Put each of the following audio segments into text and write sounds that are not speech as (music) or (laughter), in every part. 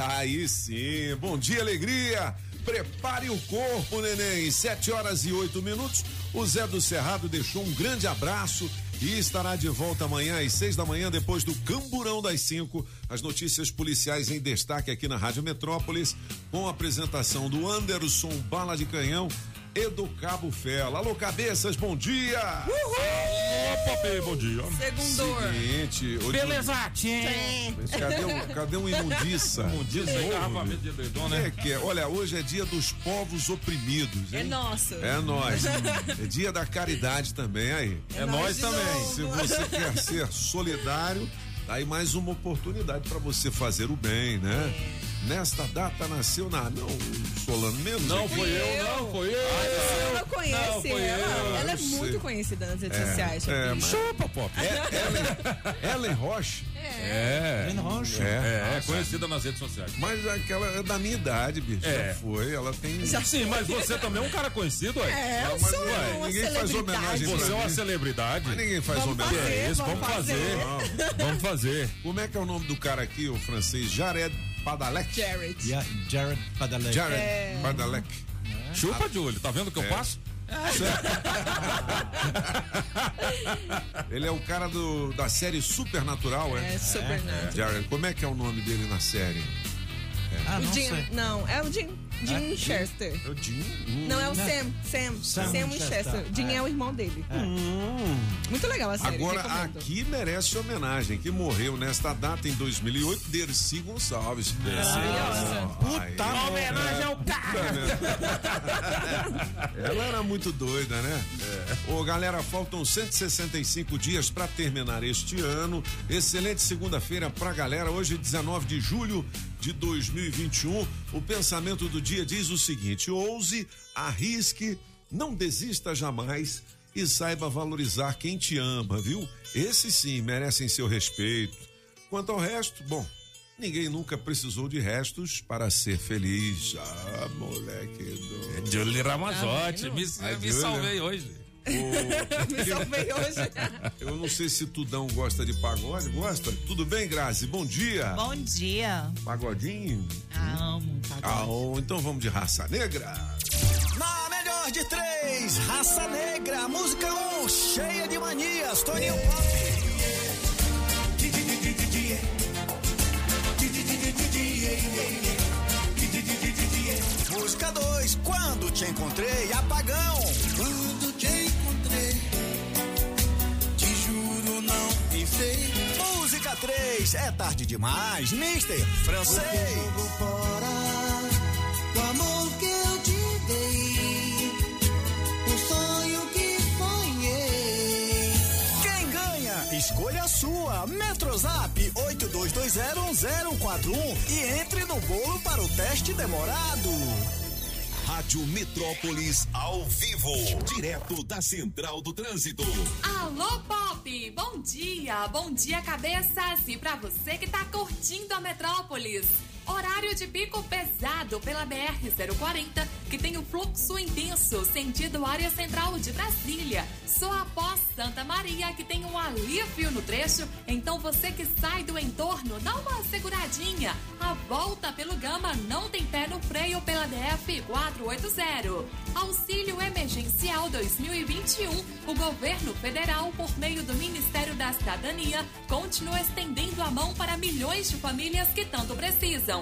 Aí sim, bom dia, alegria! Prepare o corpo, neném. Sete horas e oito minutos. O Zé do Cerrado deixou um grande abraço e estará de volta amanhã às seis da manhã, depois do Camburão das cinco. As notícias policiais em destaque aqui na Rádio Metrópolis, com a apresentação do Anderson Bala de Canhão e do Cabo Fela. Alô, cabeças, bom dia! Opa, Pê, bom dia. Segundor. Seguinte, hoje- Beleza, Mas cadê um, cadê um imundiça? Imundiça, engarrafamento de dedão, né? É que é. Olha, hoje é dia dos povos oprimidos. É hein? nosso. É nós. É dia da caridade também aí. É nós de também. novo. Se você quer ser solidário, tá aí mais uma oportunidade para você fazer o bem, né? Nesta data nasceu na. Não, Solano, menos. Não foi eu, não, foi eu. Você não conhece Não, foi ela. eu, ela é eu sei. muito conhecida nas redes sociais. é, mas- Chupa, Pop. (laughs) Ellen, Ellen Roche, É. É, é conhecida nas redes sociais. mas aquela é da minha idade, bicho. É. Já foi, ela tem. Sim, mas você também é um cara conhecido, ué. É, eu mas sou ué, uma ninguém faz homenagem Você é uma celebridade. Mas ninguém faz Vamos homenagem. fazer. É isso, vamos Vamos fazer. fazer. Vamos fazer. Como é que é o nome do cara aqui, o francês? Jared Padalec? Jared. Ja- Jared Padalecki. Jared É. Padalec. Chupa, Júlio. Tá vendo o que eu passo? (laughs) Ele é o cara do, da série Supernatural, é? É super nada. Jared, como é que é o nome dele na série? Ah, O não Jim, sei. não, é o Jim, Jim Chester. É o Jim? Hum. Não, é o Sam. Sam. Sam Sam, Winchester. Winchester. Jim é. É. o irmão dele. Muito legal a série. Agora, recomendo. aqui merece homenagem, que morreu nesta data em 2008, Dercy Gonçalves. Maravilhosa. Puta Homenagem ao cara. (laughs) Ela era muito doida, né? É. Ô, galera, faltam 165 dias para terminar este ano. Excelente segunda-feira pra galera. Hoje, 19 de julho de 2021. O pensamento do dia diz o seguinte: ouse, arrisque, não desista jamais e saiba valorizar quem te ama, viu? Esses sim merecem seu respeito. Quanto ao resto, bom, ninguém nunca precisou de restos para ser feliz. Ah, moleque do. Júlio Ramazotti. Tá Me, me salvei hoje. (laughs) Me salvei hoje. (laughs) Eu não sei se Tudão gosta de pagode. Gosta? Tudo bem, Grazi? Bom dia. Bom dia. Pagodinho? Amo. Ah, oh, então vamos de raça negra. Na melhor de três, Raça Negra, música 1, um, cheia de manias, Toninho Pop. Música 2, quando te encontrei, apagão. Quando não pensei. Música 3, é tarde demais, Mister Francês. O amor que eu te dei, o sonho que sonhei. Quem ganha? Escolha a sua. Metrozap 82201041 e entre no bolo para o teste demorado. Rádio Metrópolis ao vivo, direto da Central do Trânsito. Alô, Pop! Bom dia! Bom dia, cabeças! E pra você que tá curtindo a Metrópolis. Horário de pico pesado pela BR-040, que tem o fluxo intenso, sentido área central de Brasília. Só após Santa Maria, que tem um alívio no trecho. Então você que sai do entorno, dá uma seguradinha. A volta pelo Gama não tem pé no freio pela DF 480. Auxílio Emergencial 2021. O governo federal, por meio do Ministério da Cidadania, continua estendendo a mão para milhões de famílias que tanto precisam.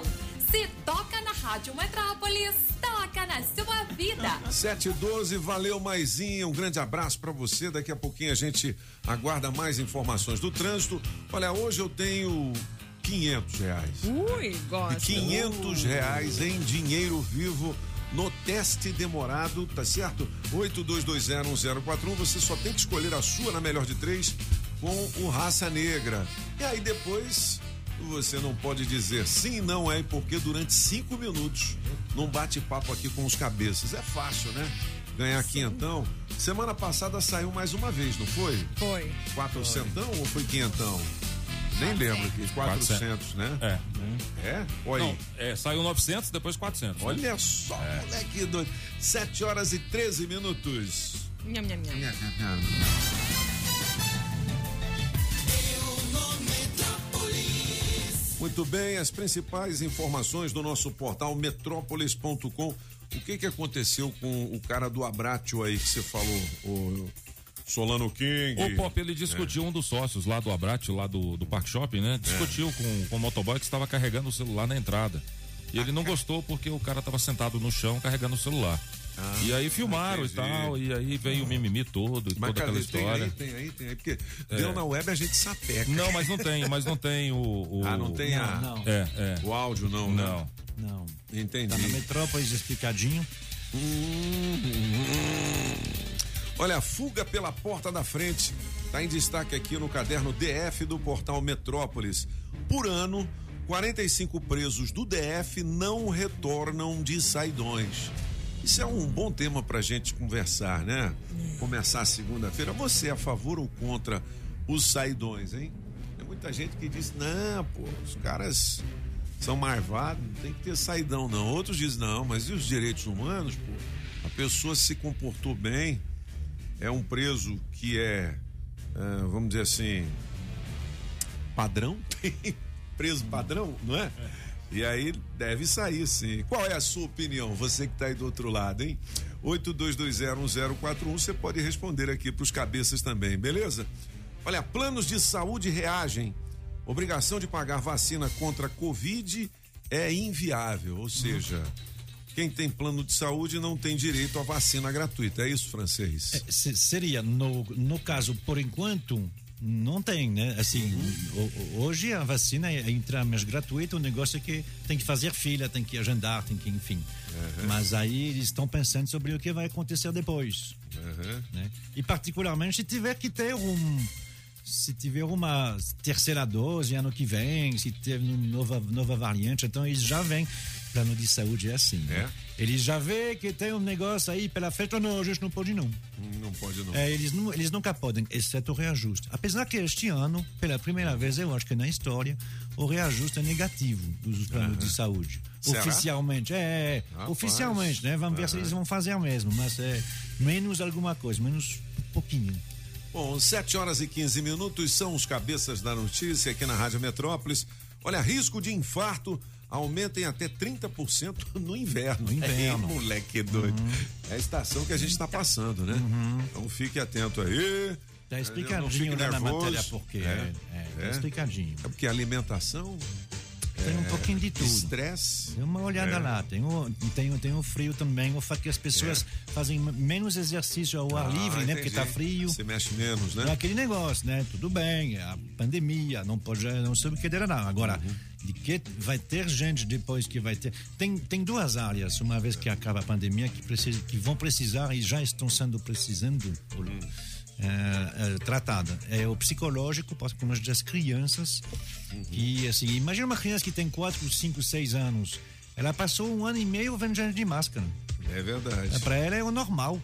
Se toca na Rádio Metrópolis, toca na sua vida. (laughs) 712, valeu Maisinha, um grande abraço pra você. Daqui a pouquinho a gente aguarda mais informações do trânsito. Olha, hoje eu tenho 500 reais. Ui, E gosta. 500 reais em dinheiro vivo no teste demorado, tá certo? 82201041. Você só tem que escolher a sua na melhor de três com o Raça Negra. E aí depois você não pode dizer sim, não é, porque durante cinco minutos, num bate-papo aqui com os cabeças. É fácil, né? Ganhar quinhentão. Semana passada saiu mais uma vez, não foi? Foi. Quatrocentão ou foi quinhentão? Nem lembro aqui. 400, né? É. É? Olha aí. Não, é, saiu 900, depois 400. né? Olha só, moleque doido. 7 horas e 13 minutos. Nham, nham, nham. Muito bem, as principais informações do nosso portal metrópolis.com. O que que aconteceu com o cara do Abratio aí que você falou, o Solano King? O Pop, ele discutiu um dos sócios lá do Abrate, lá do, do Park Shopping, né? Discutiu com, com o motoboy que estava carregando o celular na entrada. E ele não gostou porque o cara estava sentado no chão carregando o celular. E aí filmaram entendi. e tal, e aí veio o mimimi todo, Mas toda aquela Tem história. aí, tem aí, tem aí, porque deu na web a gente sapeca. Não, mas não tem, mas não tem o. o- Ah, não tem a, Não, É, é. o áudio não, né? Não. não. Entendi. Tá na Metrópolis explicadinho. Olha, a fuga pela porta da frente está em destaque aqui no caderno DF do portal Metrópolis. Por ano, 45 presos do DF não retornam de saidões. Isso é um bom tema para gente conversar, né? Começar segunda-feira. Você é a favor ou contra os saidões, hein? Tem muita gente que diz: não, pô, os caras são marvados, não tem que ter saidão, não. Outros dizem: não, mas e os direitos humanos, pô? A pessoa se comportou bem, é um preso que é, vamos dizer assim, padrão, (laughs) preso padrão, não é? E aí deve sair sim. Qual é a sua opinião? Você que está aí do outro lado, hein? 82201041, você pode responder aqui para os cabeças também, beleza? Olha, planos de saúde reagem. Obrigação de pagar vacina contra a Covid é inviável, ou seja, quem tem plano de saúde não tem direito à vacina gratuita. É isso, francês? É, se- seria, no, no caso, por enquanto, não tem, né? Assim, o- hoje a vacina é intramente gratuita, o negócio é que tem que fazer fila, tem que agendar, tem que, enfim. Mas aí eles estão pensando sobre o que vai acontecer depois. Uhum. né? E particularmente se tiver que ter um se tiver uma terceira dose ano que vem, se ter uma nova nova variante, então eles já vêm plano de saúde é assim. né? Eles já vê que tem um negócio aí pela frente, não, a gente não pode não. Não pode não. É, eles, não, eles nunca podem, exceto o reajuste. Apesar que este ano, pela primeira vez, eu acho que na história, o reajuste é negativo dos planos de saúde. Será? Oficialmente, é, Rapaz. oficialmente, né? Vamos ver se eles vão fazer mesmo, mas é menos alguma coisa, menos um pouquinho. Bom, 7 horas e 15 minutos são os cabeças da notícia aqui na Rádio Metrópolis. Olha, risco de infarto aumenta em até 30% no inverno. No inverno. Ei, moleque doido. É a estação que a gente está passando, né? Então fique atento aí. Tá explicadinho na matéria porque É, é, é, é. tá explicadinho. É porque a alimentação, Tem um pouquinho de tudo. estresse. Dê uma olhada É. lá. Tem o, tem, tem o frio também, o fato que as pessoas fazem menos exercício ao ar Ah, livre, né? Porque tá frio. Você mexe menos, né? É aquele negócio, né? Tudo bem, é a pandemia, não pode, não sei o que não. Agora, Uhum. De que vai ter gente depois que vai ter. Tem, tem duas áreas, uma vez que acaba a pandemia, que, precisa, que vão precisar e já estão sendo precisando. Uhum. é, é, tratada. É o psicológico, como das crianças, Uhum. que assim, imagina uma criança que tem 4, 5, 6 anos, ela passou um ano e meio vendendo de máscara. É verdade. Para ela é o normal.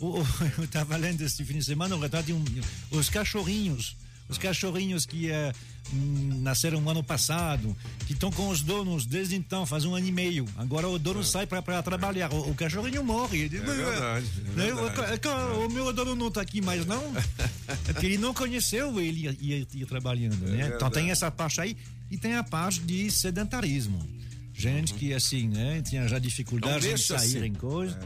(laughs) Eu estava lendo esse fim de semana um, os cachorrinhos. Os cachorrinhos que eh, hum, nasceram no ano passado, que estão com os donos desde então, faz um ano e meio. Agora o dono sai para trabalhar. O, o cachorrinho morre. É verdade, é né, o verdade. ca- o, meu dono não está aqui mais, não. (laughs) É porque ele não conheceu ele ia, ia, ia trabalhando. né? Então tem essa parte aí e tem a parte de sedentarismo. Gente que assim, né, tinha já dificuldade em deixa sair assim. em coisa.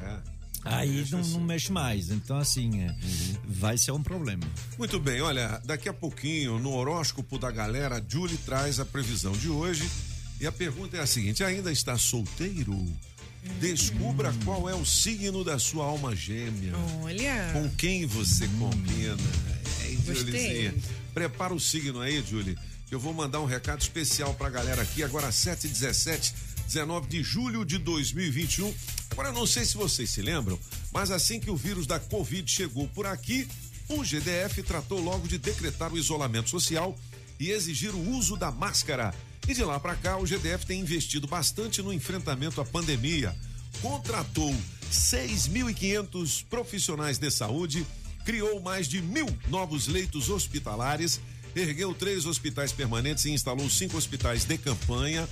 É. Aí não, não mexe mais. Então, assim, é, Uhum. vai ser um problema. Muito bem, olha, daqui a pouquinho, no horóscopo da galera, a Julie traz a previsão de hoje. E a pergunta é a seguinte: ainda está solteiro? Descubra qual é o signo da sua alma gêmea. Olha. Com quem você combina. É, Gostei. Juliezinha. Prepara o signo aí, Julie. que Eu vou mandar um recado especial pra galera aqui, agora 7 e 17 19 de julho de 2021. Agora, eu não sei se vocês se lembram, mas assim que o vírus da Covid chegou por aqui, O GDF tratou logo de decretar o isolamento social e exigir o uso da máscara. E de lá para cá, o GDF tem investido bastante no enfrentamento à pandemia. Contratou 6.500 profissionais de saúde, criou mais de mil novos leitos hospitalares, ergueu três hospitais permanentes e instalou cinco hospitais de campanha,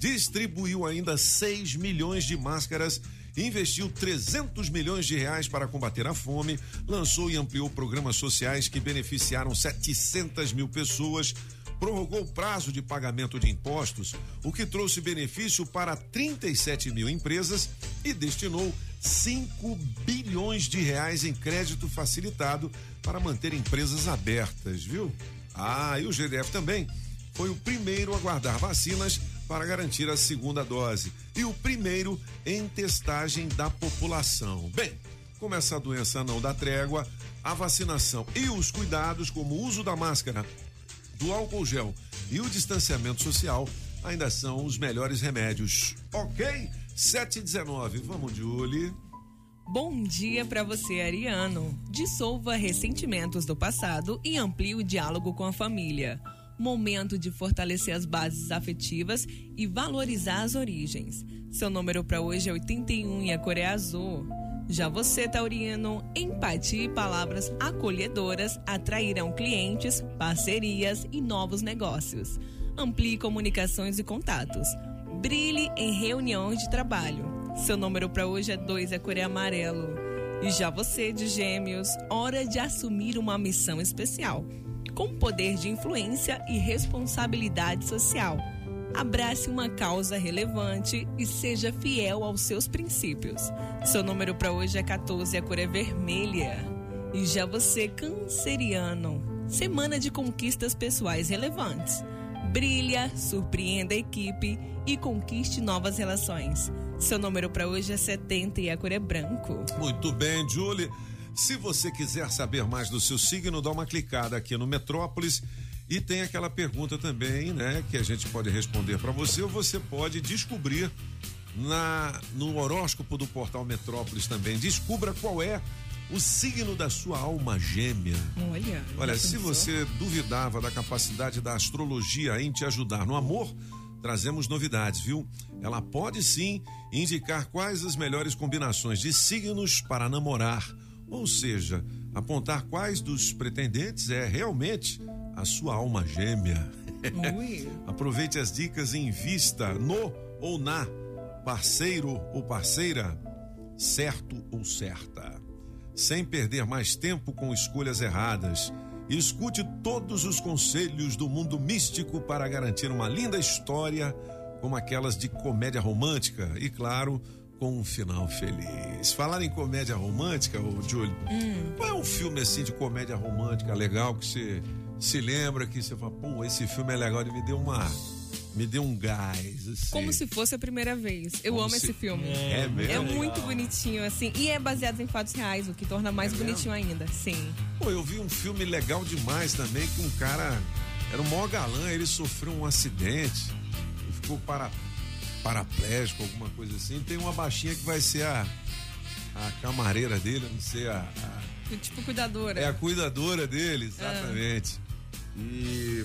distribuiu ainda 6 milhões de máscaras, investiu 300 milhões de reais para combater a fome, lançou e ampliou programas sociais que beneficiaram 700 mil pessoas, prorrogou o prazo de pagamento de impostos, o que trouxe benefício para 37 mil empresas e destinou 5 bilhões de reais em crédito facilitado para manter empresas abertas, viu? Ah, e o GDF também foi o primeiro a guardar vacinas para garantir a segunda dose e o primeiro em testagem da população. Bem, como essa doença não dá trégua, a vacinação e os cuidados, como o uso da máscara, do álcool gel e o distanciamento social, ainda são os melhores remédios. Ok? 719, vamos, Julie. Bom dia para você, Ariano. Dissolva ressentimentos do passado e amplie o diálogo com a família. Momento de fortalecer as bases afetivas e valorizar as origens. Seu número para hoje é 81 e a cor é azul. Já você, Taurino, empatia e palavras acolhedoras atrairão clientes, parcerias e novos negócios. Amplie comunicações e contatos. Brilhe em reuniões de trabalho. Seu número para hoje é 2 e a cor é amarelo. E já você, de Gêmeos, hora de assumir uma missão especial, com poder de influência e responsabilidade social. Abrace uma causa relevante e seja fiel aos seus princípios. Seu número para hoje é 14 e a cor é vermelha. E já você, canceriano, semana de conquistas pessoais relevantes. Brilha, surpreenda a equipe e conquiste novas relações. Seu número para hoje é 70 e a cor é branco. Muito bem, Julie. Se você quiser saber mais do seu signo, dá uma clicada aqui no Metrópolis e tem aquela pergunta também, né, que a gente pode responder para você ou você pode descobrir na no horóscopo do portal Metrópolis também. Descubra qual é o signo da sua alma gêmea. Olha. Olha, se pensou? você duvidava da capacidade da astrologia em te ajudar no amor, trazemos novidades, viu? Ela pode sim indicar quais as melhores combinações de signos para namorar, ou seja, apontar quais dos pretendentes é realmente a sua alma gêmea. (laughs) Aproveite as dicas e invista no ou na parceiro ou parceira certo ou certa. Sem perder mais tempo com escolhas erradas. Escute todos os conselhos do mundo místico para garantir uma linda história, como aquelas de comédia romântica e, claro, com um final feliz. Falar em comédia romântica, ô Júlio, qual é um filme assim de comédia romântica legal que você se lembra que você fala, pô, esse filme é legal, ele me deu uma. Me deu um gás. Assim. Como se fosse a primeira vez. Eu Como amo se- esse filme. É mesmo? É muito bonitinho, assim. E é baseado em fatos reais, o que torna mais É mesmo? bonitinho ainda. Sim. Pô, eu vi um filme legal demais também, que um cara era um maior galã, ele sofreu um acidente e ficou para, paraplégico, alguma coisa assim. Tem uma baixinha que vai ser a, a camareira dele, não sei, a, a- Tipo, cuidadora. é a cuidadora dele, exatamente. E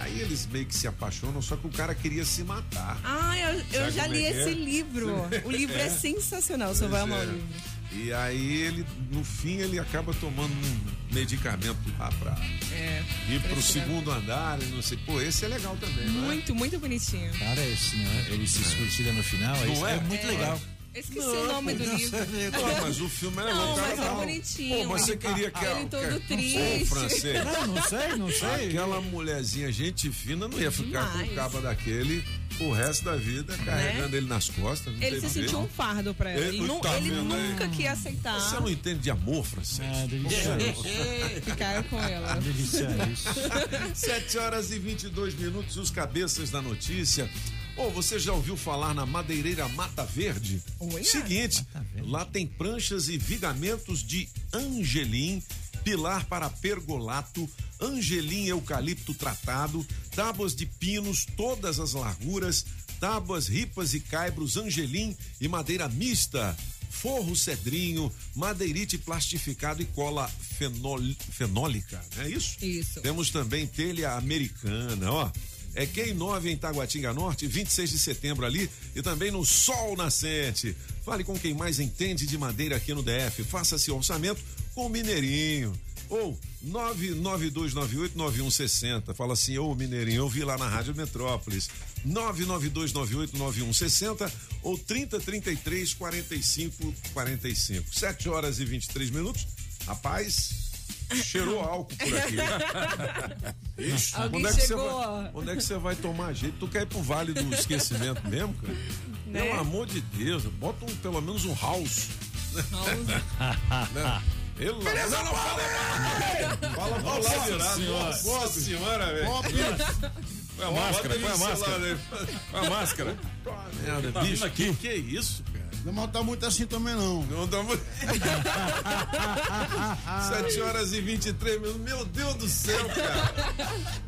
aí eles meio que se apaixonam, só que o cara queria se matar. Ah, eu, eu já é li é? esse livro. (laughs) O livro é, É. sensacional, você vai amar o é. livro. E aí ele, no fim, ele acaba tomando um medicamento lá pra É. ir pro segundo andar e não sei. Pô, esse é legal também, é? Muito, muito bonitinho. Cara, esse, né? Ele se suicida no final. Não é? é? muito É. legal. Esqueci o nome do livro. Pô, mas o filme é legal. Não, o cara mas é bonitinho. Pô, mas você Ele- queria que ele a- todo que- triste. Francês. Não, não sei, não sei. Aquela mulherzinha, gente fina, não ia ficar com o Demais. cabo daquele o resto da vida, carregando ele nas costas. Não Ele se sentiu um fardo pra ela. Ele- Ele, tá ele vendo aí? nunca quis aceitar Você não entende de amor, francês? Ah, delícia. (laughs) ficar com ela. delícia isso. (laughs) 7 horas e 22 minutos, os cabeças da notícia. Ô, você já ouviu falar na madeireira Mata Verde? Olha. Seguinte, Mata Verde. lá tem pranchas e vigamentos de angelim, pilar para pergolato, angelim eucalipto tratado, tábuas de pinos, todas as larguras, tábuas, ripas e caibros, angelim e madeira mista. forro cedrinho, madeirite plastificado e cola fenol, fenólica, não é isso? Isso. Temos também telha americana, ó. É Quem 9 em Taguatinga Norte, 26 de setembro ali e também no Sol Nascente. Fale com quem mais entende de madeira aqui no DF. Faça seu orçamento com o Mineirinho. Ou 992989160. Fala assim, ô Mineirinho, eu vi lá na Rádio Metrópolis. 992989160 ou 3033 45 45. 7 horas e 23 minutos. Rapaz, cheirou álcool por aqui. (laughs) Ixi, Alguém onde, é que você chegou, vai, ó. onde é que você vai tomar jeito? Tu quer ir pro Vale do Esquecimento mesmo, cara? (laughs) Né? Pelo amor de Deus, bota um, pelo menos um house. Né? (laughs) Pelo Beleza, não fala mais! Fala Nossa lado virado. senhora. Nossa senhora, velho. Põe a máscara, põe a máscara. Põe a máscara. Merda, Tá bicho, que, que é isso? Não tá muito assim também, não. Não dá muito. (laughs) 7 horas e 23 minutos. Meu Deus do céu, cara.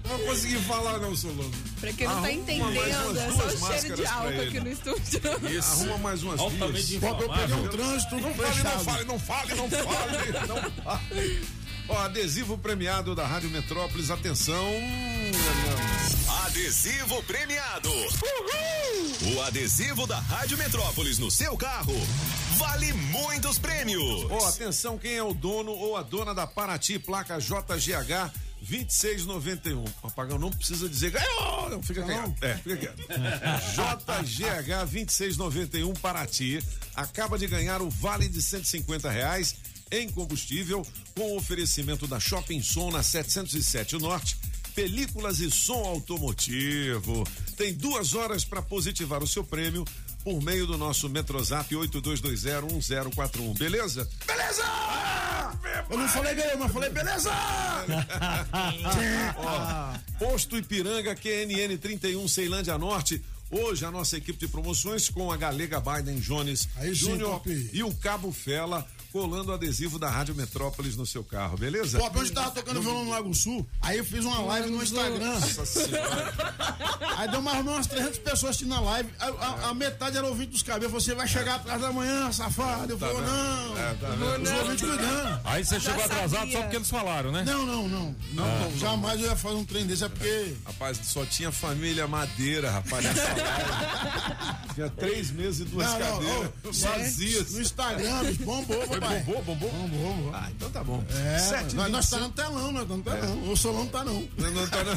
Não vou conseguir falar, não, Solano. Pra quem não tá Arruma mais entendendo, umas é só o cheiro de álcool aqui no estúdio. Isso. Arruma mais umas Altamente duas. Pô, eu peguei um trânsito Não fale, não fale, não fale, não (laughs) fale, não fale. Ó, adesivo premiado da Rádio Metrópolis, atenção. Adesivo premiado. O adesivo da Rádio Metrópolis no seu carro vale muitos prêmios. Ó, atenção, quem é o dono ou a dona da Paraty, placa JGH 2691. Apagão não precisa dizer ganhou, não, fica quieto. É, fica quieto. (laughs) JGH 2691 Paraty acaba de ganhar o vale de 150 reais em combustível com oferecimento da Shopping Som na 707 Norte. Películas e som automotivo. Tem duas horas para positivar o seu prêmio por meio do nosso Metrozap 82201041. Beleza? Beleza! Eu não falei ganhou, mas falei beleza! (laughs) Ó, Posto Ipiranga, QNN 31, Ceilândia Norte. Hoje a nossa equipe de promoções com a Galega Biden Jones Júnior e o Cabo Fela colando o adesivo da Rádio Metrópolis no seu carro, beleza? Pô, hoje tava tocando violão no Lago Sul, aí eu fiz uma live no Instagram. Nossa senhora. Aí deu mais umas 300 pessoas assistindo a live. A, a- a metade era ouvinte dos cabelos. Você vai chegar atrás da manhã, safado. Eu Tá falei, não. É, tá vendo? Os ouvintes cuidando. Aí você chegou atrasado sabia. só porque eles falaram, né? Não, não, não. Não, jamais eu ia fazer um trem desse, é porque. Rapaz, só tinha família madeira, rapaz, nessa (laughs) live. Tinha três meses e duas Não, não, cadeiras ô, vazias. No Instagram, bicho, bombou, Bombou, bombou? Bombou, bombou. Ah, então tá bom. É, Sete nós, nós tá no telão, nós tá no telão. O Solão não tá, não. Não, não tá, não.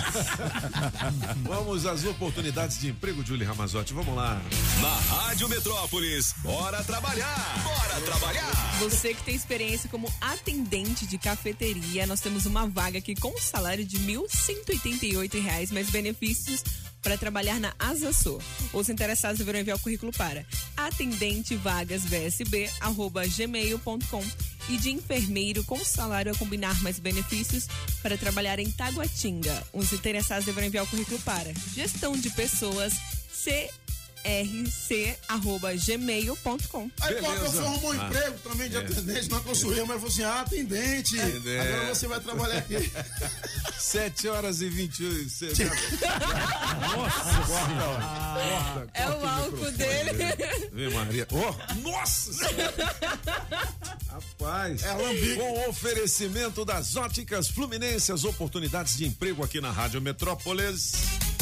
(laughs) Vamos às oportunidades de emprego, Julie Ramazotti. Vamos lá. Na Rádio Metrópolis, bora trabalhar! Bora trabalhar! Você que tem experiência como atendente de cafeteria, nós temos uma vaga aqui com um salário de 1.188 reais, mais benefícios para trabalhar na Asaçô. Os interessados deverão enviar o currículo para atendentevagasvsb@gmail.com e de enfermeiro com salário a combinar mais benefícios para trabalhar em Taguatinga. Os interessados deverão enviar o currículo para gestão de pessoas crc@gmail.com. Aí, Beleza. eu fui arrumar um Ah. emprego também de atendente, não construía, mas falei assim: ah, atendente. Atendente. Agora você vai trabalhar aqui. 7 horas e 28. Cê- Nossa, corta, É o álcool dele. Vem, Maria. Oh, nossa. Rapaz. É alambique. Com oferecimento das óticas Fluminense, as oportunidades de emprego aqui na Rádio Metrópolis.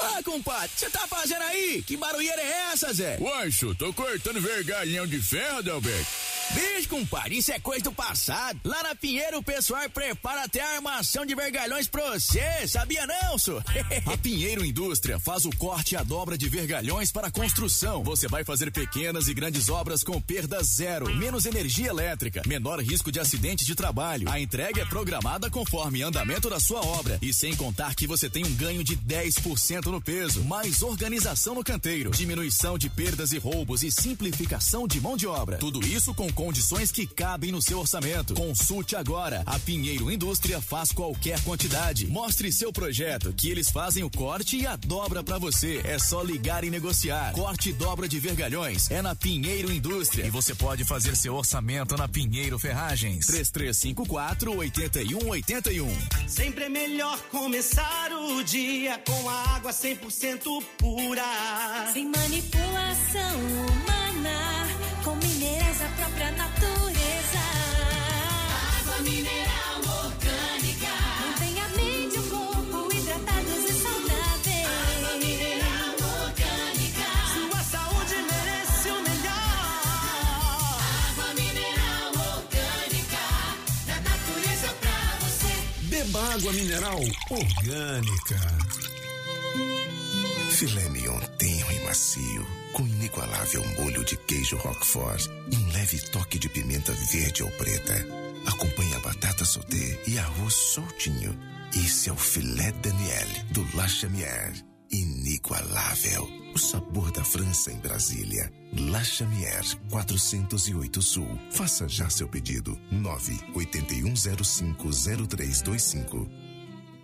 Fala, compadre, você tá fazendo aí? Que barulheira é essa, Zé? Uancho, tô cortando vergalhão de ferro, Adalberto. Bicho, compadre, isso é coisa do passado. Lá na Pinheiro o pessoal prepara até a armação de vergalhões pra você, sabia não, só? (laughs) A Pinheiro Indústria faz o corte e a dobra de vergalhões para construção. Você vai fazer pequenas e grandes obras com perda zero, menos energia elétrica, menor risco de acidente de trabalho. A entrega é programada conforme andamento da sua obra e sem contar que você tem um ganho de 10% no peso, mais organização no canteiro, diminuição de perdas e roubos e simplificação de mão de obra. Tudo isso com condições que cabem no seu orçamento. Consulte agora. A Pinheiro Indústria faz qualquer quantidade. Mostre seu projeto que eles fazem o corte e a dobra para você. É só ligar e negociar. Corte e dobra de vergalhões é na Pinheiro Indústria e você pode fazer seu orçamento na Pinheiro Ferragens. 3354 8181. Sempre é melhor começar o dia com a água 100% pura. Sem manipulação humana, com minerais da própria natureza. Água mineral orgânica. Mantém a mente e o corpo hidratados e saudáveis. Água mineral orgânica. Sua saúde merece o melhor. Água mineral orgânica. Da natureza pra você. Beba água mineral orgânica. Filé mignon tenro e macio, com inigualável molho de queijo roquefort e um leve toque de pimenta verde ou preta. Acompanhe a batata sauté e arroz soltinho. Esse é o filé Daniel do La Chamière. Inigualável. O sabor da França em Brasília. La Chamière, 408 Sul. Faça já seu pedido. 981050325.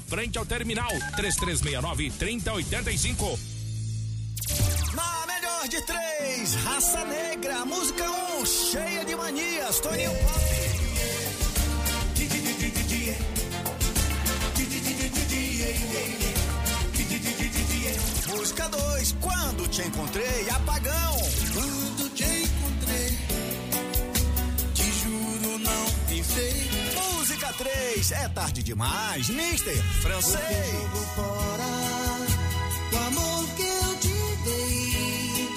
frente ao terminal 3369 3085. Na melhor de três, Raça Negra, música 1, um, cheia de manias, Toninho Pop. Música 2, quando te encontrei, apagão. Quando te encontrei, te juro não pensei. Música 3, é tarde demais, Mister Francês. Jogo fora o amor que eu te dei,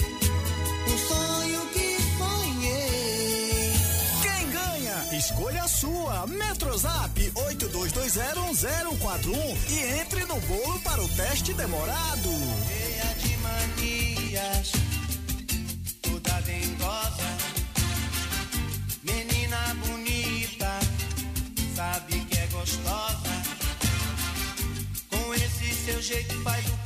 o sonho que sonhei. Quem ganha? Escolha a sua. Metrozap 82201041 e entre no bolo para o teste demorado. Cheia de manias, toda dengosa, menina bonita, gostosa. Com esse seu jeito faz o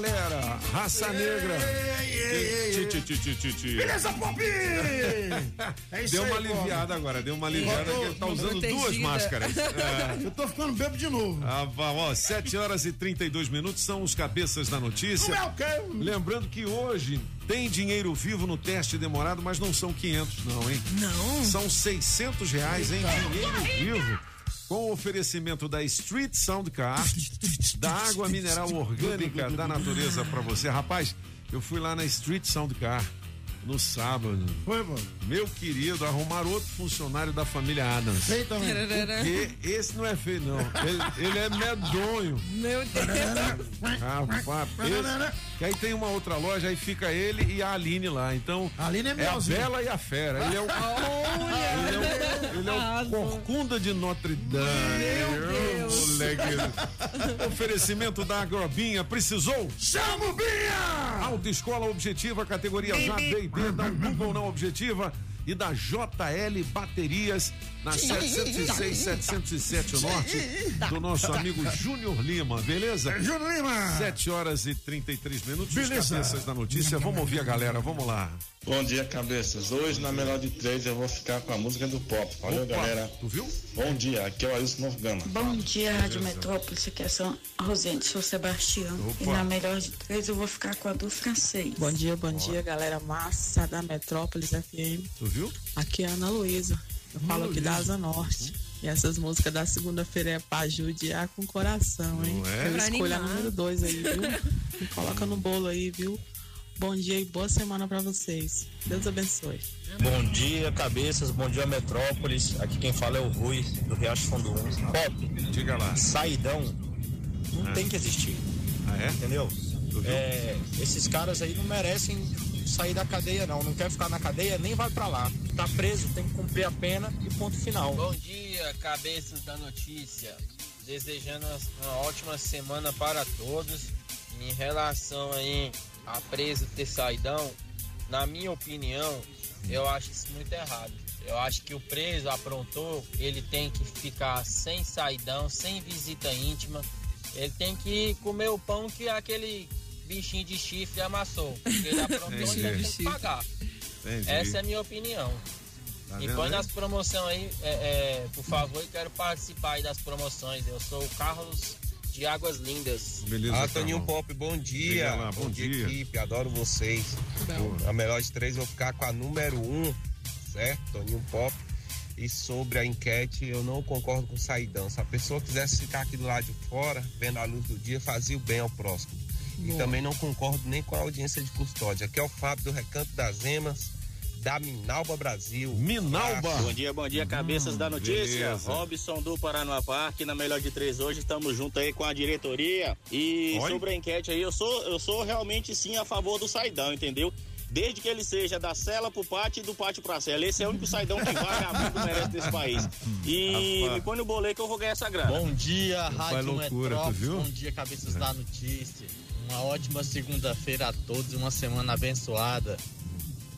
galera, raça negra. Beleza, Pop? (laughs) É isso Deu aí, uma aliviada agora, deu uma aliviada que ele tá usando duas máscaras. (laughs) É. Eu tô ficando bebo de novo. Ah, ó, 7 horas e 32 minutos são os cabeças da notícia. Não é o quê? Lembrando que hoje tem dinheiro vivo no teste demorado, mas não são 500 não, hein? Não. São 600 reais em dinheiro vivo. Com o oferecimento da Street Sound Car, (laughs) da água mineral orgânica da natureza pra você. Rapaz, eu fui lá na Street Sound Car no sábado. Foi, mano. Meu querido, arrumar outro funcionário da família Adams. Feio também. Porque esse não é feio, não. Ele, ele é medonho. Meu Deus. Rapaz, esse- que aí tem uma outra loja, aí fica ele e a Aline lá. Então, A Aline é é a. Bela e a Fera. Ele é (laughs) o, ele é o, (laughs) ele é o Corcunda de Notre Dame. Meu Deus. Oferecimento da Agrobinha. Precisou? Chama o Binha! Autoescola Objetiva, categoria já D e D. Dá um Google na Objetiva. E da JL Baterias, na 706, 707 Norte, do nosso amigo Júnior Lima, beleza? Júnior Lima! 7 horas e 33 minutos. Os Beleza. cabeças da notícia. Vamos ouvir a galera, vamos lá. Bom dia, cabeças. Hoje, na melhor de três, eu vou ficar com a música do pop. Valeu, Opa, galera. Tu viu? Bom dia, aqui é o Ailson Novo Gama. Bom dia, Rádio Metrópolis, aqui é São Rosente, sou Sebastião. E Opa. na melhor de três eu vou ficar com a do francês. Bom dia, bom dia, galera massa da Metrópolis FM. Tu viu? Aqui é a Ana Luísa. Eu falo aqui da Asa Norte. E essas músicas da segunda-feira é pra judiar com o coração, hein? Não é? Eu escolho a número dois aí, viu? Me (laughs) coloca no bolo aí, viu? Bom dia e boa semana pra vocês. Deus abençoe. Bom dia, cabeças. Bom dia, Metrópolis. Aqui quem fala é o Rui, do Riacho Fundo 1. Pop. Diga lá. Saidão não Ah. tem que existir. Ah, é? Entendeu? É, esses caras aí não merecem sair da cadeia, não. Não quer ficar na cadeia, nem vai pra lá. Tá preso, tem que cumprir a pena e ponto final. Bom dia, cabeças da notícia. Desejando uma ótima semana para todos. Em relação aí a preso ter saidão, na minha opinião, eu acho isso muito errado. Eu acho que o preso aprontou, ele tem que ficar sem saidão, sem visita íntima. Ele tem que comer o pão que aquele bichinho de chifre amassou. Porque ele aprontou, ele tem que pagar. Entendi. Essa é a minha opinião. Tá e põe aí? nas promoções aí, é, é, por favor, eu quero participar aí das promoções. Eu sou o Carlos de Águas Lindas. Beleza, Ah, Toninho Pop, bom dia. Lá, bom dia. equipe, adoro vocês. A melhor de três, eu vou ficar com a número um, certo? Toninho Pop. E sobre a enquete, eu não concordo com saidão. Se a pessoa quisesse ficar aqui do lado de fora, vendo a luz do dia, fazia o bem ao próximo. E Boa. também não concordo nem com a audiência de custódia. Aqui é o Fábio do Recanto das Emas, da Minalba Brasil. Minalba! Bom dia, bom dia, cabeças da notícia. beleza. Robson do Paranoá Parque, na melhor de três hoje, estamos junto aí com a diretoria. E Oi? sobre a enquete aí, eu sou, eu sou realmente sim a favor do saidão, entendeu? Desde que ele seja da cela pro pátio e do pátio pra cela. Esse é o único saidão que vagabundo merece desse país. E Rapaz. me põe no boleto que eu vou ganhar essa grana. Bom dia, Rádio loucura, tu Metrópolis. viu? Bom dia, cabeças da notícia. Uma ótima segunda-feira a todos e uma semana abençoada.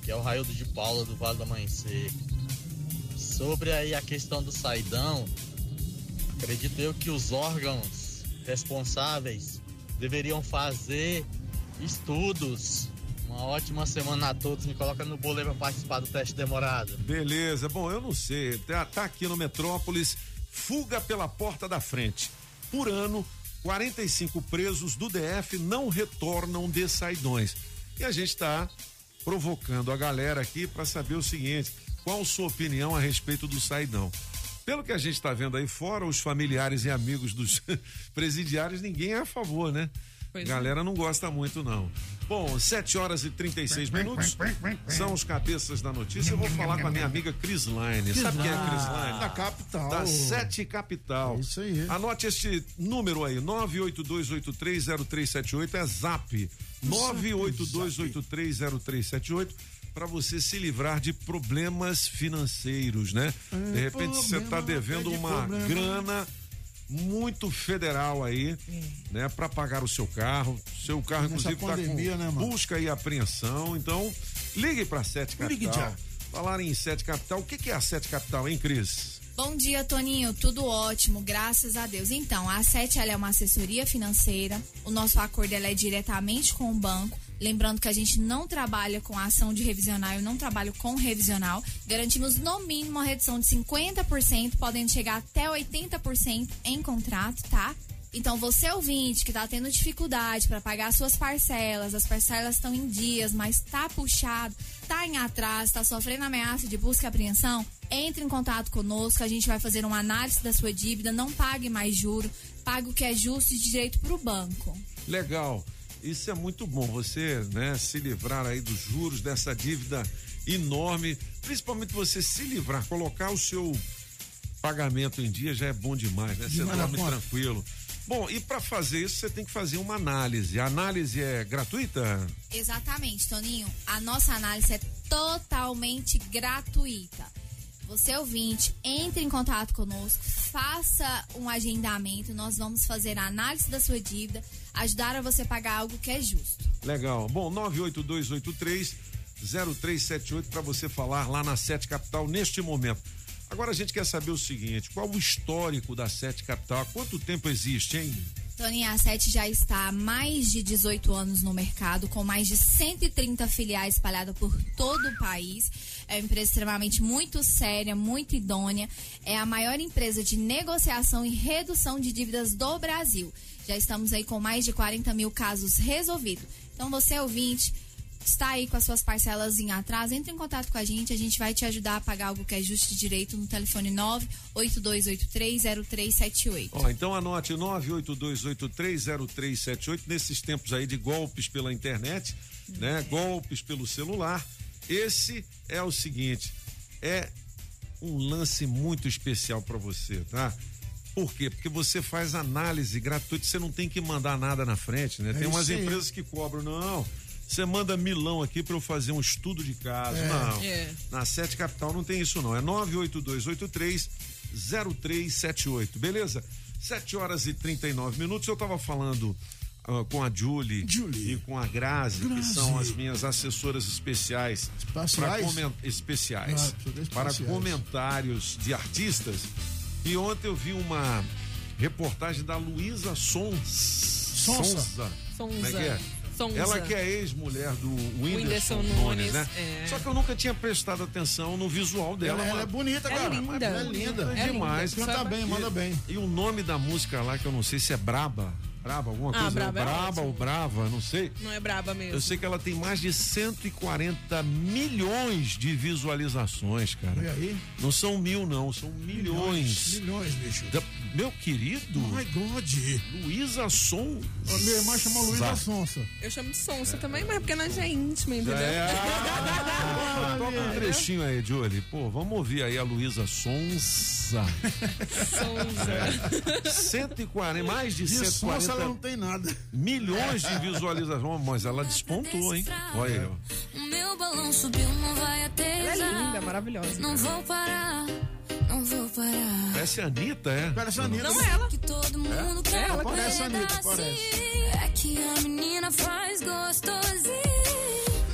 Que é o Raildo de Paula do Vale do Amanhecer. Sobre aí a questão do saidão, acredito eu que os órgãos responsáveis deveriam fazer estudos. Uma ótima semana a todos. Me coloca no bolo aí pra participar do teste demorado. Beleza, bom, eu não sei. Tá, tá aqui no Metrópolis, fuga pela porta da frente. Por ano, 45 presos do DF não retornam de saidões. E a gente está provocando a galera aqui para saber o seguinte: qual sua opinião a respeito do saidão? Pelo que a gente está vendo aí fora, os familiares e amigos dos (laughs) presidiários, ninguém é a favor, né? Pois é. Galera não gosta muito, não. Bom, 7 horas e 36 minutos. São os cabeças da notícia. Eu vou falar com a minha amiga Cris Line. Sabe quem é Cris Line? Da capital. Da Sete Capital. Isso aí. Anote este número aí: 982830378 é zap. 982830378 para você se livrar de problemas financeiros, né? De repente você está devendo pede uma grana muito federal aí, né, para pagar o seu carro. Seu carro Nessa inclusive pandemia, com né, mano? busca e apreensão. Então, ligue para Sete Ligue Capital. já. Falar em Sete Capital, o que que é a Sete Capital, hein, Cris? Bom dia, Toninho. Tudo ótimo, graças a Deus. Então, a Sete ela é uma assessoria financeira. O nosso acordo ela é diretamente com o banco. Lembrando que a gente não trabalha com ação de revisional, eu não trabalho com revisional. Garantimos no mínimo uma redução de 50%, podendo chegar até 80% em contrato, tá? Então, você ouvinte que está tendo dificuldade para pagar suas parcelas, as parcelas estão em dias, mas está puxado, está em atraso, está sofrendo ameaça de busca e apreensão, entre em contato conosco, a gente vai fazer uma análise da sua dívida, não pague mais juro, pague o que é justo e direito para o banco. Legal. Isso é muito bom, você, né, se livrar aí dos juros dessa dívida enorme, principalmente você se livrar, colocar o seu pagamento em dia já é bom demais, né? Você dorme conta. tranquilo. Bom, e para fazer isso você tem que fazer uma análise. A análise é gratuita? Exatamente, Toninho. A nossa análise é totalmente gratuita. Você ouvinte, entre em contato conosco, faça um agendamento, nós vamos fazer a análise da sua dívida, ajudar a você pagar algo que é justo. Legal. Bom, 98283 0378 para você falar lá na Sete Capital neste momento. Agora a gente quer saber o seguinte: qual o histórico da Sete Capital? Há quanto tempo existe, hein? Toninho, a Sete já está há mais de 18 anos no mercado, com mais de 130 filiais espalhadas por todo o país. É uma empresa extremamente muito séria, muito idônea. É a maior empresa de negociação e redução de dívidas do Brasil. Já estamos aí com mais de 40 mil casos resolvidos. Então, você ouvinte, está aí com as suas parcelas em atraso, entre em contato com a gente, a gente vai te ajudar a pagar algo que é justo e direito no telefone 982830378. Ó, então anote 982830378 nesses tempos aí de golpes pela internet, né? Golpes pelo celular. Esse é o seguinte, é um lance muito especial para você, tá? Por quê? Porque você faz análise gratuita, você não tem que mandar nada na frente, né? É tem umas aí. empresas que cobram, não. Você manda milão aqui para eu fazer um estudo de caso. É. Não. É. Na Sete Capital não tem isso não. É 98283 0378. Beleza? 7 horas e 39 minutos. Eu tava falando ah, com a Julie, e com a Grazi, que Grazi. são as minhas assessoras especiais Espaciais? para comen- especiais Ah, para comentários de artistas. E ontem eu vi uma reportagem da Luísa Sons. Sonsa. Sonza. Sonza. Como é que é? Sonza. Ela que é ex-mulher do Whindersson, Whindersson Nunes, Nunes, né? é. Só que eu nunca tinha prestado atenção no visual dela. Ela- ela mas- é bonita, É cara. linda. Ela É linda. É É demais. linda. Canta bem, manda bem. E o nome da música lá, que eu não sei se é Braba. Braba, alguma Ah, coisa. Braba é ótimo. ou Brava, não sei. Não é braba mesmo. Eu sei que ela tem mais de 140 milhões de visualizações, cara. E aí? Não são mil, não, são milhões. Milhões, bicho. Da- meu querido. My God. Luísa Som. A minha irmã chama Luísa Sonsa. Eu chamo de sonsa também, mas é porque nós já é íntima, entendeu? É. (laughs) Ah, toca um trechinho aí, Julie. Pô, vamos ouvir aí a Luísa. Sonza. É. 140, mais de De 140 sonsa ela não tem nada. milhões de visualizações, mas ela despontou, hein? Olha aí, ó. O meu balão subiu, não vai aterrissar. Ela é linda, maravilhosa. Não vou parar, não vou parar. Parece a Anitta, é? Parece a Anitta. Não é ela. Que todo mundo quer Ela parece a Anitta, parece. É que a menina faz gostosinho.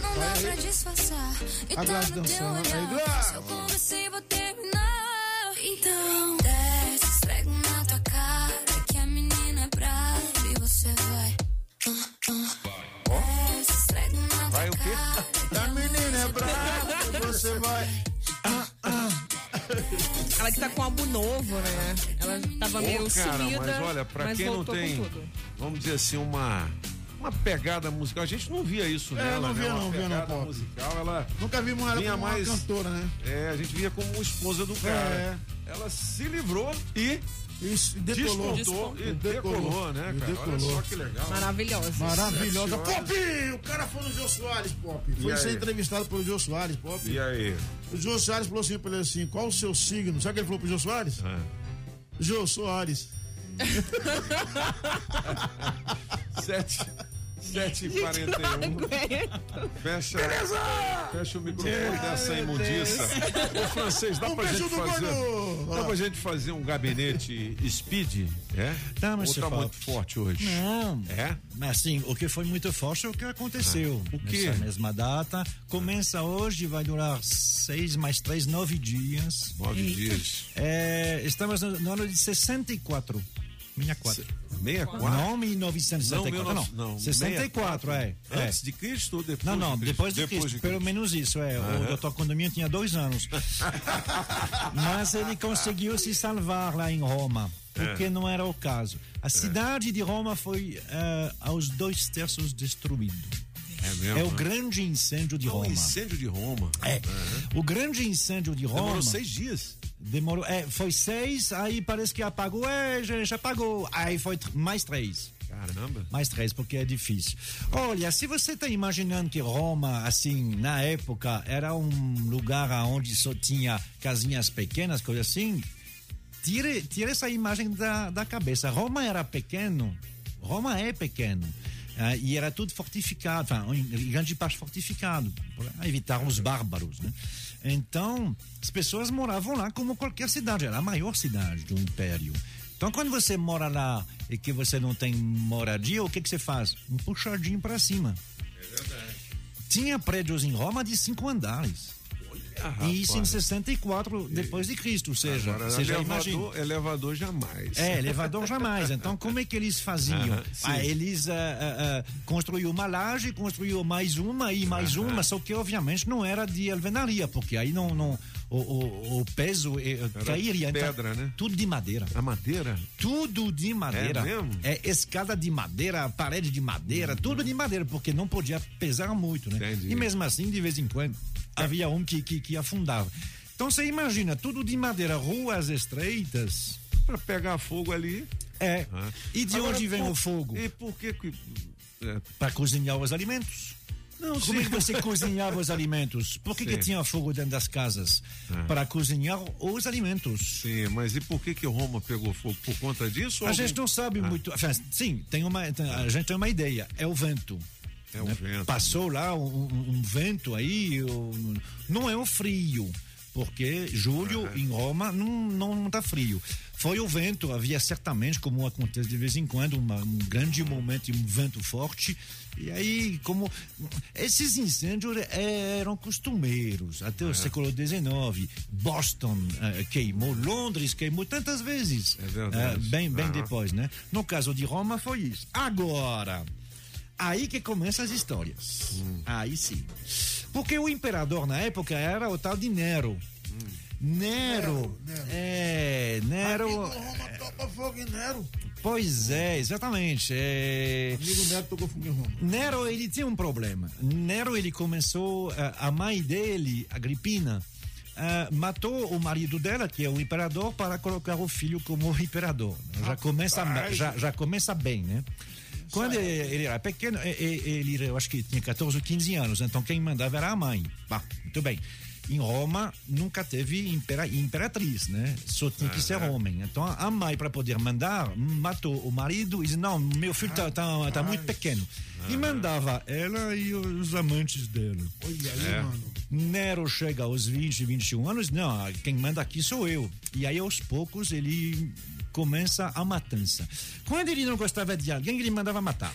Não dá pra disfarçar. E tá no teu olhar. Se eu comecei, vou terminar. Então, Ela que tá com álbum novo, né? Ela tava meio Ô, cara, sumida. mas olha, pra mas quem não tem, vamos dizer assim, uma uma pegada musical, a gente não via isso É, nela, não né? via Uma não, via não, pegada Pop. musical, ela Nunca vimos ela vinha como mais uma cantora, né? É, a gente via como esposa do cara. É. Ela se livrou e Isso, decolou. despontou e decolou, né, cara? Olha decolou. só que legal. Maravilhosa. Maravilhosa. Pop! O cara foi no Jô Soares, Pop. Foi E ser aí? entrevistado pelo Jô Soares, Pop. E aí? O Jô Soares falou assim pra ele assim: qual o seu signo? Sabe o que ele falou pro Jô Soares? Jô Soares. (laughs) Sete, sete e quarenta e um. Fecha, fecha o microfone dessa imundiça. Ô, francês, dá Um pra gente fazer. gordo. Dá pra gente fazer um gabinete speed? É? Tá, mas Ou tá fala- muito forte hoje? Não. É? Mas assim, o que foi muito forte é o que aconteceu. Ah, o quê? Nessa mesma data. Começa hoje, vai durar seis mais três, nove dias. Nove dias. É, estamos no, no ano de 64. 64. 64? Não, 1964. Não, Não, não, 64, é. é. Antes de Cristo ou depois Não, não, de Cristo? depois de Cristo, pelo menos isso, é. O Aham. doutor Condomínio tinha dois anos. (laughs) Mas ele conseguiu se salvar lá em Roma, o É. não era o caso. A cidade de Roma foi eh, aos dois terços destruída. É mesmo? É o né? grande incêndio de É o Roma. incêndio de Roma. É. O grande incêndio de Roma. Demorou seis dias. Demorou, é, foi seis, aí parece que apagou, é, já, já apagou. Aí foi mais três. Caramba. Mais três, porque é difícil. Olha, se você está imaginando que Roma, assim, na época, era um lugar onde só tinha casinhas pequenas, coisa assim, tire, tire essa imagem da, da cabeça. Roma era pequeno, Roma é pequeno. ah, e era tudo fortificado, enfin, em grande parte fortificado, para evitar os bárbaros. Né? Então, as pessoas moravam lá como qualquer cidade, era a maior cidade do império. Então, quando você mora lá e que você não tem moradia, o que, que você faz? Um puxadinho para cima. É verdade. Tinha prédios em Roma de cinco andares. E isso em 64 depois de Cristo, ou seja, Agora, você já imagina. elevador, elevador jamais. É, elevador jamais. Então, como é que eles faziam? Sim. ah, eles ah, ah, ah, construíam uma laje, construíam mais uma e mais uma, só que obviamente não era de alvenaria, porque aí não, não o, o, o peso eh, cairia. Então, pedra, né? Tudo de madeira. A madeira? Tudo de madeira. É mesmo? É escada de madeira, parede de madeira, tudo de madeira, porque não podia pesar muito, né? Entendi. E mesmo assim, de vez em quando, havia um que, que, que afundava. Então você imagina, tudo de madeira, ruas estreitas. Para pegar fogo ali. É. Ah. E de Agora, onde vem por- o fogo? E por que que. é, Para cozinhar os alimentos. Não, Como é sim. que você cozinhava os alimentos? Por que, que tinha fogo dentro das casas? Ah. Para cozinhar os alimentos. Sim, mas e por que que Roma pegou fogo? Por conta disso? A algum- gente não sabe Ah. muito. Enfin, sim, tem uma, a gente tem uma ideia. É o vento. É o né? vento. Passou lá um, um- um vento aí. um- não é o frio, porque julho em Roma não, não, tá frio. Foi o vento, havia certamente, como acontece de vez em quando, uma- um grande momento, um vento forte. E aí, como esses incêndios eram costumeiros até o É. século XIX. Boston eh, queimou, Londres queimou tantas vezes. É verdade. Eh, bem, bem Aham. depois, né? No caso de Roma foi isso. Agora, aí que começam as histórias. Hum. Aí sim. Porque o imperador na época era o tal de Nero. Hum. Nero, é, Nero, Roma topa fogo em Nero. pois é, exatamente. É, Amigo Nero tocou fogo em Roma. Nero ele tinha um problema. Nero ele começou eh, a mãe dele, Agripina, eh, matou o marido dela, que é o imperador, para colocar o filho como imperador. Já começa já, já começa bem, né? Quando ele, ele era pequeno, ele eu acho que tinha 14 ou 15 anos, então quem mandava era a mãe. Bah, muito bem. Em Roma nunca teve impera- imperatriz, né? Só tinha que ser homem. Então a mãe, para poder mandar, matou o marido e disse: Não, meu filho tá, tá, tá muito pequeno. E mandava ela e os amantes dela. Olha aí, É. mano. Nero chega aos 20, 21 anos, não, quem manda aqui sou eu. E aí aos poucos ele começa a matança. Quando ele não gostava de alguém, ele mandava matar.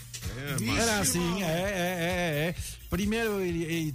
mas- Era assim, é, é, é, é. Primeiro ele, ele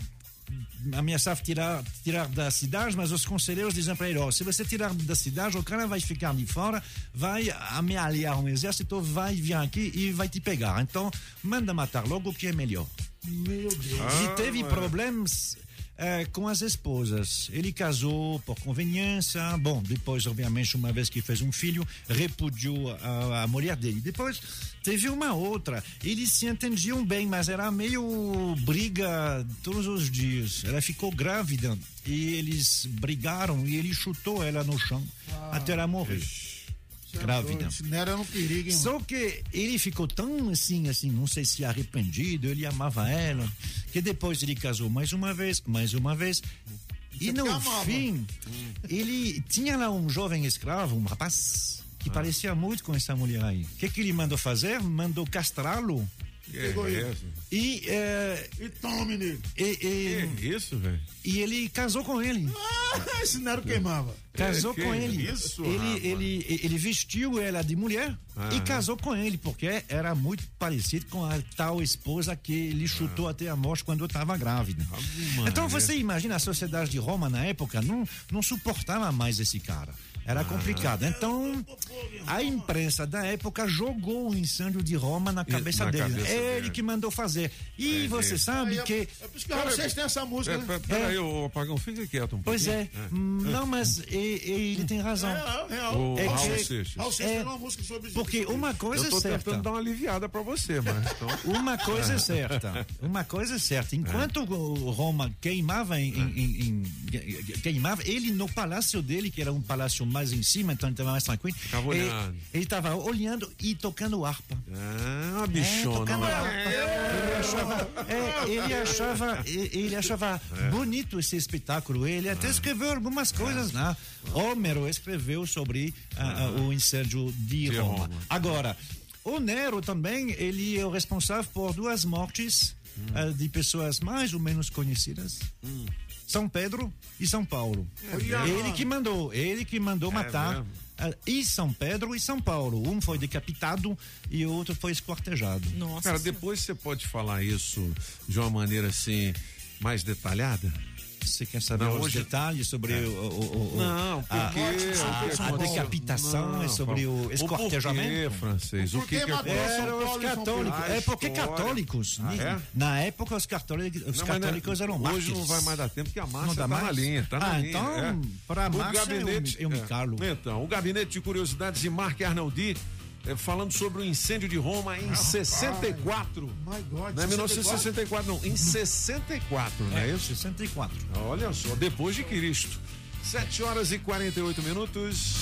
ameaçava tirar, tirar da cidade, mas os conselheiros dizem para ele: ó, se você tirar da cidade, o cara vai ficar de fora, vai amealhar um exército, vai vir aqui e vai te pegar. Então, manda matar logo que é melhor. Meu Deus. Ele teve Ah, problemas eh, com as esposas. Ele casou por conveniência. Bom, depois, obviamente, uma vez que fez um filho, repudiou a, a mulher dele. Depois teve uma outra. Eles se entendiam bem, mas era meio briga todos os dias. Ela ficou grávida e eles brigaram e ele chutou ela no chão até ela morrer. Grávida. Esse Nero era um perigo, hein? Só que ele ficou tão assim, assim, não sei se arrependido, ele amava ela, que depois ele casou mais uma vez, mais uma vez. E no amava. fim, ele tinha lá um jovem escravo, um rapaz, que parecia muito com essa mulher aí. O que, que ele mandou fazer? Mandou castrá-lo. Que é isso? E, eh, E tome, nego. e, e, isso, velho? e ele casou com ele. Ah, esse Nero queimava. Casou Que com ele. isso, ele, rapaz? ele, ele vestiu ela de mulher e Aham. casou com ele, porque era muito parecido com a tal esposa que ele chutou até a morte quando estava grávida. Então você imagina a sociedade de Roma na época não, não suportava mais esse cara. Era complicado. Então, a imprensa da época jogou o incêndio de Roma na cabeça na dele. cabeça é ele dele. que mandou fazer. E Entendi. você sabe é- que. É por isso que vocês têm essa música, É, né? pe- Peraí, ô Apagão, fica quieto um pouquinho. Pois é. Hum, Não, mas ele tem razão. É, real. O É Raul Seixas. Raul Seixas É, tem uma música sobre isso. Porque uma coisa Eu tô é certa. tentando dar uma aliviada pra você, mas então... (laughs) Uma coisa é certa. (laughs) Uma coisa é certa. Enquanto o Roma queimava em, em- em- em- queimava, ele no palácio dele, que era um palácio mais em cima, então estava mais tranquilo. Ficava ele- olhando. Ele estava olhando e tocando harpa. Ah, É, bichona. harpa. Ele achava, é, ele achava, ele achava É. bonito esse espetáculo. Ele até escreveu algumas coisas lá. Homero escreveu sobre ah, ah, o incêndio de De Roma. Roma. Agora, o Nero também, ele é o responsável por duas mortes eh, de pessoas mais ou menos conhecidas. São Pedro e São Paulo. mesmo? ele que mandou, ele que mandou É matar mesmo? eh, e São Pedro e São Paulo. Um foi decapitado e o outro foi esquartejado. Cara, depois você pode falar isso de uma maneira assim, mais detalhada? Você quer saber Não, os hoje- detalhes sobre É. o, o- o- Não, a, porque a- que a aconteceu? decapitação Não, é sobre o o esquartejamento? porquê, francês? O que que aconteceu? Eram os católicos. A É porque católicos. Ah, ni- é? Na época os católicos, os Não, mas católicos eram Hoje mártires. não vai mais dar tempo, porque a dá tá na mais? linha, tá na Ah, linha. então, é. pra O Márcia, gabinete, eu me- eu me calo. Então, o gabinete de curiosidades de Mark Arnaldi falando sobre o incêndio de Roma em 64. My God, Não é 1964, não, em 64, não é, É, isso? 64. Olha só, depois de Cristo. 7 horas e 48 minutos.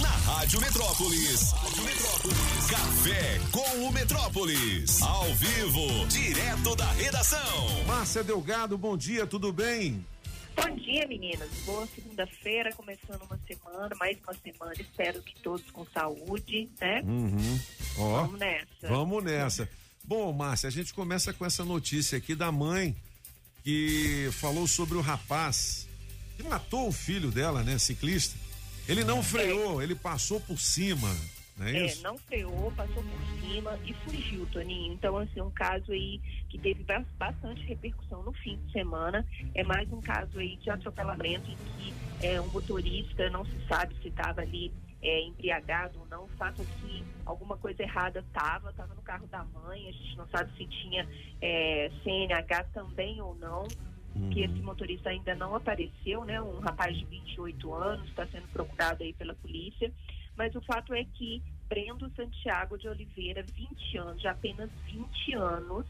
Na Rádio Metrópolis. Rádio Metrópolis. Café com o Metrópolis. Ao vivo, direto da redação. Márcia Delgado, bom dia, tudo bem? Bom dia, meninas. Boa segunda-feira, começando uma semana, mais uma semana. Espero que todos com saúde, né? Uhum. Ó, Vamos nessa. Vamos nessa. Bom, Márcia, a gente começa com essa notícia aqui da mãe que falou sobre o rapaz que matou o filho dela, né, ciclista. Ele não freou, ele passou por cima, não é É, não freou, passou por cima e fugiu, Toninho. Então, assim, um caso aí que teve bas- bastante repercussão no fim de semana. É mais um caso aí de atropelamento em que é, um motorista não se sabe se estava ali é, embriagado ou não. O fato é que alguma coisa errada estava, estava no carro da mãe. A gente não sabe se tinha é, CNH também ou não. que esse motorista ainda não apareceu, né? Um rapaz de 28 anos está sendo procurado aí pela polícia. Mas o fato é que Brendo Santiago de Oliveira, 20 anos, de apenas 20 anos,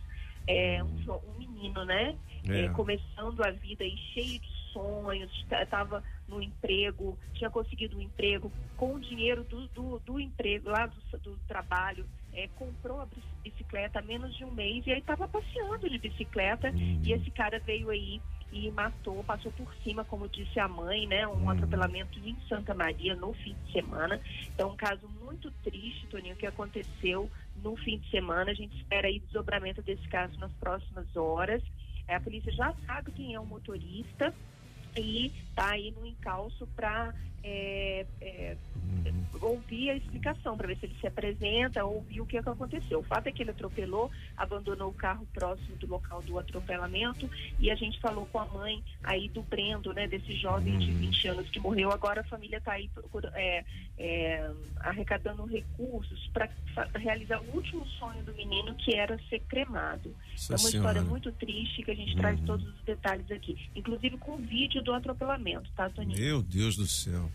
é um, um menino, né? É. É, começando a vida aí cheio de sonhos, estava no emprego, tinha conseguido um emprego com o dinheiro do, do, do emprego, lá do, do trabalho, é, comprou a bici- bicicleta há menos de um mês e aí estava passeando de bicicleta e esse cara veio aí e matou, passou por cima, como disse a mãe, né? Um atropelamento em Santa Maria no fim de semana. Então, um caso muito triste, Toninho, que aconteceu no fim de semana. A gente espera aí desdobramento desse caso nas próximas horas. É, a polícia já sabe quem é o motorista e está aí no encalço para ouvir a explicação, para ver se ele se apresenta, ouvir o que, é que aconteceu. O fato é que ele atropelou, abandonou o carro próximo do local do atropelamento e a gente falou com a mãe aí do Brendo, né, desse jovem de 20 anos que morreu. Agora a família está aí é, é, arrecadando recursos para realizar o último sonho do menino, que era ser cremado. É uma Senhora. história muito triste que a gente traz todos os detalhes aqui, inclusive com o vídeo do atropelamento, tá, Toninho? Meu Deus do céu.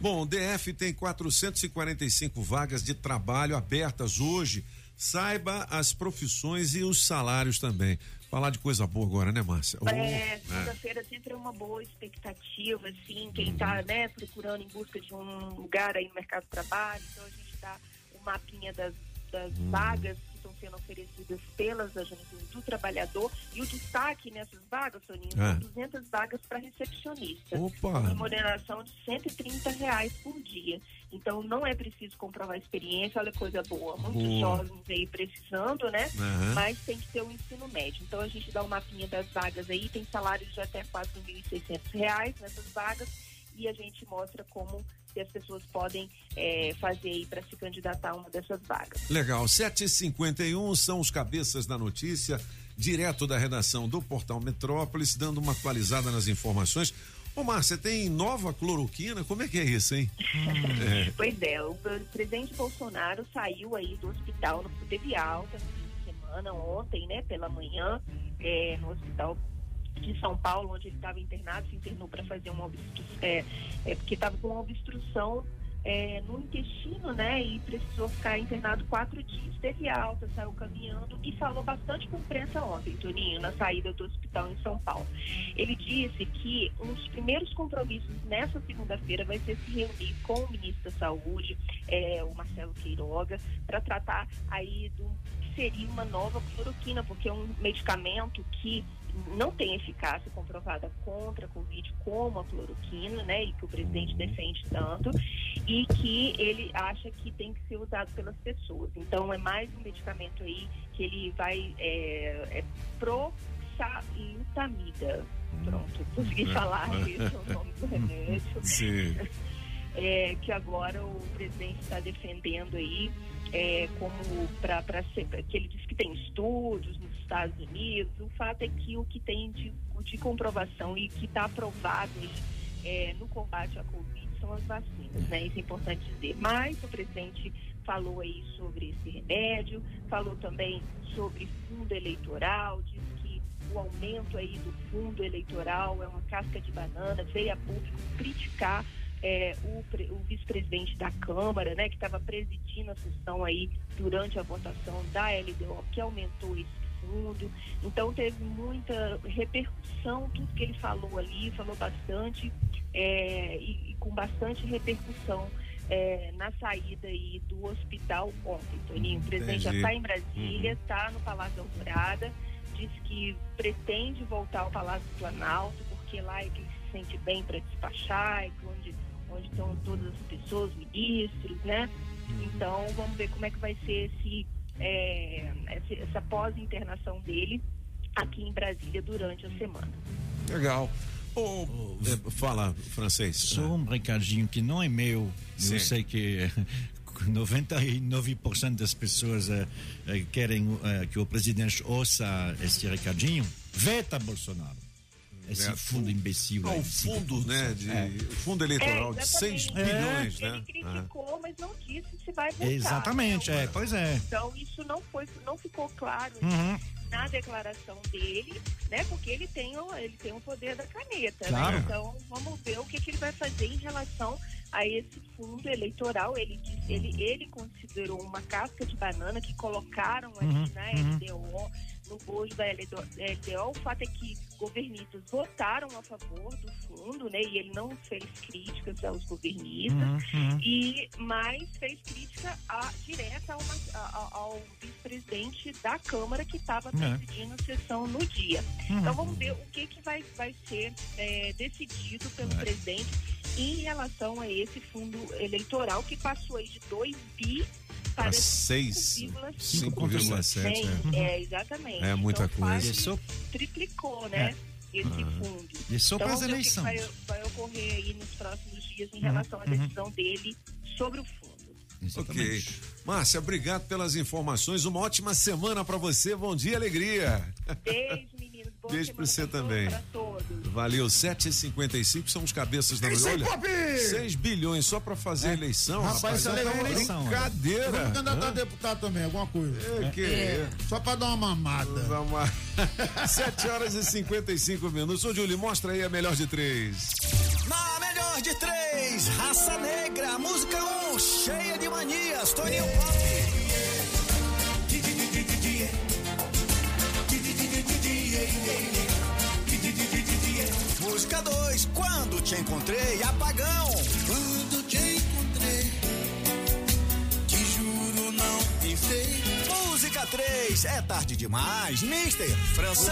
Bom, o DF tem 445 vagas de trabalho abertas hoje. Saiba as profissões e os salários também. Falar de coisa boa agora, né, Márcia? É, é. segunda-feira sempre é uma boa expectativa, assim, quem está né, procurando em busca de um lugar aí no mercado de trabalho, então a gente dá o mapinha das, das Hum. vagas sendo oferecidas pelas agências do trabalhador e o destaque nessas vagas, Soninho, É. são 200 vagas para recepcionista. Opa! Com remuneração de 130 reais por dia. Então não é preciso comprovar experiência, olha coisa boa. Muitos Boa. jovens aí precisando, né? Aham. Mas tem que ter o ensino médio. Então a gente dá um mapinha das vagas aí, tem salários de até 4.600 reais nessas vagas e a gente mostra como que as pessoas podem eh, fazer aí para se candidatar a uma dessas vagas. Legal, 7h51 são os cabeças da notícia, direto da redação do Portal Metrópolis, dando uma atualizada nas informações. Ô, Márcia, tem nova cloroquina? Como é que é isso, hein? (laughs) É. Pois é, o presidente Bolsonaro saiu aí do hospital, no- teve alta no fim de semana, ontem, né, pela manhã, eh, no hospital de São Paulo, onde ele estava internado, se internou para fazer uma obstrução, é, é, porque estava com uma obstrução é, no intestino, né, e precisou ficar internado quatro dias. Teve alta, saiu caminhando e falou bastante com imprensa ontem, Toninho, na saída do hospital em São Paulo. Ele disse que um dos primeiros compromissos nessa segunda-feira vai ser se reunir com o ministro da Saúde, é, o Marcelo Queiroga, para tratar aí do que seria uma nova cloroquina, porque é um medicamento que não tem eficácia comprovada contra a Covid como a cloroquina, né, e que o presidente defende tanto. e que ele acha que tem que ser usado pelas pessoas. Então é mais um medicamento aí que ele vai é, é proxalutamida. Pronto, consegui falar (laughs) esse é o nome do remédio. Sim. (laughs) É, que agora o presidente está defendendo aí é, como para ser que ele diz que tem estudos nos Estados Unidos. O fato é que o que tem de, de comprovação e que está aprovado é, no combate à Covid são as vacinas, né? Isso é importante dizer. Mas o presidente falou aí sobre esse remédio, falou também sobre fundo eleitoral, diz que o aumento aí do fundo eleitoral é uma casca de banana, veio a público criticar é, o, o vice-presidente da Câmara, né, que estava presidindo a sessão aí durante a votação da LDO, que aumentou esse fundo. Então teve muita repercussão, tudo que ele falou ali, falou bastante é, e, e com bastante repercussão é, na saída aí do hospital ontem, Toninho. O presidente já está em Brasília, está no Palácio da Alvorada, disse que pretende voltar ao Palácio do Planalto, porque lá é que ele se sente bem para despachar, é onde, onde estão todas as pessoas, ministros, né? Então vamos ver como é que vai ser esse, é, essa pós-internação dele aqui em Brasília durante a semana. Legal. É, fala, francês. Só um recadinho que não é meu. Sim. Eu sei que (laughs) 99% das pessoas eh, eh, querem eh, que o presidente ouça esse recadinho. Veta Bolsonaro. Esse Veta. fundo imbecil. Ah, aí, o fundo, né, de, É. o fundo eleitoral de 6 exatamente. bilhões, Ele né? criticou, mas não disse se vai votar. Exatamente, né? é, pois é. Então isso não foi, não ficou claro Uhum. na declaração dele, né? Porque ele tem o, ele tem o poder da caneta, Claro. né? Então vamos ver o que, que ele vai fazer em relação a esse fundo eleitoral. Ele disse, ele, ele considerou uma casca de banana que colocaram ali Uhum, na uhum. LDO, no bojo da LDO. O fato é que governistas votaram a favor do fundo, né? E ele não fez críticas aos governistas Uhum, uhum. e mais fez crítica a, direta ao, a- a- ao vice-presidente da Câmara que estava É. presidindo a sessão no dia. Uhum. Então vamos ver o que, que vai, vai ser é, decidido pelo presidente em relação a esse fundo eleitoral que passou aí de 2 bi para Para 6, 5,7. Sim, É. é, exatamente. É muita então, coisa. quase triplicou, né? Esse Ah. fundo. E só então, para as eleições. Vai, vai ocorrer aí nos próximos dias em Uhum, relação à uhum. decisão dele sobre o fundo. Ok. Márcia, obrigado pelas informações. Uma ótima semana para você. Bom dia, alegria. Beijo. Boa Beijo pra você também. Para todos. Valeu, 7h55 são os cabeças da aí, Olha, Pop! 6 bilhões só pra fazer eleição, rapaz. Rapaz, isso é legal, uma eleição. Brincadeira. Vamos candidatar a deputado também, alguma coisa. É, que é. Só pra dar uma mamada. Dá uma... (laughs) 7 horas e 55 minutos. Ô, Júlio, mostra aí a melhor de três. Na melhor de três, Raça Negra, música 1, um, cheia de manias, Toninho Pop. Música 2, quando te encontrei, apagão. Quando te encontrei, te juro não pensei. Música 3, é tarde demais, Mister Francês.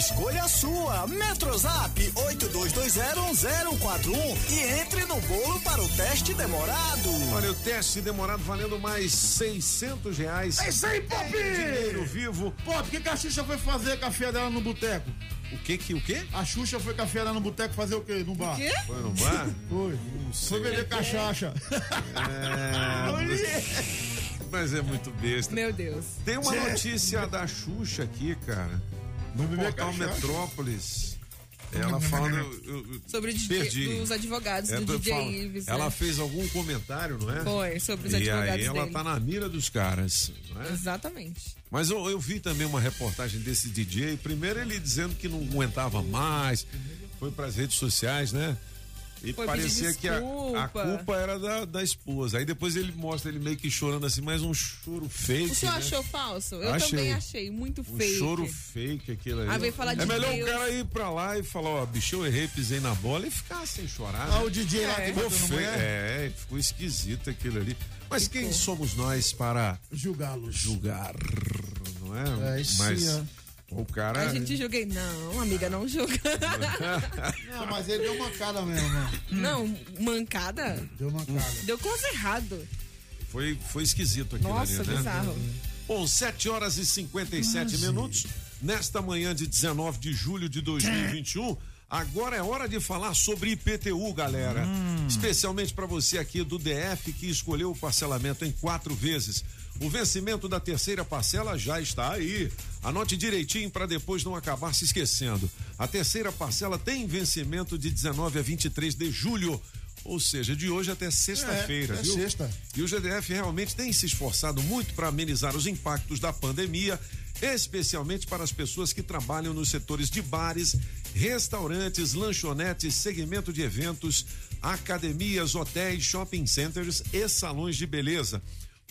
Escolha a sua. Metrozap 82201041 e entre no bolo para o teste demorado. Olha, o teste demorado valendo mais 600 reais. É isso aí, Pop! Dinheiro vivo. Pop, o que, que a Xuxa foi fazer com a filha dela no boteco? O que que, o quê? A Xuxa foi com a filha dela no boteco fazer o quê? No bar? quê? Foi no bar? (laughs) Foi. Foi beber cachaça. É, mas é muito besta. Meu Deus. Tem uma notícia da Xuxa aqui, cara. No portal. Metrópolis. Ela falando. eu- eu Sobre o DJ perdi. dos advogados É, do DJ falo- Ives. Ela né? fez algum comentário, não é? Foi, sobre os e advogados aí ela dele. tá na mira dos caras. Não é? Exatamente. Mas eu, eu vi também uma reportagem desse DJ. Primeiro ele dizendo que não aguentava mais, foi para as redes sociais, né? E Foi parecia que a, a culpa era da, da esposa. Aí depois ele mostra ele meio que chorando assim, mas um choro fake. O senhor né? achou falso? Eu Achei. também achei. Muito Um fake. choro fake aquilo ali. Ah, veio falar é de melhor Deus. o cara ir pra lá e falar, ó, bicho, eu errei, pisei na bola e ficar sem chorar. Ah, né? o DJ lá que Ficou feio? É, ficou esquisito aquilo ali. Mas quem somos nós para julgá-los? Julgar, não não é? É, Mas sim, o cara. A gente joguei. Não, amiga, não joga. (laughs) Não, mas ele deu mancada mesmo, né? Não, mancada? Deu mancada. Deu coisa errado. Foi, foi esquisito aquilo Nossa, ali, né? bizarro. Bom, 7 horas e 57 minutos. Nesta manhã de 19 de julho de 2021, agora é hora de falar sobre IPTU, galera. Especialmente para você aqui do DF que escolheu o parcelamento em quatro vezes. O vencimento da terceira parcela já está aí. Anote direitinho para depois não acabar se esquecendo. A terceira parcela tem vencimento de 19 a 23 de julho. Ou seja, de hoje até sexta-feira, É, é sexta. E o GDF realmente tem se esforçado muito para amenizar os impactos da pandemia, especialmente para as pessoas que trabalham nos setores de bares, restaurantes, lanchonetes, segmento de eventos, academias, hotéis, shopping centers e salões de beleza.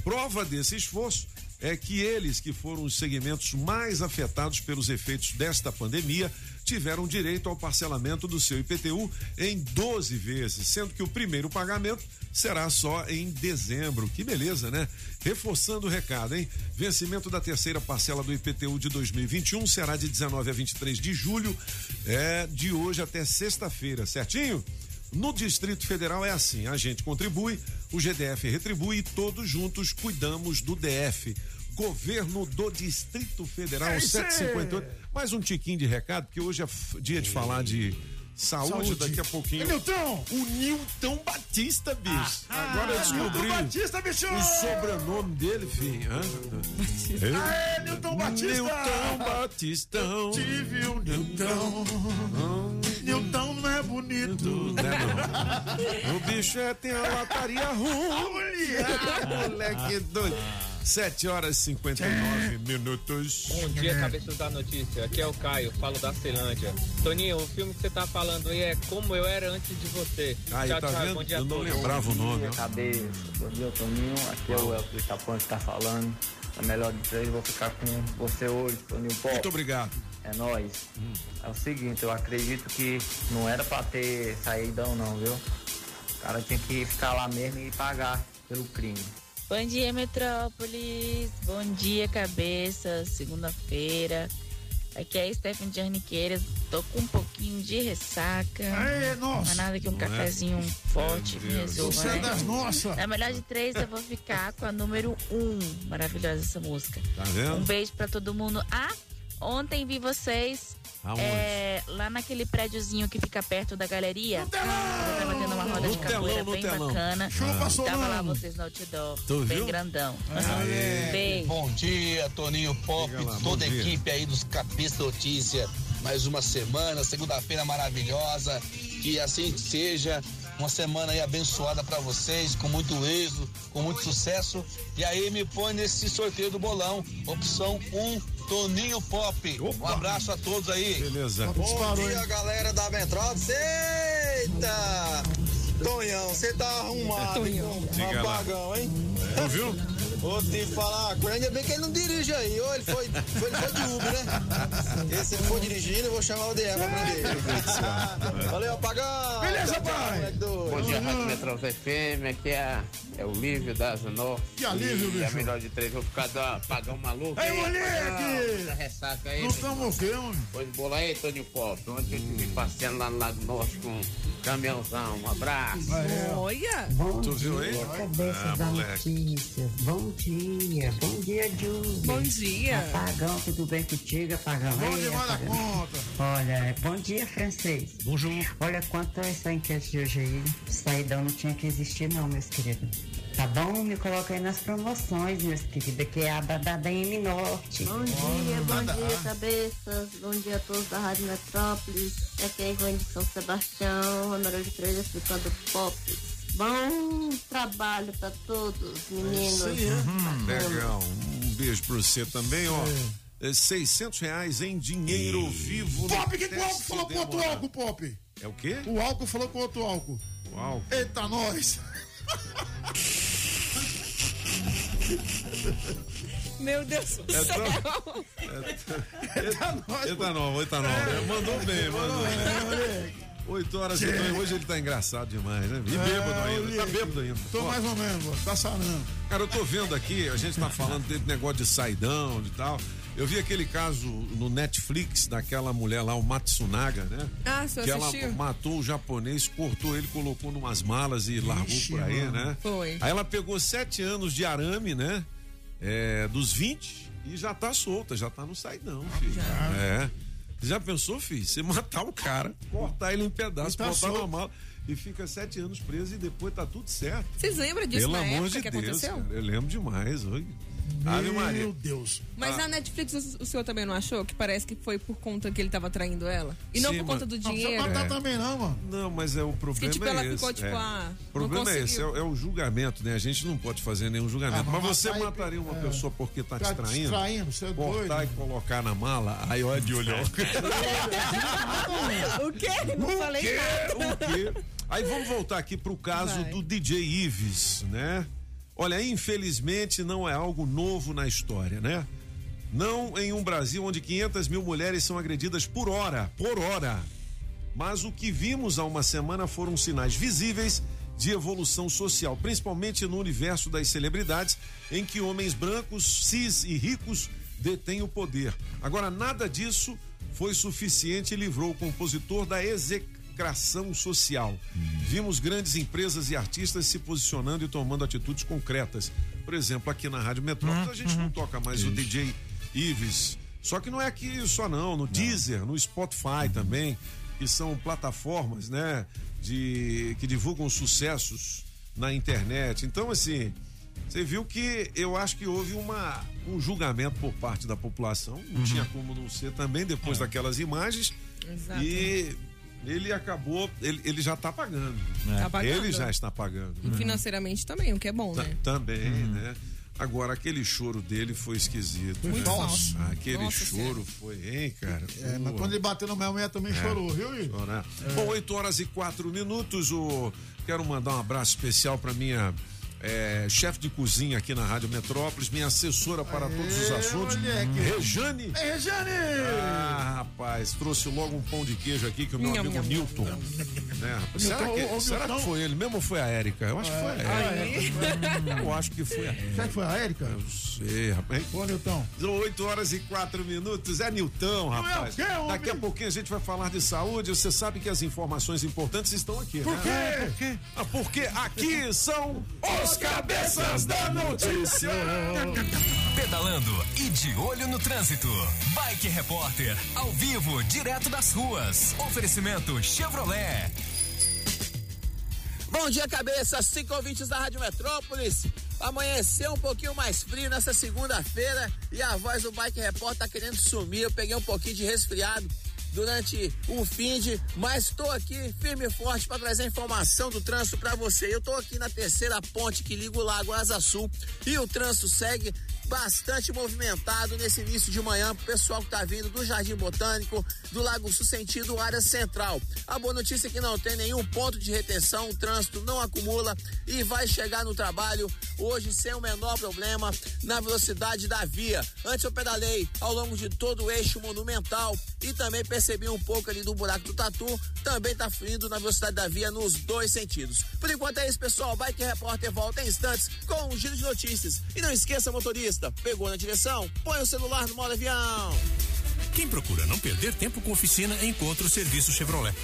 Prova desse esforço é que eles, que foram os segmentos mais afetados pelos efeitos desta pandemia, tiveram direito ao parcelamento do seu IPTU em 12 vezes, sendo que o primeiro pagamento será só em dezembro. Que beleza, né? Reforçando o recado, hein? Vencimento da terceira parcela do IPTU de 2021 será de 19 a 23 de julho, é de hoje até sexta-feira, certinho? No Distrito Federal é assim: a gente contribui, o GDF retribui e todos juntos cuidamos do DF. Governo do Distrito Federal, É isso aí. 758. Mais um tiquinho de recado, porque hoje é dia de falar de saúde, Saúde. daqui a pouquinho. É Nilton! O Nilton Batista, bicho. Ah, Agora eu descobri Nilton Batista, bicho! o sobrenome dele, filho. Hã? Ei, Aê, Nilton Batista! Nilton Batistão. Tive um Nilton. Nilton não é bonito. Né? (laughs) O bicho é, tem a lataria ruim. Moleque doido. 7 horas e 59 minutos. Bom dia, cabeças da notícia. Aqui é o Caio, falo da Ceilândia. Toninho, o filme que você tá falando aí é Como Eu Era Antes de Você. Aí, tá vendo? bom dia Eu não lembrava o nome. ó. Cabeça, bom dia Toninho, aqui é o Elcio Itapã que tá falando. A melhor de três, vou ficar com você hoje, Toninho Pop. Muito obrigado. É nóis. É o seguinte, eu acredito que não era pra ter saídão não, viu? O cara tinha que ficar lá mesmo e pagar pelo crime. Bom dia, Metrópolis. Bom dia, cabeça. Segunda-feira. Aqui é a Stephanie de Arniqueiras. Tô com um pouquinho de ressaca. Aê, nossa. Não é nada que um Não é? cafezinho forte Meu me resolva, Você é né? das nossas. Na melhor de três, eu vou ficar com a número um. Maravilhosa essa música. Tá vendo? Um beijo pra todo mundo. Ah, ontem vi vocês Aonde? é, lá naquele prédiozinho que fica perto da galeria. Eu tava tendo uma roda No de capoeira telão, no bem telão. bacana. Chupa, Tava lá vocês no outdoor. Tu bem viu? grandão. Aê. Beijo. Bom dia, Toninho Pop, lá, toda a dia. equipe aí dos Cabeça Notícia. Mais uma semana, segunda-feira maravilhosa. Que assim seja. Uma semana aí abençoada pra vocês, com muito êxito, com muito sucesso. E aí me põe nesse sorteio do bolão. Opção 1, Toninho Pop. Um abraço a todos aí. Beleza. Bom dia, galera da Metrópolis. Eita! Tonhão, você tá arrumado, hein? com Diga lá. apagão, hein? Ouviu? Vou te falar, ainda bem que ele não dirige aí. Ou ele foi, foi, ele foi de Uber, né? E se ele for dirigindo, eu vou chamar o DR pra aprender. (laughs) Valeu, apagão! Beleza, pai. Bom dia, Rádio Metrópole FM, aqui é, é o Lívio da Zanó. Que alívio, E bicho. a melhor de três, vou ficar do apagão maluco. Ei, Ei, moleque! Essa ressaca aí. Não estamos o quê, homem? Pois bola aí, Tony Pop. Ontem eu estive passeando lá no Lago Norte com um caminhãozão. Um abraço. Olha! Bom Tu dia, viu aí? cabeça Ah, da moleque. notícia. Bom dia, bom dia, Júlio. Bom dia. Apagão, tudo bem contigo, apagão? Bom demais da conta. Olha, é, bom dia, francês. Bonjour. Olha, quanto a essa enquete de hoje aí, saidão não tinha que existir não, meus queridos. Tá bom? Me coloca aí nas promoções, meus queridos, que é a aba da DM Norte. Bom dia, bom dia, cabeças. Bom dia a todos da Rádio Metrópolis. Aqui é a Ivone de São Sebastião, a número de três explicando pop. Bom trabalho pra todos, meninos. Hum, legal. Um beijo pra você também, ó. É 600 reais em dinheiro vivo. no Pop, o que, que o álcool falou com outro álcool, Pop? É o quê? O álcool falou com outro álcool. O álcool. Eita, nós! Meu Deus do É céu! Etanol, etanol. né? Mandou bem, mandou bem. 8 horas e dois. Hoje ele tá engraçado demais, né? E bêbado ainda. Tá bêbado ainda. Tô mais ou menos, tá sarando. Cara, eu tô vendo aqui, a gente tá falando desse negócio de saidão e tal. Eu vi aquele caso no Netflix daquela mulher lá, o Matsunaga, né? Ah, você que assistiu? ela matou o japonês, cortou ele, colocou numas malas e largou Ixi, por aí, mano. né? Foi. Aí ela pegou sete anos de arame, né? É, dos 20 e já tá solta, já tá no saidão, filho. É. Já pensou, filho? Você matar o cara, cortar ele em pedaços, tá botar na mala e fica sete anos preso e depois tá tudo certo. Vocês lembram disso Pelo na amor época de que Deus, aconteceu? cara, eu lembro demais. Oi. Ave Maria. Meu Deus. Mas Ah. na Netflix o o senhor também não achou que parece que foi por conta que ele tava traindo ela? E não Sim, por conta do Não precisa dinheiro? matar É. também, não, mano. Não, mas é o problema tipo, é ela esse. ficou, tipo, é. ah, o problema não é esse, é, é o julgamento, né? A gente não pode fazer nenhum julgamento. Ah, mas mas você mataria uma é. pessoa porque tá, Tá te traindo? distraindo, você é cortar doido. e colocar na mala, aí olha de olhão. (laughs) O quê? Não falei quê? nada. O quê? Aí vamos voltar aqui pro caso Vai. do DJ Ives, né? Olha, infelizmente não é algo novo na história, né? Não em um Brasil onde 500 mil mulheres são agredidas por hora, por hora. Mas o que vimos há uma semana foram sinais visíveis de evolução social, principalmente no universo das celebridades, em que homens brancos, cis e ricos detêm o poder. Agora, nada disso foi suficiente e livrou o compositor da execração social. Vimos grandes empresas e artistas se posicionando e tomando atitudes concretas. Por exemplo, aqui na Rádio Metrópolis, a gente não toca mais o DJ Ives. Só que não é aqui só não, no Deezer, no Spotify também, que são plataformas, né, de que divulgam sucessos na internet. Então, assim, você viu que eu acho que houve uma, um julgamento por parte da população, não tinha como não ser também depois daquelas imagens. Exato. E ele acabou, ele, ele já está pagando. Tá pagando. Ele já está pagando. E né? financeiramente também, o que é bom, Ta- né? Também, né? Agora, aquele choro dele foi esquisito. Foi né? falso. Aquele Nossa choro foi, hein, cara? É, mas quando ele bateu na minha mulher também É. chorou, viu, Igor? Chorar. Bom, 8 horas e 4 minutos. O... Quero mandar um abraço especial para minha é, chefe de cozinha aqui na Rádio Metrópolis, minha assessora para todos os assuntos, moleque. Rejane. É, Rejane! Ah, rapaz, trouxe logo um pão de queijo aqui que o meu amigo Newton. Né, rapaz? Será, que, será que foi ele mesmo ou foi a Érica? Eu acho que foi a Érica. Eu acho que foi a Érica. Será que foi a Érica? Eu sei, rapaz. Ô, Nilton. São 8 horas e 4 minutos. É Nilton, rapaz. Não é o quê? Daqui a pouquinho a gente vai falar de saúde. Você sabe que as informações importantes estão aqui, Por né? quê? Por quê? Ah, porque aqui são os cabeças da notícia. Pedalando e de olho no trânsito. Bike Repórter, ao vivo, direto das ruas. Oferecimento Chevrolet. Bom dia, cabeça. Cinco ouvintes da Rádio Metrópolis. Amanheceu um pouquinho mais frio nessa segunda-feira e a voz do Bike Repórter tá querendo sumir. Eu peguei um pouquinho de resfriado durante o fim de, mas estou aqui firme e forte para trazer informação do trânsito para você. Eu estou aqui na terceira ponte que liga o Lago Asa Sul e o trânsito segue bastante movimentado nesse início de manhã pro pessoal que tá vindo do Jardim Botânico, do Lago Sul sentido área central. A boa notícia é que não tem nenhum ponto de retenção, o trânsito não acumula e vai chegar no trabalho hoje sem o menor problema na velocidade da via. Antes eu pedalei ao longo de todo o eixo monumental e também percebi um pouco ali do buraco do Tatu, também tá fluindo na velocidade da via nos dois sentidos. Por enquanto é isso, pessoal. Bike Repórter volta em instantes com um giro de notícias. E não esqueça, motorista, pegou na direção? Põe o celular no modo avião. Quem procura não perder tempo com oficina, encontra o serviço Chevrolet.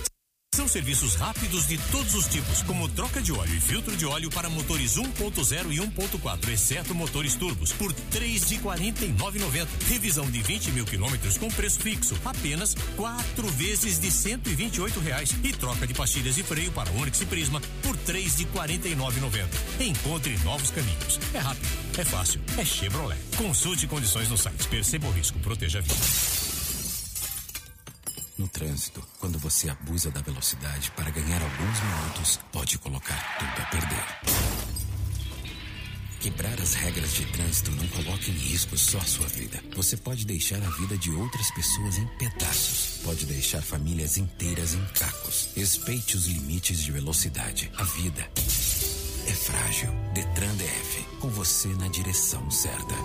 São serviços rápidos de todos os tipos, como troca de óleo e filtro de óleo para motores 1.0 e 1.4, exceto motores turbos, por R$ 3,49,90. Revisão de 20 mil quilômetros com preço fixo, apenas quatro vezes de 128 reais. E troca de pastilhas de freio para Onix e Prisma por R$ 3,49,90. Encontre novos caminhos. É rápido, é fácil, é Chevrolet. Consulte condições no site. Perceba o risco, proteja a vida. No trânsito, quando você abusa da velocidade para ganhar alguns minutos, pode colocar tudo a perder. Quebrar as regras de trânsito não coloca em risco só a sua vida. Você pode deixar a vida de outras pessoas em pedaços. Pode deixar famílias inteiras em cacos. Respeite os limites de velocidade. A vida é frágil. Detran DF. Com você na direção certa.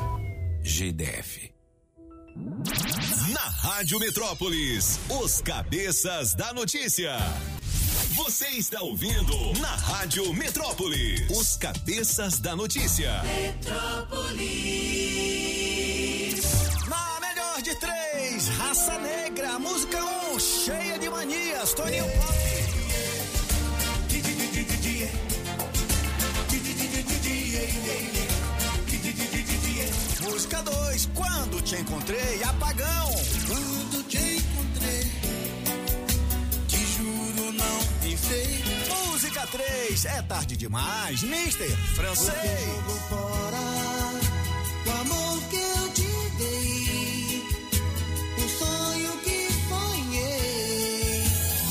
GDF. Na Rádio Metrópolis, os cabeças da notícia. Você está ouvindo na Rádio Metrópolis, os cabeças da notícia. Na melhor Raça Negra, música 1, cheia de manias, Toninho Pop. Música 2, quando te encontrei, apagão. Quando te encontrei, te juro não pensei. Música 3, é tarde demais, Mister Francês. Jogo fora o amor que eu te dei, o sonho que sonhei.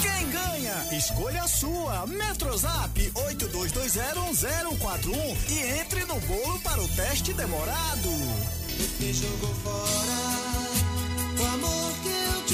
Quem ganha? Escolha a sua. Metrozap 82201041 e entre no bolo para o teste demorado. Você jogou fora. O amor que eu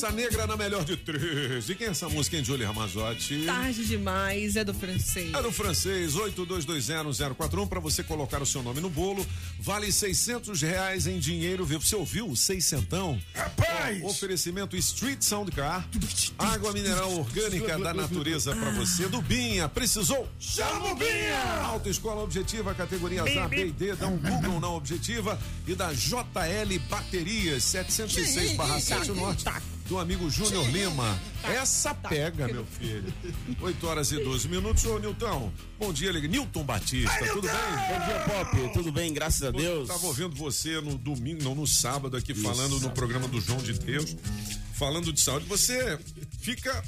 Raça Negra na melhor de três. E quem é essa música, hein, Julie Ramazotti? Tarde demais, é do francês. É do francês, 82201041, para você colocar o seu nome no bolo. Vale 600 reais em dinheiro vivo. Você ouviu? Seiscentão? Rapaz! Oferecimento Street Sound Car. Água mineral orgânica da natureza para você. Do Binha. Precisou? Chama o Binha! Autoescola Objetiva, categorias A, B e D. Dá um Google na Objetiva. E da JL Baterias, 706 barra 7 Norte. Do amigo Júnior Lima. Essa pega, meu filho. 8 horas e 12 minutos. Ô, Nilton, bom dia, Nilton Batista, tudo bem? Bom dia, Pop. Tudo bem, graças a Deus. Tava ouvindo você no domingo, não, no sábado aqui, falando no programa do João de Deus, falando de saúde. Você fica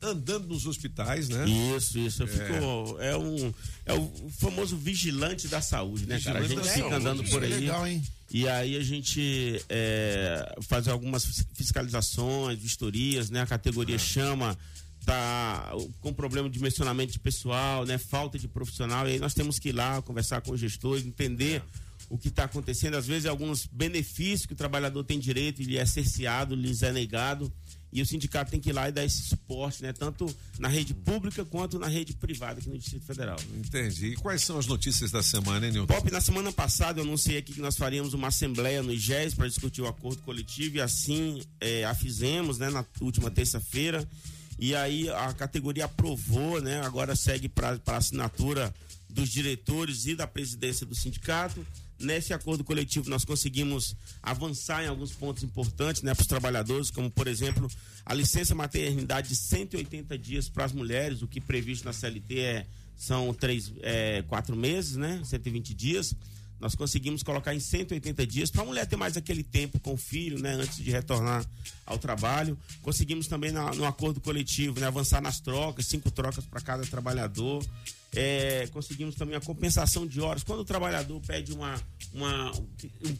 andando nos hospitais, né? Isso, isso. Eu É. fico. É um. É o famoso vigilante da saúde, né, cara? A Vigilante gente fica saúde. andando por aí. Legal, hein? E aí a gente é, faz algumas fis- fiscalizações, vistorias, né? A categoria chama, tá com problema de mencionamento de pessoal, né? Falta de profissional. E aí nós temos que ir lá conversar com os gestores, entender o que está acontecendo. Às vezes alguns benefícios que o trabalhador tem direito, ele é cerceado, lhes é negado. E o sindicato tem que ir lá e dar esse suporte, né? Tanto na rede pública quanto na rede privada aqui no Distrito Federal. Entendi. E quais são as notícias da semana, hein, Nilton? Pop, na semana passada eu anunciei aqui que nós faríamos uma assembleia no IGES para discutir o acordo coletivo e assim é, a fizemos, né, na última terça-feira. E aí a categoria aprovou, né, agora segue para assinatura dos diretores e da presidência do sindicato. Nesse acordo coletivo nós conseguimos avançar em alguns pontos importantes, né, para os trabalhadores, como por exemplo a licença maternidade de 180 dias para as mulheres, o que previsto na CLT é são três, é, quatro meses, né? 120 dias. Nós conseguimos colocar em 180 dias para a mulher ter mais aquele tempo com o filho, né? Antes de retornar ao trabalho. Conseguimos também na- no acordo coletivo, né? Avançar nas trocas, cinco trocas para cada trabalhador. É, conseguimos também a compensação de horas. Quando o trabalhador pede uma, uma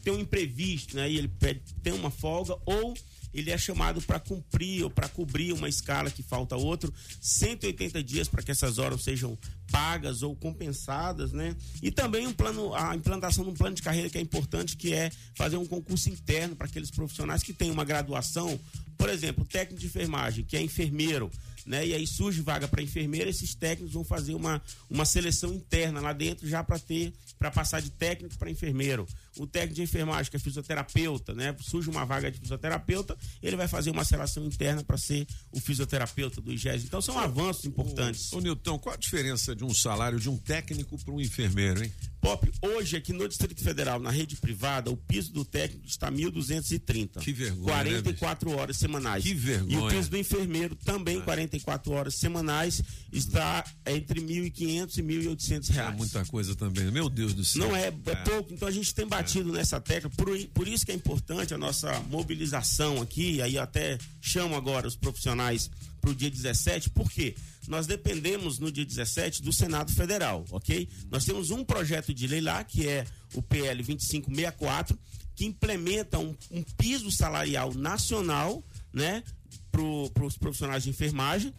tem um imprevisto, né? E ele pede, tem uma folga ou ele é chamado para cumprir ou para cobrir uma escala que falta outro, 180 dias para que essas horas sejam pagas ou compensadas, né? E também um plano, a implantação de um plano de carreira que é importante, que é fazer um concurso interno para aqueles profissionais que têm uma graduação, por exemplo, técnico de enfermagem, que é enfermeiro, né? E aí surge vaga para enfermeira, esses técnicos vão fazer uma, uma seleção interna lá dentro já para ter para passar de técnico para enfermeiro. O técnico de enfermagem que é fisioterapeuta, né? Surge uma vaga de fisioterapeuta, ele vai fazer uma seleção interna para ser o fisioterapeuta do IGES. Então são avanços importantes. Ô, Nilton, qual a diferença de um salário de um técnico para um enfermeiro, hein? Pop, hoje aqui no Distrito Federal, na rede privada, o piso do técnico está 1.230. Que vergonha, 44 horas semanais. Que vergonha. E o piso do enfermeiro também 44 horas semanais está entre 1.500 e 1.800 reais. É muita coisa também. Meu Deus do céu. Não é, é pouco, então a gente tem batido nessa tecla. Por, por isso que é importante a nossa mobilização aqui. Aí até chamo agora os profissionais para o dia 17, porque nós dependemos no dia 17 do Senado Federal, ok? Nós temos um projeto de lei lá, que é o PL 2564, que implementa um, um piso salarial nacional, né, para os profissionais de enfermagem.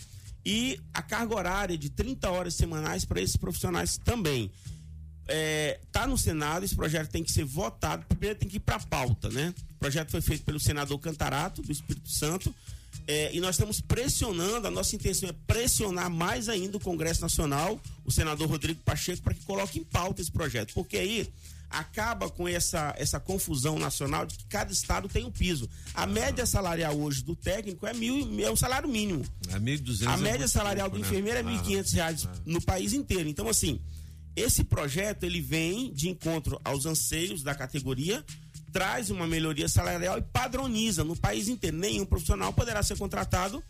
e a carga horária de 30 horas semanais para esses profissionais também. Está no Senado, esse projeto tem que ser votado, primeiro tem que ir para a pauta, né? O projeto foi feito pelo senador Cantarato, do Espírito Santo, é, e nós estamos pressionando, a nossa intenção é pressionar mais ainda o Congresso Nacional, o senador Rodrigo Pacheco, para que coloque em pauta esse projeto, porque aí acaba com essa, essa confusão nacional de que cada estado tem um piso. A média salarial hoje do técnico é mil, é o salário mínimo. É 1.200 A é média muito salarial pouco, do né? enfermeiro é Ah, 1.500 reais no país inteiro. Então, assim, esse projeto ele vem de encontro aos anseios da categoria, traz uma melhoria salarial e padroniza no país inteiro. Nenhum profissional poderá ser contratado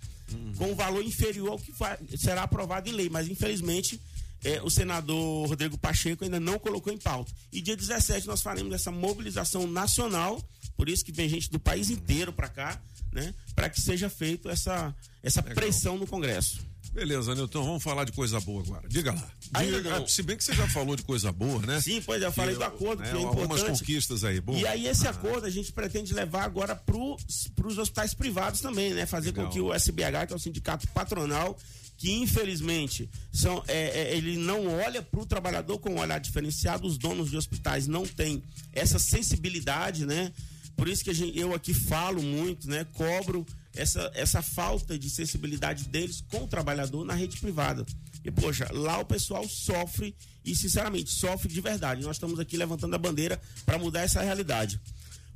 com um valor inferior ao que vai- será aprovado em lei, mas infelizmente eh, o senador Rodrigo Pacheco ainda não colocou em pauta. E dia 17 nós faremos essa mobilização nacional, por isso que vem gente do país inteiro para cá, né, para que seja feito essa essa pressão no Congresso. Beleza, Nilton, vamos falar de coisa boa agora. Diga lá. Diga- não. se bem que você já falou de coisa boa, né? Sim, pois eu falei do acordo, que é Algumas importante. conquistas aí, boa. E aí esse Ah, acordo a gente pretende levar agora para os hospitais privados também, né? Fazer Legal. com que o SBH, que é o sindicato patronal, que infelizmente são, é, é, ele não olha para o trabalhador com um olhar diferenciado, os donos de hospitais não têm essa sensibilidade, né? Por isso que a gente- eu aqui falo muito, né? Cobro essa, essa falta de sensibilidade deles com o trabalhador na rede privada. E, poxa, lá o pessoal sofre e, sinceramente, sofre de verdade. Nós estamos aqui levantando a bandeira para mudar essa realidade.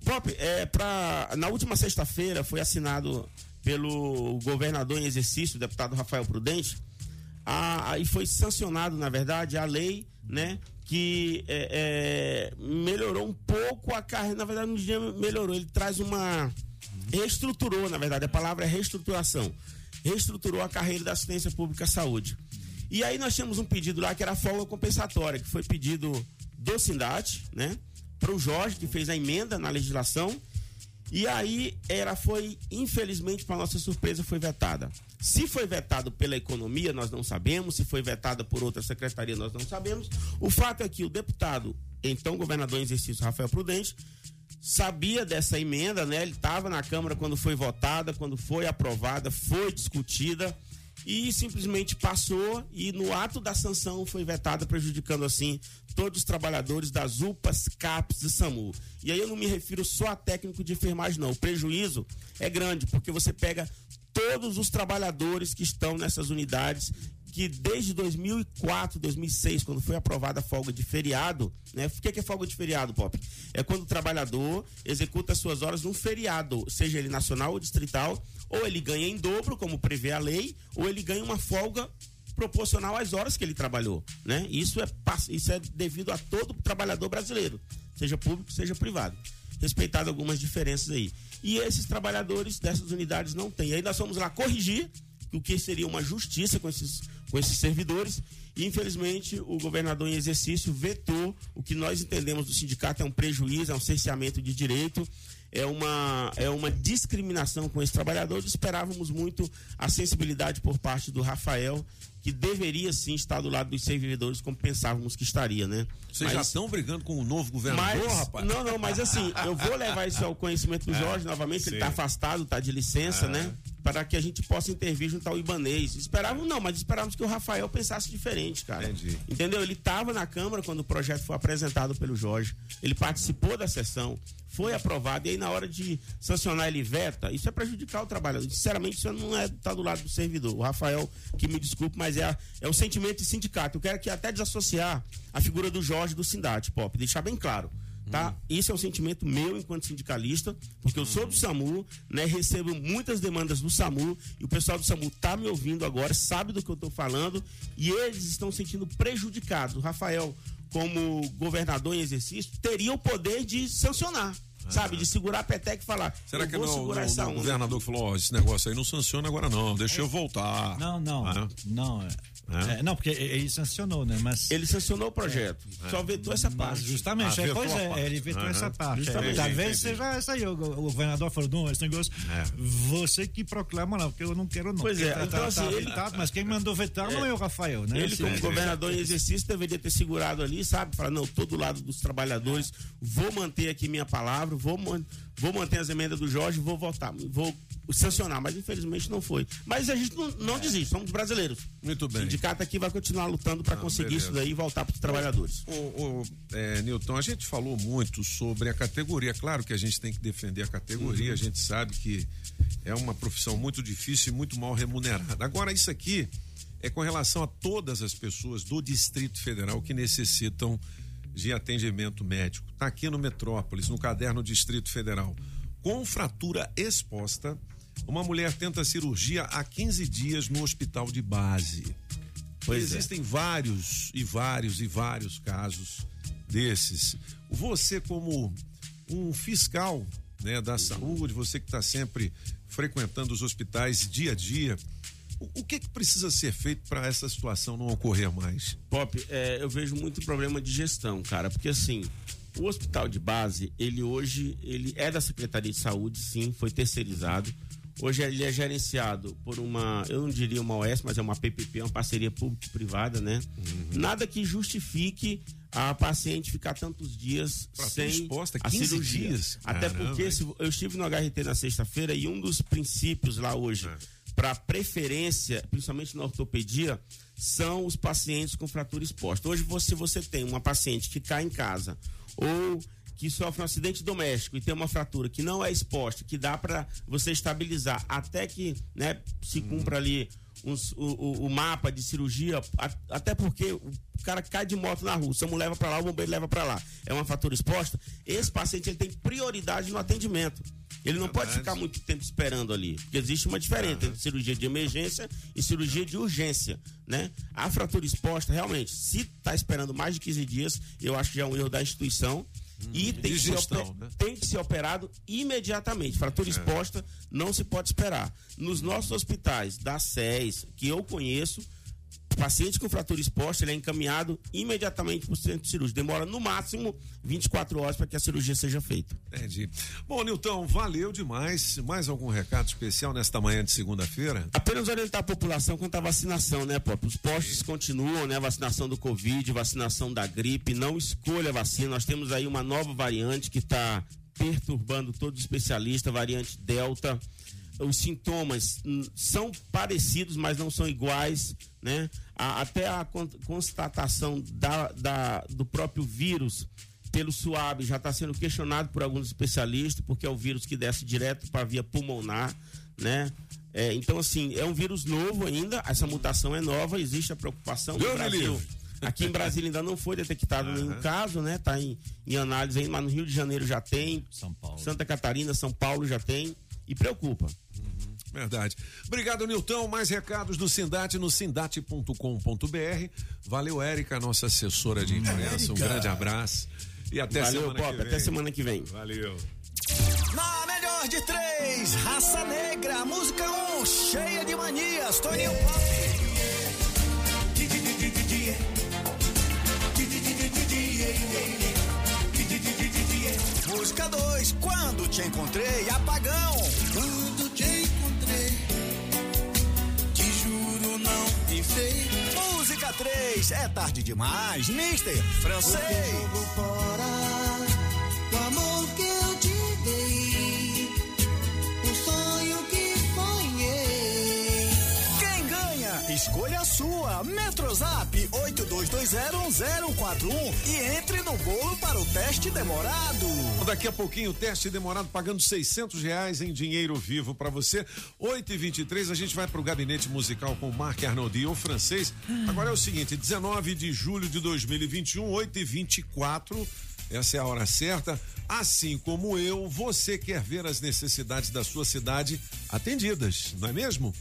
Pop, é, pra, na última sexta-feira foi assinado pelo governador em exercício, o deputado Rafael Prudente, a, a- e foi sancionado, na verdade, a lei, né, que é, é, melhorou um pouco a carreira. Na verdade, não melhorou, ele traz uma. Reestruturou, na verdade, a palavra é reestruturação. Reestruturou a carreira da assistência pública à saúde. E aí nós tínhamos um pedido lá que era a folga compensatória, que foi pedido do Sindate, né? Para o Jorge, que fez a emenda na legislação. E aí ela foi, infelizmente, para nossa surpresa, foi vetada. Se foi vetado pela economia, nós não sabemos. Se foi vetada por outra secretaria, nós não sabemos. O fato é que o deputado, então governador em exercício, Rafael Prudente, sabia dessa emenda, né? Ele estava na Câmara quando foi votada, quando foi aprovada, foi discutida e simplesmente passou e no ato da sanção foi vetada, prejudicando assim todos os trabalhadores das UPAs, CAPS e SAMU. E aí eu não me refiro só a técnico de enfermagem, não. O prejuízo é grande, porque você pega todos os trabalhadores que estão nessas unidades que desde 2004, 2006, quando foi aprovada a folga de feriado, né? O que que é folga de feriado, Pop? É quando o trabalhador executa as suas horas num feriado, seja ele nacional ou distrital, ou ele ganha em dobro, como prevê a lei, ou ele ganha uma folga proporcional às horas que ele trabalhou, né? Isso é, isso é devido a todo trabalhador brasileiro, seja público, seja privado. Respeitado algumas diferenças aí. E esses trabalhadores dessas unidades não têm. Aí nós fomos lá corrigir o que seria uma justiça com esses, com esses servidores. E, infelizmente, o governador em exercício vetou o que nós entendemos do sindicato é um prejuízo, é um cerceamento de direito, é uma, é uma discriminação com esses trabalhadores. Esperávamos muito a sensibilidade por parte do Rafael, que deveria sim estar do lado dos servidores como pensávamos que estaria, né? Vocês já Mas- estão brigando com o novo governador, mas, rapaz? Não, não, mas assim, eu vou levar isso ao conhecimento do (laughs) É, Jorge novamente, ele sim. está afastado, está de licença, É. né? Para que a gente possa intervir junto ao Ibanês. Esperávamos, não, mas esperávamos que o Rafael pensasse diferente, cara. Entendi. Entendeu? Ele estava na Câmara quando o projeto foi apresentado pelo Jorge. Ele participou da sessão, foi aprovado, e aí na hora de sancionar ele veta, isso é prejudicar o trabalhador. Sinceramente, isso não é tá do lado do servidor. O Rafael, que me desculpe, mas é, a- é o sentimento de sindicato. Eu quero aqui até desassociar a figura do Jorge do Sindate, Pop, deixar bem claro. Tá? Isso é um sentimento meu enquanto sindicalista, porque eu sou do SAMU, né? Recebo muitas demandas do SAMU e o pessoal do SAMU tá me ouvindo agora, sabe do que eu tô falando e eles estão se sentindo prejudicados. O Rafael, como governador em exercício, teria o poder de sancionar, sabe? De segurar a peteca e falar. Será que vou não, segurar não- essa não- o governador falou, ó, esse negócio aí não sanciona agora não, deixa eu voltar. Não, não. Ah, Não, é. É, não, porque ele sancionou, né? Mas. Ele sancionou o projeto. Só vetou essa parte. Justamente, Ah, é, pois é, parte. ele vetou Aham. essa parte. É, talvez seja essa aí. O, o governador falou: não, esse negócio, você que proclama lá, porque eu não quero não. Pois é, tá- então, tá- assim, tá ele- vetado, mas quem mandou vetar não é o Rafael, né? Ele, como governador em exercício, deveria ter segurado ali, sabe? Falar, não, tô do lado dos trabalhadores, vou manter aqui minha palavra, vou, vou manter as emendas do Jorge, vou votar, vou sancionar, mas infelizmente não foi. Mas a gente não, não desiste, somos brasileiros. Muito bem. O sindicato aqui vai continuar lutando para Ah, conseguir beleza. isso daí e voltar para os trabalhadores. O, o, é, Newton, a gente falou muito sobre a categoria. Claro que a gente tem que defender a categoria, Uhum. a gente sabe que é uma profissão muito difícil e muito mal remunerada. Agora, isso aqui é com relação a todas as pessoas do Distrito Federal que necessitam de atendimento médico. Está aqui no Metrópolis, no caderno Distrito Federal. Com fratura exposta, uma mulher tenta cirurgia há 15 dias no hospital de base. Pois é. Existem vários e vários e vários casos desses. Você, como um fiscal né, da saúde, você que está sempre frequentando os hospitais dia a dia, o, que, que precisa ser feito para essa situação não ocorrer mais? Pop, é, eu vejo muito problema de gestão, cara, porque assim, o hospital de base, ele hoje, ele é da Secretaria de Saúde, sim, foi terceirizado. Hoje ele é gerenciado por uma, eu não diria uma OS, mas é uma PPP, uma parceria público-privada, né? Uhum. Nada que justifique a paciente ficar tantos dias Fratura sem exposta, a 15 cirurgia. dias. Até Caramba, porque eu estive no HRT na sexta-feira e um dos princípios lá hoje É. para preferência, principalmente na ortopedia, são os pacientes com fratura exposta. Hoje, você, você tem uma paciente que cai em casa ou que sofre um acidente doméstico e tem uma fratura que não é exposta, que dá para você estabilizar até que né, se cumpra ali uns- o, o- o mapa de cirurgia, a- até porque o cara cai de moto na rua, o SAMU leva para lá, o bombeiro leva para lá. É uma fratura exposta. Esse paciente ele tem prioridade no atendimento. Ele não pode ficar muito tempo esperando ali, porque existe uma diferença entre cirurgia de emergência e cirurgia de urgência, né? A fratura exposta, realmente, se está esperando mais de 15 dias, eu acho que já é um erro da instituição. E tem que, ser né? tem que ser operado imediatamente. Fratura É. exposta não se pode esperar. Nos nossos hospitais da SES, que eu conheço, paciente com fratura exposta, ele é encaminhado imediatamente para o centro cirúrgico. Demora no máximo 24 horas para que a cirurgia seja feita. Entendi. Bom, Nilton, valeu demais. Mais algum recado especial nesta manhã de segunda-feira? Apenas orientar a população quanto à vacinação, né, Pop? Os postos continuam, né? Vacinação do Covid, vacinação da gripe. Não escolha a vacina. Nós temos aí uma nova variante que está perturbando todo especialista, variante Delta. Os sintomas são parecidos, mas não são iguais, né? A- até a con- constatação da, da- do próprio vírus pelo suave já está sendo questionado por alguns especialistas, porque é o vírus que desce direto para a via pulmonar, né? É, então, assim, é um vírus novo ainda, essa mutação é nova, existe a preocupação no Deus me Brasil. livre. (laughs) Aqui em Brasília ainda não foi detectado nenhum caso, né? Tá em, em análise ainda, mas no Rio de Janeiro já tem. São Paulo. Santa Catarina, São Paulo já tem. E preocupa. Verdade. Obrigado, Nilton. Mais recados do Sindate no sindate.com.br. Valeu, Érica, nossa assessora de imprensa. Um grande abraço. E até Valeu, semana Pop, que vem. até semana que vem. Valeu. Na melhor de três, Raça Negra, música 1, um, cheia de manias, Toninho Pop. Música 2, quando te encontrei, apagão. 3, é tarde demais, Mister. Francês. Escolha sua. Metrozap 82201041 e entre no bolo para o teste demorado. Daqui a pouquinho o teste demorado pagando 600 reais em dinheiro vivo para você. 8 e 23 a gente vai pro gabinete musical com o Marc Arnoldi, o francês. Agora é o seguinte, 19 de julho de 2021, 8 e 24 essa é a hora certa. Assim como eu, você quer ver as necessidades da sua cidade atendidas, não é mesmo?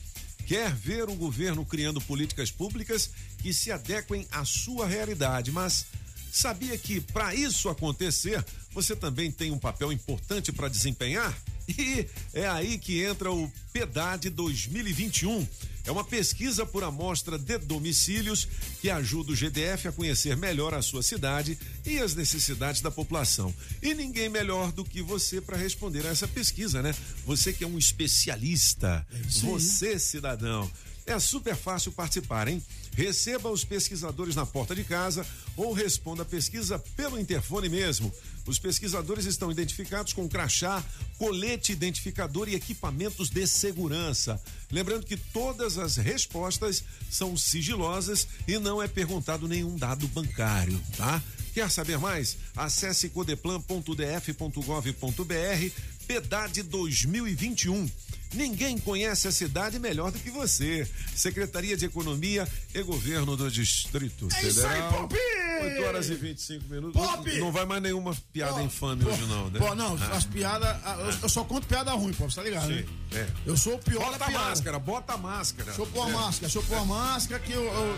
Quer ver o governo criando políticas públicas que se adequem à sua realidade, mas sabia que para isso acontecer, você também tem um papel importante para desempenhar? (laughs) E é aí que entra o PEDAD 2021. É uma pesquisa por amostra de domicílios que ajuda o GDF a conhecer melhor a sua cidade e as necessidades da população. E ninguém melhor do que você para responder a essa pesquisa, né? Você que é um especialista, isso aí. você cidadão. É super fácil participar, hein? Receba os pesquisadores na porta de casa ou responda a pesquisa pelo interfone mesmo. Os pesquisadores estão identificados com crachá, colete identificador e equipamentos de segurança. Lembrando que todas as respostas são sigilosas e não é perguntado nenhum dado bancário, tá? Quer saber mais? Acesse codeplan.df.gov.br, PEDAD 2021. Ninguém conhece a cidade melhor do que você. Secretaria de Economia e Governo do Distrito É isso aí, Federal. Pop! 8 horas e 25 minutos. Pop! Não vai mais nenhuma piada infame hoje, não, né? Pô, não, Ah. as piadas. Eu, eu só conto piada ruim, você tá ligado? Sim, né? é. Eu sou o pior Bota da a piada. máscara, bota a máscara. Deixa eu pôr a É. máscara, deixa eu pôr a máscara que eu, eu,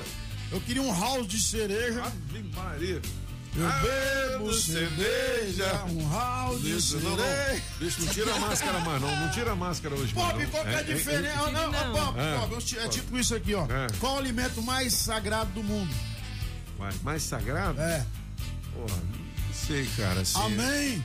eu queria um house de cereja. Ave Maria. Eu Ah, bebo cerveja, um house de Isso, não, não. cereja. Bicho, não tira a máscara mais, não. Não tira a máscara hoje. Pop, não. qual que é a É, diferença? é, Ah, não, ah, Pop, É. Pop, é tipo isso aqui, ó. Qual o alimento mais sagrado do mundo? Mais, mais sagrado? É. Porra, não sei, cara. Assim, Amém.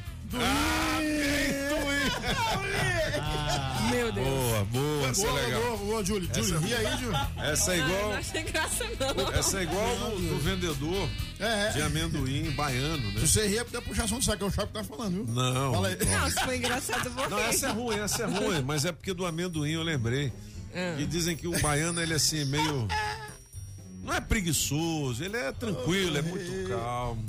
Meu Deus. Boa, boa, essa é boa, legal. boa, boa, Júlio. Essa- Júlio, ri aí, Júlio. Essa é Não igual. achei graça, não. Essa é igual do, do vendedor É, é. de amendoim baiano, né? Se você rir é porque é puxação de saco, é o Chaco que tá falando, viu? Não. Fala aí. Não, se foi engraçado, você. Não, essa é ruim, essa é ruim, mas é porque do amendoim eu lembrei. Ah. E dizem que o baiano, ele é assim, meio. (laughs) Não é preguiçoso, ele é tranquilo, é muito calmo.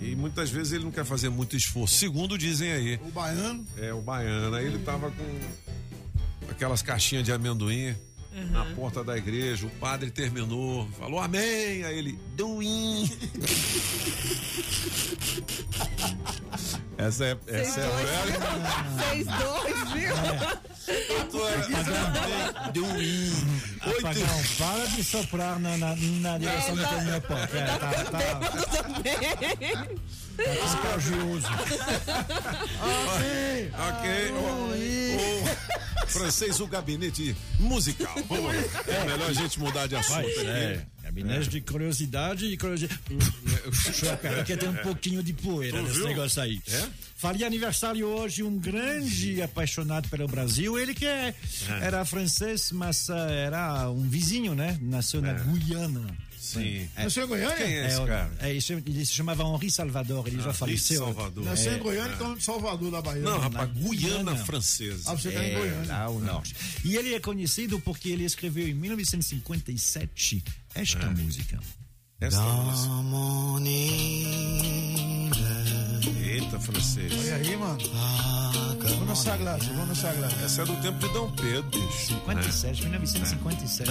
E muitas vezes ele não quer fazer muito esforço. Segundo dizem aí. O baiano? É, o baiano. Aí ele tava com aquelas caixinhas de amendoim Uhum. na porta da igreja. O padre terminou, falou amém. Aí ele, doim. essa é, essa é velha. Vocês dois, viu? Apagão, para de soprar na, na, na direção do teu meu pão. É, tá, tá, tá contagioso. Ok. O, o francês, o gabinete musical. Vamos. É melhor a gente mudar de assunto. Vai, aqui. é. Gabinete de curiosidade e curiosidade. Porque tem um pouquinho de poeira Tu nesse viu? negócio aí. É? Faria aniversário hoje um grande apaixonado pelo Brasil. Ele que é, É. era francês, mas ah, era um vizinho, né? Nasceu na Guiana. Sim. É. Nasceu em Goiânia? Quem é esse o- cara? é, ele se chamava Henri Salvador, ele já Henri faleceu. Salvador. Nasceu É, em Goiânia, então Salvador da Bahia. Não, rapaz, Guiana francesa. Ah, você tá em É, Goiânia. lá ao norte. E ele é conhecido porque ele escreveu em 1957 esta música. Esta música. Eita, francês. Olha aí, mano. Vamos na Sagrada, vamos na Sagrada. Essa é do tempo de Dom Pedro, bicho. 57, 1957.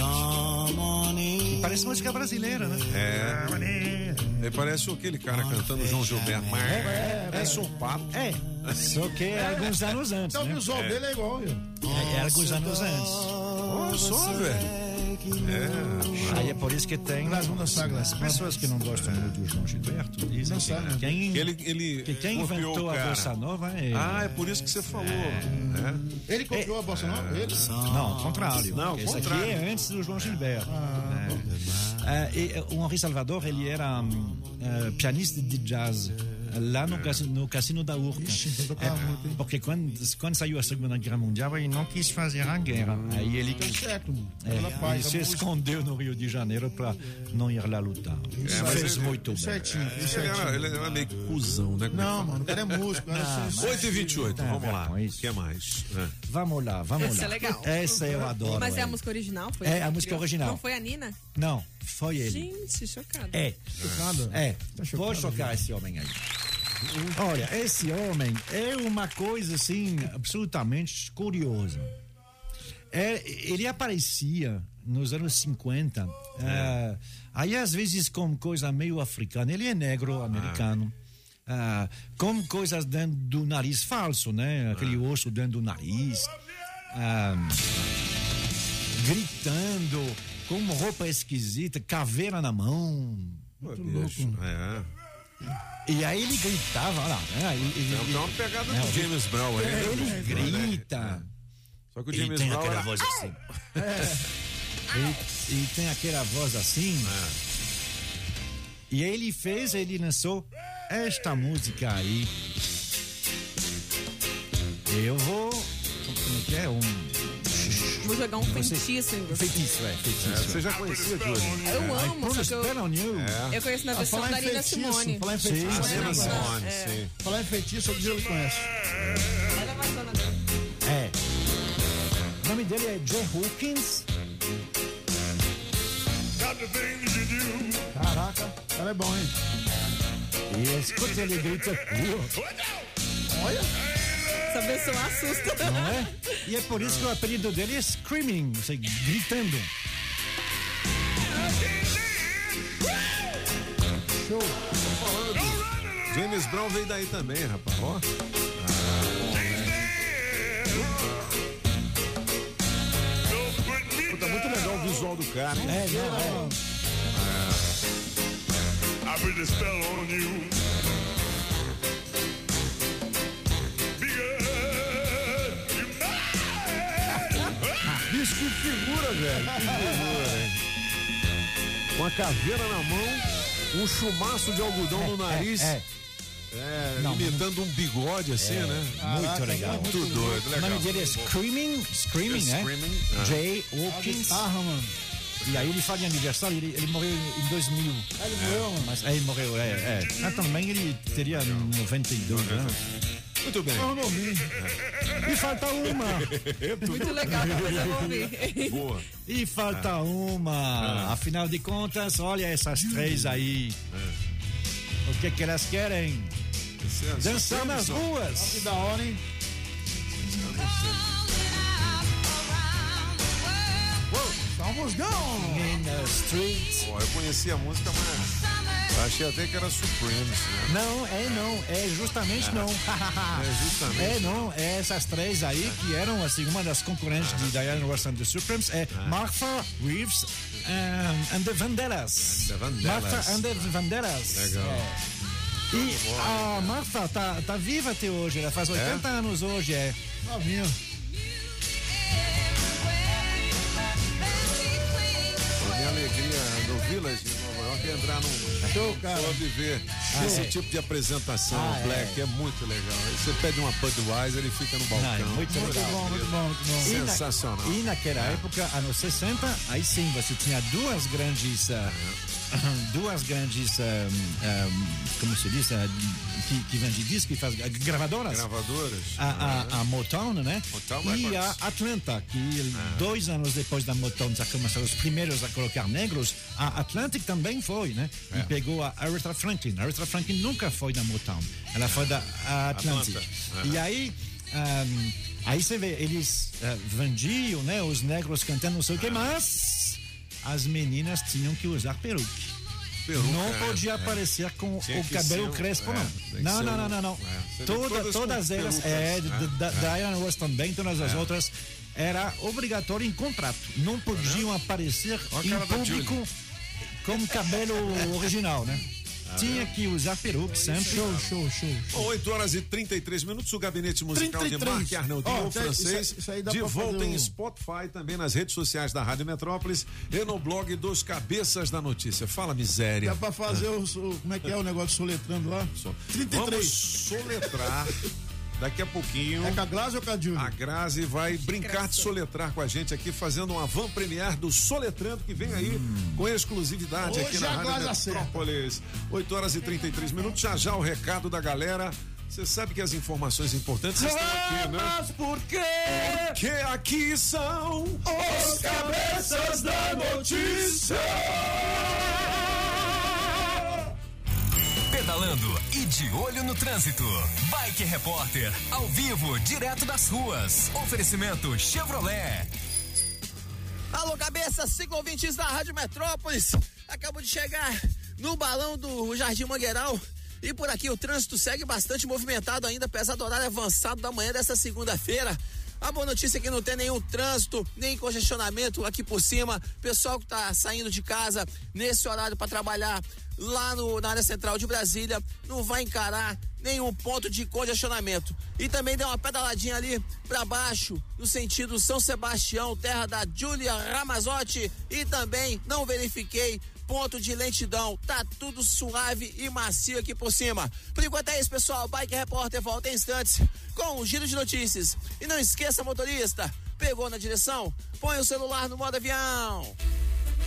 E parece música brasileira, né? É. Ele parece aquele cara cantando João Gilberto. Mas é, parece um papo. É, só que é alguns anos antes. Então o né? visual É. dele é igual, viu? É, é alguns anos antes. Olha só, velho. É. Aí é por isso que tem as pessoas que não gostam muito do João Gilberto dizem que quem, Ele, ele que quem inventou a bossa nova é... Ah, é por isso que você falou. É. Ele copiou a bossa nova? Ele? Não, ao contrário. Não, ao Esse contrário. aqui é antes do João Gilberto. É. É, e, o Henri Salvador, ele era hum, é, pianista de jazz é, lá no, casino, no cassino da Urca. É, porque quando, quando saiu a Segunda Guerra Mundial, ele não quis fazer a guerra. Aí ele, Tá certo, é, paz, ele se música. escondeu no Rio de Janeiro para não ir lá lutar. É, mas Fez ele- muito bem. Certinho, Ele certinho. era, ele era meio que cuzão, né? Não, mano, o cara é músico. Ah, é 8 e 28 Tá, vamos lá. O que mais? É. Vamos lá, vamos Essa lá. é legal. Essa eu adoro. Mas é a música original? Foi É, ele a música original. Não foi a Nina? Não, foi ele. Gente, chocada. É. É. Vou chocar esse homem aí. Olha, esse homem é uma coisa assim absolutamente curiosa. É, ele aparecia nos anos 50, ah, aí às vezes com coisa meio africana. Ele é negro americano. ah, com coisas dentro do nariz falso, né? Aquele osso dentro do nariz. ah, gritando, com uma roupa esquisita, caveira na mão. Pô, bicho, É. E aí ele gritava, olha lá, né? Ele, Tem uma pegada É, do James Brown aí. né? ele grita. Só que o James tem Brown aquela era... voz assim. (laughs) E, e tem aquela voz assim. E ele fez, ele lançou esta música aí. Eu vou. Como é que é? Um. Vou jogar um feitiço em você. Feitiço, é, feitiço. Você já conhecia, Júlio? Eu I amo, só que eu. É. eu conheço na Ah, versão da Nina feitiço, Simone. falar em feitiço. sim. Simone, É. sim. Falar em feitiço, o Gil conhece. É. O nome dele é Jay Hawkins. Caraca, ela é bom, hein? E escuta ele grita. Olha. Essa pessoa assusta. Não é? E é por isso que o apelido dele é Screaming, ou seja, gritando. Show. James Brown veio daí também, rapaz. Ó. Puta, muito legal o visual do cara, hein? É, não, é. I put the spell on you. Bicho, que figura, velho. Que figura, hein? Com a caveira na mão, um chumaço de algodão no nariz. (laughs) É, É, Não, imitando um bigode assim, É, né? muito legal. Muito doido, O legal. nome dele é Screaming, Screaming, né? Screaming, ah. Jay Hawkins. E aí ele faz de aniversário, ele, ele morreu em 2000. Ah, ele morreu, mano. Mas aí ele morreu, é, é. Mas também ele teria 92 anos. Muito bem. Eu não vi. E falta uma. Muito legal, depois eu vou ouvir. Boa. E falta uma. Afinal de contas, olha essas três aí. O que que elas querem? Dançar nas ruas. Que da hora, hein? Um musgão. In the street. Eu conhecia a música, mas eu achei até que era Supremes. Né? Não, é não, é justamente não. (laughs) É justamente. É não, é essas três aí que eram assim, uma das concorrentes de Diana Ross and the Supremes é Martha Reeves um, and the Vandellas. And the Vandellas. Martha and the Vandellas. Legal. É. E a Martha tá, tá viva até hoje, ela faz 80 anos hoje, é. Novinho. Alegria no Village, em Nova York, é entrar num Show, cara. Só viver Ah, esse é. tipo de apresentação Ah, é. black é. muito legal. Você pede uma Budweiser, ele fica no balcão. Não, é muito Muito legal. bom, muito bom, muito bom. E na- Sensacional. E naquela época, anos 60, aí sim, você tinha duas grandes. ah, duas grandes. ah, ah, como se diz? ah, que, que vende disco, que faz gravadoras. Gravadoras. A, a, a Motown, né? Motown e a. Atlanta, que dois anos depois da Motown já começaram os primeiros a colocar negros, a Atlantic também foi, né? É. E pegou a Aretha Franklin. A Aretha Franklin nunca foi da Motown, ela foi da Atlantic. Atlanta. E aí, ahm, aí você vê, eles ah, vendiam, né? Os negros cantando não sei o que, mas as meninas tinham que usar peruque. Peruca, não é, podia é. aparecer com Tinha o cabelo ser crespo, é, não. Não, não, não, não, não. é. Toda, todas todas elas, perucas, é, né? da, É. Diana Ross também, todas as outras, era obrigatório em contrato. Não podiam aparecer Olha em da público com cabelo original, né? Tinha que usar peruque sempre. Show, show, show. Bom, 8 horas e 33 minutos, o gabinete musical de 33. Marc Arnaldinho, Ó, o isso aí- francês, isso aí- isso aí dá de volta fazer em um- Spotify, também nas redes sociais da Rádio Metrópolis e no blog dos Cabeças da Notícia. Fala, miséria. Dá pra fazer o, o- Como é que é o negócio soletrando lá? 33. Vamos soletrar (laughs) daqui a pouquinho. É com a Glaze ou com a Júlia? A Grazi vai brincar de soletrar com a gente aqui, fazendo uma van premiere do Soletrando, que vem aí com exclusividade Hoje aqui na a Rádio Grazi. Metrópolis. 8 horas e 33 minutos. Já já o recado da galera. Você sabe que as informações importantes estão aqui, né? Mas por quê? Porque aqui são Os cabeças da notícia. Pedalando e de olho no trânsito. Bike Repórter, ao vivo, direto das ruas. Oferecimento Chevrolet. Alô, cabeça, cinco ouvintes da Rádio Metrópolis. Acabo de chegar no balão do Jardim Mangueiral. E por aqui o trânsito segue bastante movimentado ainda, apesar do horário avançado da manhã dessa segunda-feira. A boa notícia é que não tem nenhum trânsito, nem congestionamento aqui por cima. Pessoal que tá saindo de casa nesse horário para trabalhar lá no- na área central de Brasília não vai encarar nenhum ponto de congestionamento. E também deu uma pedaladinha ali para baixo, no sentido São Sebastião, terra da Júlia Ramazotti. E também não verifiquei ponto de lentidão. Tá tudo suave e macio aqui por cima. Por enquanto é isso, pessoal. Bike Repórter volta em instantes com um giro de notícias. E não esqueça, motorista, Pegou na direção? Põe o celular no modo avião.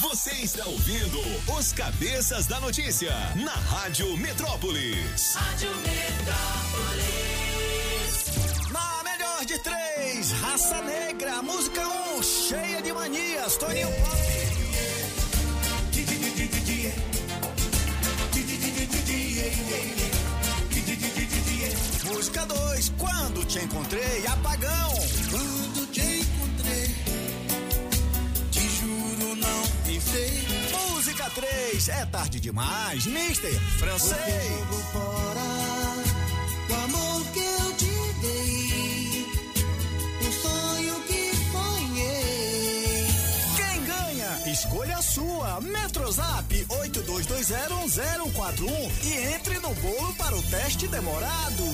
Você está ouvindo os cabeças da notícia na Rádio Metrópolis. Rádio Metrópolis. Na melhor de três, Raça Negra, música 1, um, cheia de manias, Toninho Pop. Música 2, quando te encontrei, apagão. 3, é tarde demais, Mister Francês. Vou fora, o amor que eu te dei, o sonho que sonhei. Quem ganha? Escolha a sua. Metrozap 82201041 e entre no bolo para o teste demorado.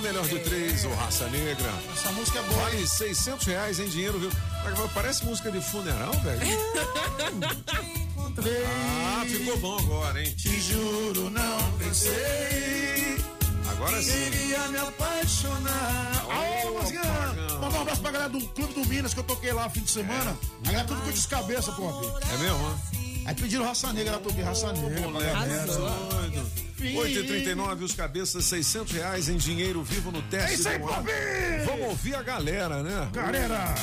Melhor de três, ou raça negra. Essa música é boa. Vale 600 reais em dinheiro, viu? Parece música de funeral, velho. Ah, ficou bom agora, hein? Te juro, não pensei. Agora sim. Queria me apaixonar. Aô, música! Mandar um abraço pra galera do Clube do Minas que eu toquei lá no fim de semana. A galera tudo com descabeça, pô. É mesmo, ó? Aí pediram raça negra, eu toquei raça negra pra galera. Doido. 8h39, os cabeças, 600 reais em dinheiro vivo no teste. É isso aí! Vamos ouvir a galera, né? Galera!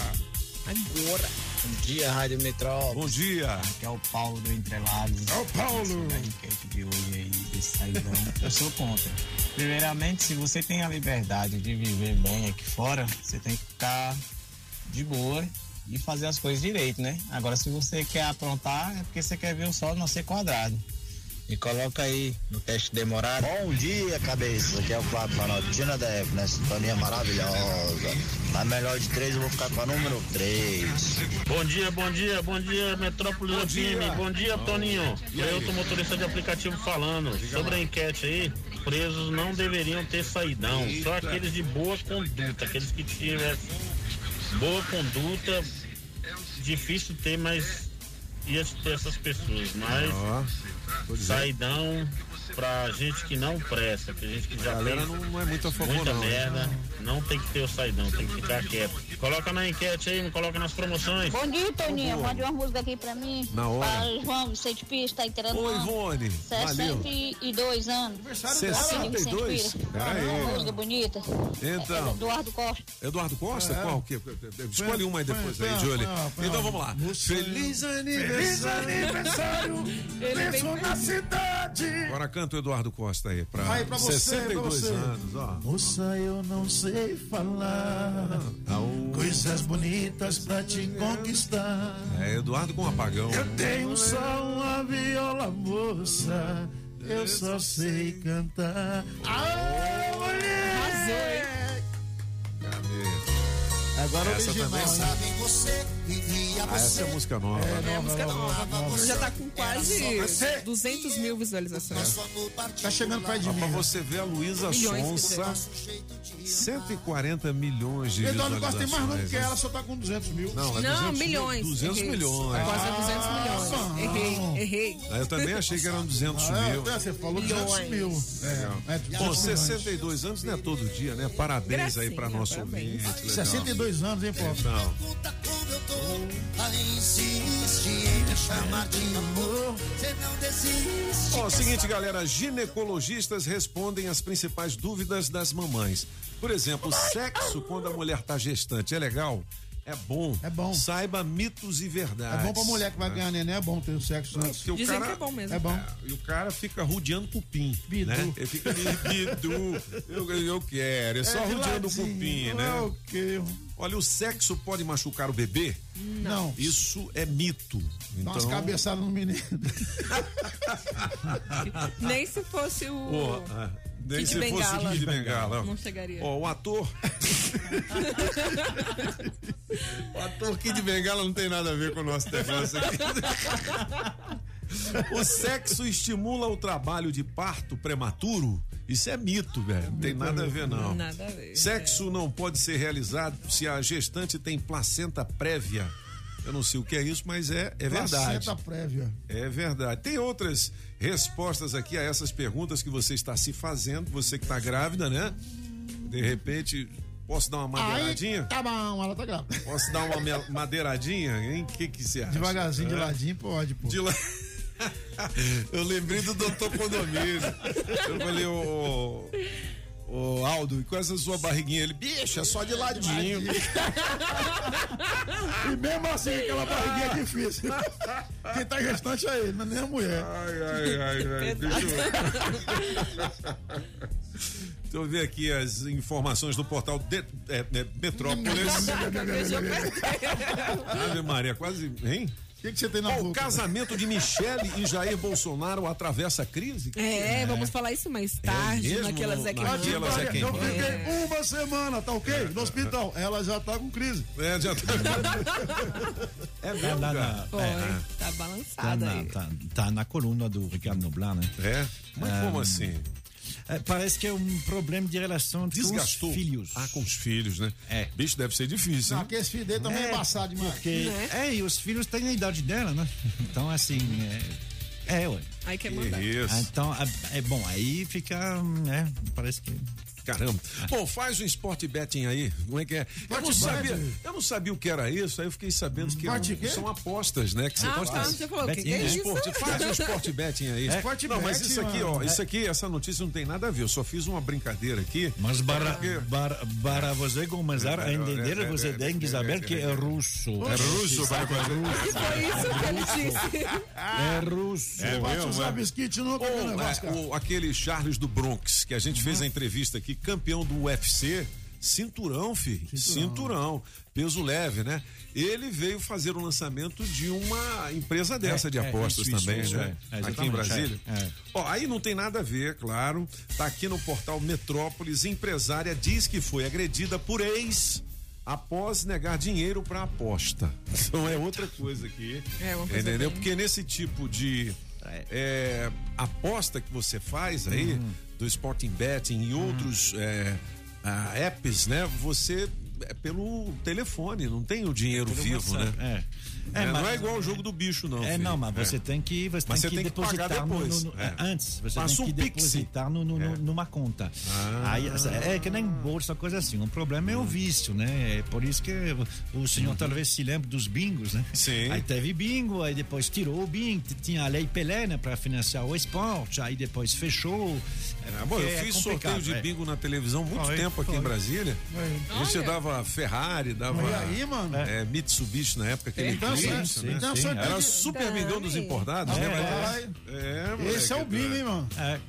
Agora. Bom dia, Rádio Metrópole. Bom dia. Aqui é o Paulo do Entrelados. É o Paulo. A enquete de hoje aí, desse saidão. Eu sou contra. Primeiramente, se você tem a liberdade de viver bem aqui fora, você tem que ficar de boa e fazer as coisas direito, né? Agora, se você quer aprontar, é porque você quer ver o sol não ser quadrado. Me coloca aí no teste demorado. Bom dia, cabeça. Aqui é o Flávio Manotina da F, né? Sintonia maravilhosa. Na melhor de três, eu vou ficar com a número 3. Bom dia, bom dia, bom dia, Metrópolis Bom FM. dia. Bom dia, Toninho. E aí? Eu tô motorista de aplicativo falando. Sobre a enquete aí, presos não deveriam ter saidão. Só Eita. aqueles de boa conduta, aqueles que tivessem boa conduta. Difícil ter, mas ia ter essas pessoas. Mas saidão pra gente que não presta, pra gente que já A galera não- não é muito a favor, muita não, merda. Não tem que ter o saidão, tem que ficar quieto. Coloca na enquete aí, me coloca nas promoções. Bom dia, Toninho. Mande uma música aqui pra mim. Na hora. Para João Vicente Pires, tá entrando. Oi, não. Ivone. Valeu. 62 anos. dela. 62? Vicente Pires. Pera aí. Uma música bonita. Então. É Eduardo Costa. Eduardo Costa? É. Qual? Que? Escolhe uma aí depois aí, Julie. Então vamos lá. Feliz Feliz aniversário. aniversário. Penso na cidade. Agora canta o Eduardo Costa aí, pra, Aí, pra você, 62 pra você. anos, ó. Moça, eu não sei falar coisas bonitas pra te conquistar. É Eduardo com apagão. Eu tenho só uma viola, moça. Eu só sei cantar. Ah, mulher! Agora Essa original, também? Sabe você vivia Ah, essa é música nova. É, a música nova. Já tá com quase 200 mil visualizações. Tá chegando perto de mim. pra você ver a Luísa Sonsa, 140 milhões de Eduardo Costa tem mais número que ela, só tá com 200 mil. Não, é Não, 200 milhões. 200 Errei. milhões. Quase 200 milhões. Errei, errei. Ah, Eu também achei que eram 200 Ah, mil. é, você falou 200 mil. É, é 200 Bom, milhões. 62 anos não é todo dia, né? Parabéns aí pra Gracinha, nosso parabéns. ouvinte. legal. 62 anos, hein, pô? Insiste em me chamar de amor. Você não desiste. Ó, seguinte, galera, ginecologistas respondem as principais dúvidas das mamães. Por exemplo, sexo quando a mulher tá gestante é legal? É bom. É bom. Saiba mitos e verdades. É bom pra mulher que vai ganhar neném, é bom ter o sexo antes. Dizem cara, que é bom mesmo. É bom. E o cara fica rodeando cupim. Bidu. Né? Ele fica ali, bidu. Eu, eu quero, é só de rodeando o cupim, É né? o quê? Olha, o sexo pode machucar o bebê? Não. Isso é mito. Dá umas Então, cabeçadas no menino. (laughs) Nem se fosse o. Pô, ah, nem se fosse Bengala. Kid Bengala. Não chegaria. Ó, o ator. (laughs) o ator Kid Bengala não tem nada a ver com o nosso negócio aqui. O sexo estimula o trabalho de parto prematuro? Isso é mito, velho. Não tem nada a ver, não. Nada a ver. Sexo não pode ser realizado se a gestante tem placenta prévia. Eu não sei o que é isso, mas é, é verdade. Placenta prévia. É verdade. Tem outras respostas aqui a essas perguntas que você está se fazendo, você que está grávida, né? De repente, posso dar uma Aí, madeiradinha? tá bom, ela tá grávida. Posso dar uma madeiradinha? Hein? O que, que você acha? Devagarzinho, de ladinho, pode, pô. De la... (laughs) Eu lembrei do doutor Condomínio. Eu falei, ô. Ô Aldo, e com essa sua barriguinha? Ele, bicho, é só de ladinho. (laughs) E mesmo assim, aquela barriguinha é difícil. (laughs) Quem tá gestante é ele, não é nem a mulher. Ai, ai, ai, ai. (laughs) Deixa eu... Deixa eu ver aqui as informações do portal de, é, é, Metrópolis. Ave Maria, quase. Hein? O que, que você tem na Ó, o boca? casamento de Michele e Jair Bolsonaro atravessa a crise? É, vamos falar isso mais tarde, mesmo? naquelas é que Naquelas é quem Eu fiquei uma semana, tá ok? No hospital. Ela já tá com crise. É, já tá. É mesmo, Tá na- cara? Foi, É, tá Tá balançada na, aí. tá, tá na coluna do Ricardo Noblar, né? É? Mas como assim? É, parece que é um problema de relação Desgastou. com os filhos. Ah, com os filhos, né? É. Bicho, deve ser difícil, Não, hein? aquele filho dele também é, É, embaçado demais. Porque, é, e os filhos têm a idade dela, né? Então, assim, é, é ué. Aí quer Que mandar. isso. Então, é, é bom, aí fica, né, parece que... Caramba. Bom, faz um sport betting aí. Como é que é? Eu não, sabia, eu não sabia o que era isso, aí eu fiquei sabendo que eram- quê? são apostas, né? Que você Ah, pode tá, você falou, que, que é Betinho, isso? Esporte, faz um sport betting aí. Sport não, mas isso aqui, ó, isso aqui, essa notícia não tem nada a ver. Eu só fiz uma brincadeira aqui. Mas para, Porque- para, para você começar a É, entender, é, é, você é, tem que é, saber é, que é, é russo. É russo, vai fazer. E foi isso que ele disse. É russo. É é? nunca viu Ou, negócio, é, cara. o- aquele Charles do Bronx, que a gente fez a entrevista aqui, campeão do UFC, cinturão, filho. Cinturão. Peso leve, né? Ele veio fazer o lançamento de uma empresa dessa de é, apostas isso, também, isso, né? é, é, aqui em Brasília. é, é. Ó, aí não tem nada a ver, claro. Tá aqui no portal Metrópolis, empresária diz que foi agredida por ex após negar dinheiro para aposta. (laughs) Então é outra coisa aqui. É, uma coisa Entendeu? bem- Porque nesse tipo de é, aposta que você faz aí, Uhum. Do Sporting Betting e outros é, ah, apps, né? Você é pelo telefone, não tem o dinheiro Pelo vivo, né? WhatsApp, É. É, não mas- é igual o jogo do bicho, não. É, filho. não, mas É. você tem que, você Mas tem você que tem que pagar depositar depois, no- no- é. antes. Você Passa tem um que Pix. depositar no, É. numa conta. Ah. Aí, é que nem bolsa, coisa assim. O problema é o vício, né? É por isso que o senhor talvez se lembre dos bingos, né? Sim. Aí teve bingo, aí depois tirou o bingo, tinha a Lei Pelé, né, para financiar o esporte, aí depois fechou. É, Ah, bom, eu é fiz complicado, sorteio de é. bingo na televisão muito Foi, tempo aqui foi. em Brasília. Olha. dava Ferrari, dava. E aí, mano? é, Mitsubishi na época, aquele Então, Sim, né? então, sim, Era super amigão dos importados, É, lembra é. É, Esse é o bingo, hein, mano? É.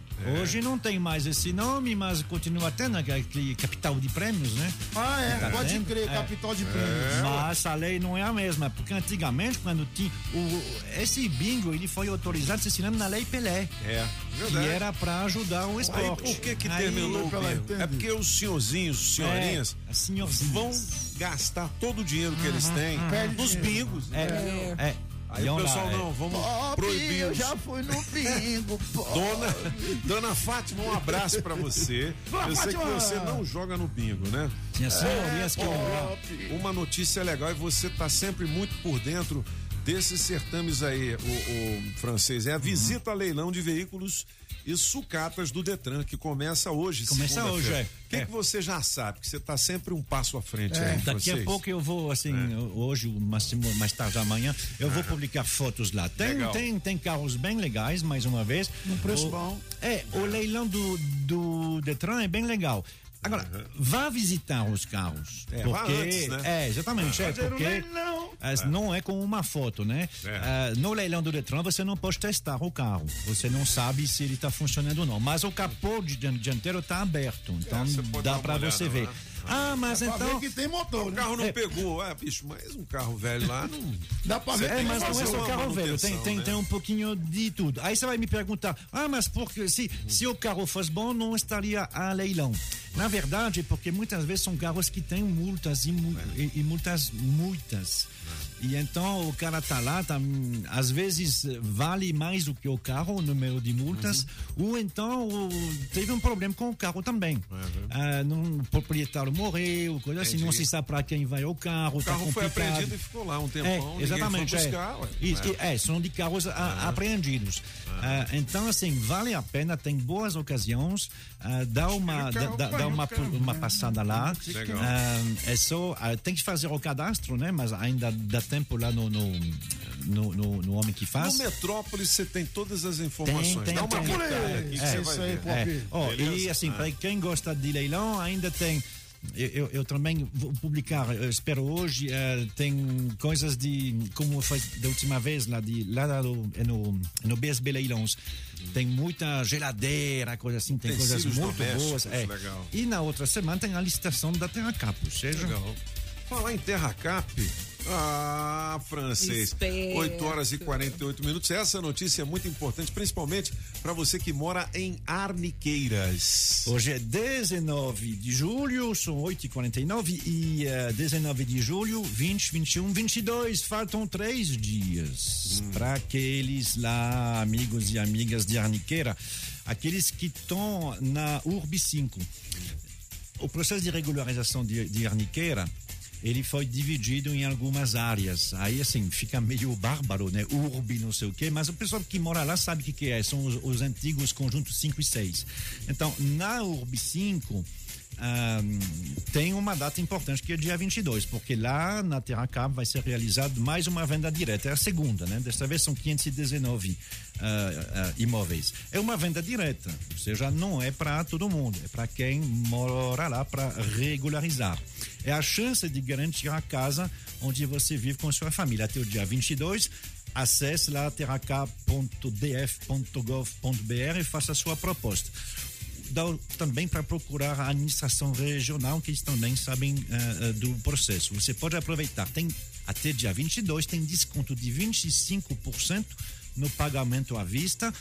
Hoje não tem mais esse nome, mas continua tendo aquele capital de prêmios, né? Ah, é, Tá pode vendo? crer, É. capital de prêmios. Mas a lei não é a mesma, porque antigamente, quando tinha. O, esse bingo ele foi autorizado, se ensinando na Lei Pelé. É, Que verdade. era para ajudar o Aí, esporte. por que que Aí- terminou o bingo? É porque os senhorzinhos, senhorinhas, É, as senhorzinhas. vão gastar todo o dinheiro que eles têm uhum. nos bingos. É, é. Aí E o pessoal, lá, é. não, vamos Pop, proibir. eu já fui no bingo, (laughs) Dona, Dona Fátima, um abraço pra você. Eu sei que você não joga no bingo, né? Tinha senhorias que Ó, Uma notícia legal e você tá sempre muito por dentro desses certames aí, o, o francês. É a visita a leilão de veículos e sucatas do Detran, que começa hoje. Começa hoje, é. O que, É. que você já sabe? Que você tá sempre um passo à frente É, aí, daqui a francês. pouco eu vou, assim, hoje, o máximo mais tarde amanhã, eu vou publicar fotos lá. Tem, Legal. tem, tem carros bem legais, mais uma vez. Um preço O- bom. É, o leilão do, do Detran é bem legal. Agora, vá visitar os carros. É, porque, antes, né? É, exatamente. É, porque leilão. as- não é com uma foto, né? É. Ah, no leilão do Detran você não pode testar o carro. Você não sabe se ele está funcionando ou não. Mas o capô dianteiro está aberto. Então É, dá para você ver. Ah, mas então. ver que tem motor, O né? carro não É. pegou. É, bicho, mas um carro velho lá não. Dá pra ver É, mas não é só carro velho, tem, tem, né? tem um pouquinho de tudo. Aí você vai me perguntar, ah, mas porque se, se o carro fosse bom, não estaria a leilão. Na verdade, porque muitas vezes são carros que têm multas e, mu- e- e multas muitas. E então o cara tá lá, tá, hum, às vezes vale mais do que o carro, o número de multas, ou então teve um problema com o carro também. Ah, não, o proprietário morreu, coisa assim, não Entendi. se sabe para quem vai o carro. O tá carro foi apreendido e ficou lá um tempão. É, exatamente. foi é. buscar, ué. Isso, É. é, são de carros a- apreendidos. Ah, então, assim, vale a pena, tem boas ocasiões, ah, dá uma, dá, dá- dá uma, uma passada lá. Legal. Ah, é só, ah, tem que fazer o cadastro, né? Mas ainda dá tempo lá no, no, no, no- no homem que faz. No Metrópolis você tem todas as informações. Tem, tem, Dá uma tem. aqui que É, você isso vai aí, ver. É. Ó, Beleza? e assim, Ah. para quem gosta de leilão, ainda tem. Eu, eu- eu também vou publicar, espero hoje, eh, tem coisas de. Como foi da última vez, lá, de, lá no, é no, no BSB Leilões. Tem muita geladeira, coisa assim, tem coisas Utensílios muito boas. É. legal. E na outra semana tem a licitação da Terra Cap, ou seja. Legal. Falar em Terra Cap. Ah, francês. Esperto. 8 horas e 48 minutos. Essa notícia é muito importante, principalmente para você que mora em Arniqueiras. Hoje é 19 de julho, são 8h49 e eh, 19 de julho, 20, 21, 22. Faltam três dias para aqueles lá, amigos e amigas de Arniqueira, aqueles que estão na URB 5. O processo de regularização de, de Arniqueira, ele foi dividido em algumas áreas. Aí, assim, fica meio bárbaro, né? Urbe, não sei o quê, mas o pessoal que mora lá sabe o que, que é. São os, os antigos conjuntos 5 e 6. Então, na Urbe 5, tem uma data importante que é dia 22, porque lá na Terra Cap vai ser realizado mais uma venda direta. É a segunda, né? Desta vez são 519 ah, ah, imóveis. É uma venda direta, ou seja, não é para todo mundo, é para quem mora lá para regularizar. É a chance de garantir a casa onde você vive com sua família até o dia 22. Acesse lá terracap.df.gov.br e faça a sua proposta dá também para procurar a administração regional, que eles também sabem eh, do processo. Você pode aproveitar. Tem até dia 22 tem desconto de 25% no pagamento à vista.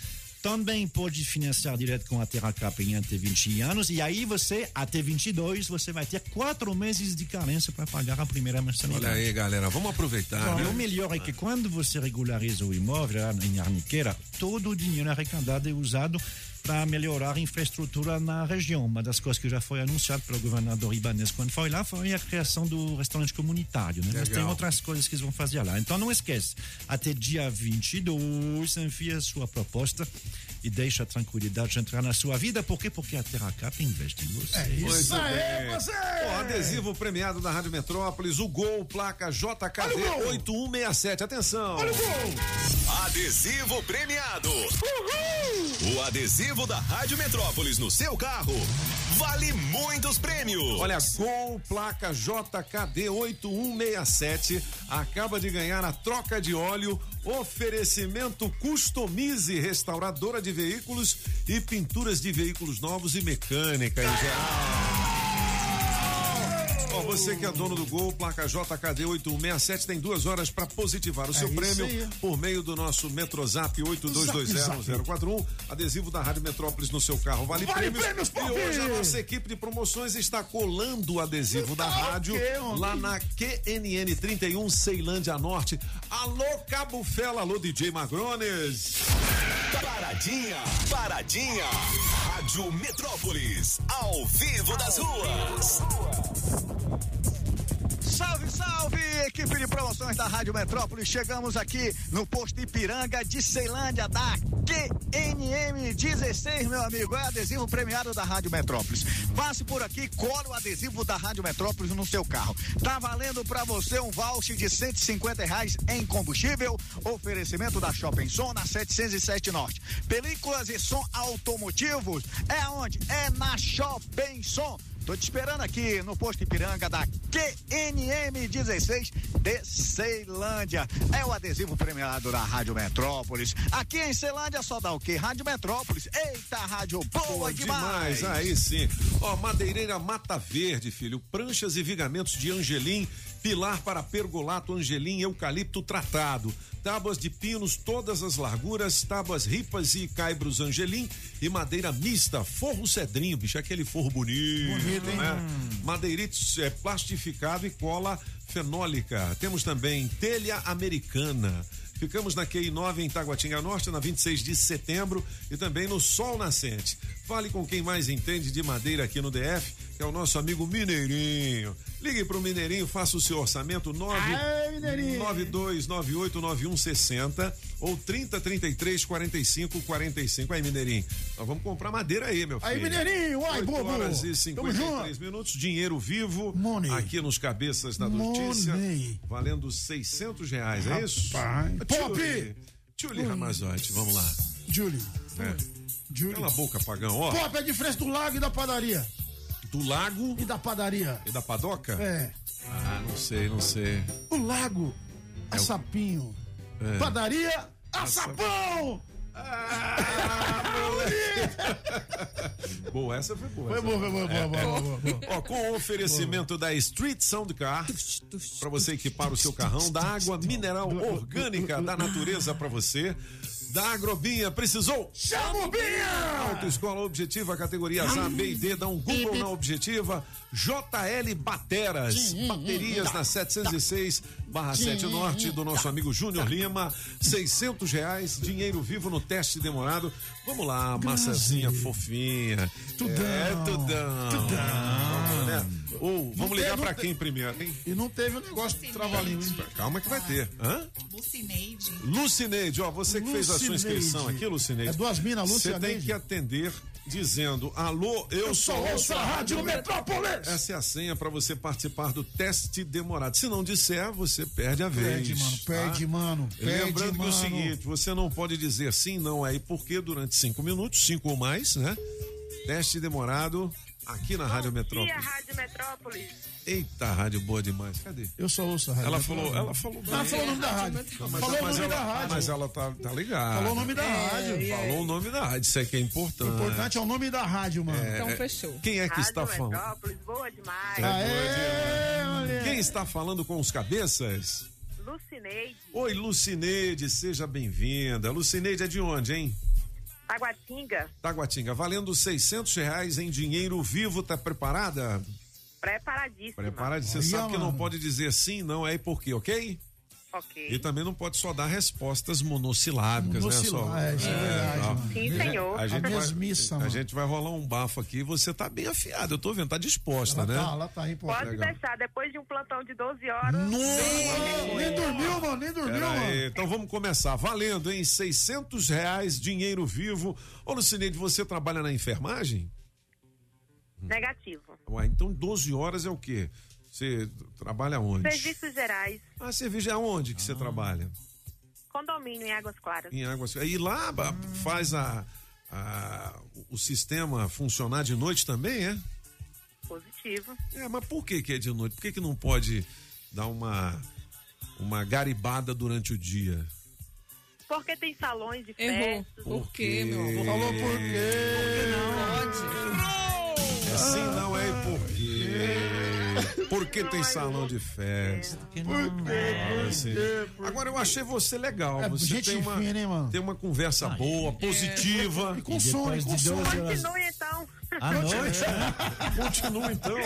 Também pode financiar direto com a Terracap em até 20 anos. E aí você, até 22, você vai ter quatro meses de carência para pagar a primeira mensalidade. Olha aí, galera, vamos aproveitar. E né? o melhor é que quando você regulariza o imóvel em Arniqueira, todo o dinheiro arrecadado é usado para melhorar a infraestrutura na região. Uma das coisas que já foi anunciado pelo governador Ibanez quando foi lá foi a criação do restaurante comunitário. Né? Mas tem outras coisas que eles vão fazer lá. Então não esquece, até dia 22, envia a sua proposta e deixa a tranquilidade entrar na sua vida. Por quê? Porque a Terra Cap investe em você. Muito bem. Ó, adesivo premiado da Rádio Metrópolis, o Gol, placa JKD 8167. Atenção. Adesivo premiado. O adesivo da Rádio Metrópolis no seu carro vale muitos prêmios. Olha, Gol placa JKD 8167 acaba de ganhar a troca de óleo. Oferecimento Customize, restauradora de veículos e pinturas de veículos novos e mecânica em geral. Ó, você que é dono do Gol, placa JKD 8167, tem duas horas para positivar o seu É prêmio aí. por meio do nosso Metrozap 82201041. Adesivo da Rádio Metrópolis no seu carro. Vale, Vale prêmios. prêmios, e hoje a nossa equipe de promoções está colando o adesivo da rádio lá na QNN 31 Ceilândia Norte. Alô, Cabo Fela, alô, DJ Magrones. Paradinha, paradinha. Rádio Metrópolis, ao vivo das ruas. Salve, salve, equipe de promoções da Rádio Metrópole. Chegamos aqui no posto Ipiranga de Ceilândia da QNM 16, meu amigo. É adesivo premiado da Rádio Metrópolis. Passe por aqui, cola o adesivo da Rádio Metrópolis no seu carro. Tá valendo pra você um voucher de 150 reais em combustível. Oferecimento da Shopping Som na 707 Norte. Películas e som automotivos. É aonde? É na Shopping Som. Tô te esperando aqui no posto Ipiranga da QNM 16 de Ceilândia. É o adesivo premiado da Rádio Metrópolis. Aqui em Ceilândia só dá o quê? Rádio Metrópolis. Eita, rádio boa, Boa demais. demais, aí sim. Ó, madeireira Mata Verde, filho. Pranchas e vigamentos de Angelim, pilar para pergolato Angelim, eucalipto tratado. Tábuas de pinos, todas as larguras, tábuas ripas e caibros Angelim e madeira mista, forro cedrinho, bicho, aquele forro bonito. Bonito, hein? né? Madeirite é, plastificado e cola fenólica. Temos também telha americana. Ficamos na QI 9 em Taguatinga Norte, na 26 de setembro e também no Sol Nascente. Fale com quem mais entende de madeira aqui no DF, que é o nosso amigo Mineirinho. Ligue pro Mineirinho, faça o seu orçamento 9 Aê, Mineirinho. 92989160 ou 3033 45 45. Aí, Mineirinho, nós vamos comprar madeira aí, meu filho. Aí, Mineirinho, ai, 8 bobo. horas e Tamo 53 minutos, dinheiro vivo aqui nos cabeças da notícia, Money. valendo 600 reais, é isso? Rapaz. Pop! Julie Ramazotti, vamos lá. Julie. É. Cala a boca, pagão, ó. Pop é a diferença do lago e da padaria. Do lago E da padaria. e da padoca? É. Ah, não sei, não sei. O lago, a É o- sapinho. É. Padaria, a sapão! Boa, essa foi boa. Foi boa, foi boa, boa, boa, boa, boa. Ó, com o oferecimento da Street Sound Car, para você equipar o seu carrão, da água mineral orgânica da natureza para você. Da Agrobinha, precisou? Chama o Binha! Autoescola Objetiva, categorias A, B e D, dá um Google na Objetiva. JL Bateras, baterias na 706 barra 7 Norte, do nosso amigo Júnior Lima. 600 reais, dinheiro vivo no teste demorado. Vamos lá, massazinha fofinha. Tudão. É, tudão. Tudão. Né? Ou, vamos Não ligar tem- pra quem primeiro, hein? E não teve o negócio de trava-língua, hein? Calma que vai ter. Hã? Lucineide. Lucineide, ó, você que fez a sua Lucineide. inscrição aqui, Lucineide. É duas minas, Você Lucianeide. tem que atender dizendo: Alô, eu, Eu sou sou ouço a Rádio Metrópolis. Essa é a senha para você participar do teste demorado. Se não disser, você perde a vez. Perde, mano, perde, tá? mano, perde, Lembrando que mano. o seguinte: você não pode dizer sim, não, aí, porque durante cinco minutos, cinco ou mais, né? Teste demorado aqui na Rádio Metrópolis. Rádio Metrópolis. Eita, rádio boa demais. Cadê? Eu sou ouço a Rádio Ela Metrópolis. falou, ela falou. Ela falou o nome da rádio. Não, mas, Falou o nome ela, da rádio. Mas ela tá, tá ligada. Falou o nome da rádio. Falou o nome da rádio, isso aí que é importante. O importante é o nome da rádio, mano. É, Então é, fechou. Quem é que está Rádio falando? Metrópolis, boa demais. Aê, Quem está falando com os cabeças? Lucineide, Oi, Lucineide, seja bem-vinda. Lucineide é de onde, hein? Taguatinga, Taguatinga, valendo 600 reais em dinheiro vivo, tá preparada? preparadíssima. Preparada, você Olha, sabe que não pode dizer sim, não é e por quê, ok? Ok. E também não pode só dar respostas monossilábicas, né? é, isso é verdade, ó. mano. Sim, A gente- senhor. A gente, A vai, a gente vai rolar um bafo aqui, você tá bem afiado, eu tô vendo, tá disposta, Ela né? tá, ela tá. Pode Legal. deixar, depois de um plantão de 12 horas. Nem dormiu, mano, nem dormiu, Pera mano. aí, então vamos começar. Valendo, hein? 600 reais, dinheiro vivo. Ô, Lucineide, você trabalha na enfermagem? Negativo. Ué, então 12 horas é o quê? Você trabalha onde? Serviços gerais, Ah, serviço é onde que você trabalha? condomínio em Águas Claras. Em Águas. E lá faz a a- o- sistema funcionar de noite também, é? Positivo. É, mas por que que é de noite? Por que que não pode dar uma, uma garibada durante o dia? Porque tem salões de festas. Por quê, meu amor? Falou por quê? É assim não é e por quê? Por que tem salão de festa? Por? É, assim. Agora eu achei você legal. É, você gente tem uma, fina, hein, mano? tem uma conversa boa, positiva. E com sono, e com sono. Continue então. À noite? (laughs) Continua então.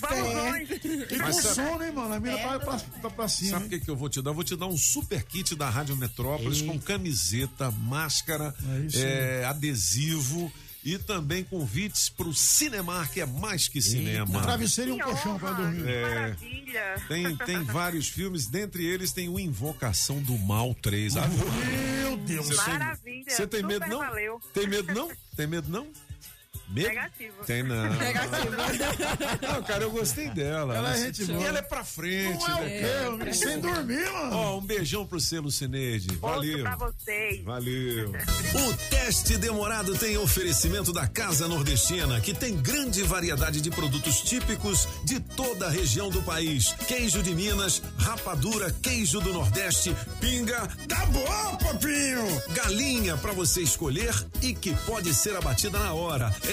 Vamos longe. E com sono, hein, mano? A mina tá pra, tá pra cima. Sabe o que, que eu vou te dar? Eu vou te dar um super kit da Rádio Metrópolis com camiseta, máscara, É isso é, adesivo e também convites pro Cinemar, que é mais que cinema. Um travesseiro e um colchão pra honra, dormir. É. Maravilha. Tem, tem (laughs) vários filmes, dentre eles tem o Invocação do Mal 3. Ah, Meu Deus. Você tem- Maravilha. Você tem Super medo não? valeu. Tem medo não? Tem medo não? Medo? Negativo. Tem não. (laughs) Negativo. Não, cara, eu gostei dela. Ela é gente E boa. ela é pra frente, Não é o né? quê? homem? Sem dormir, mano. Ó, um beijão pro selo Cineide. Outro Valeu. pra vocês. Valeu. (laughs) O teste demorado tem oferecimento da Casa Nordestina, que tem grande variedade de produtos típicos de toda a região do país. Queijo de Minas, rapadura, queijo do Nordeste, pinga, Tá bom, papinho. galinha para você escolher e que pode ser abatida na hora.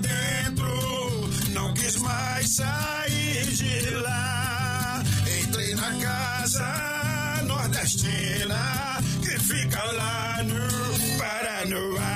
dentro, não quis mais sair de lá. Entrei na casa nordestina, que fica lá no Paranoá.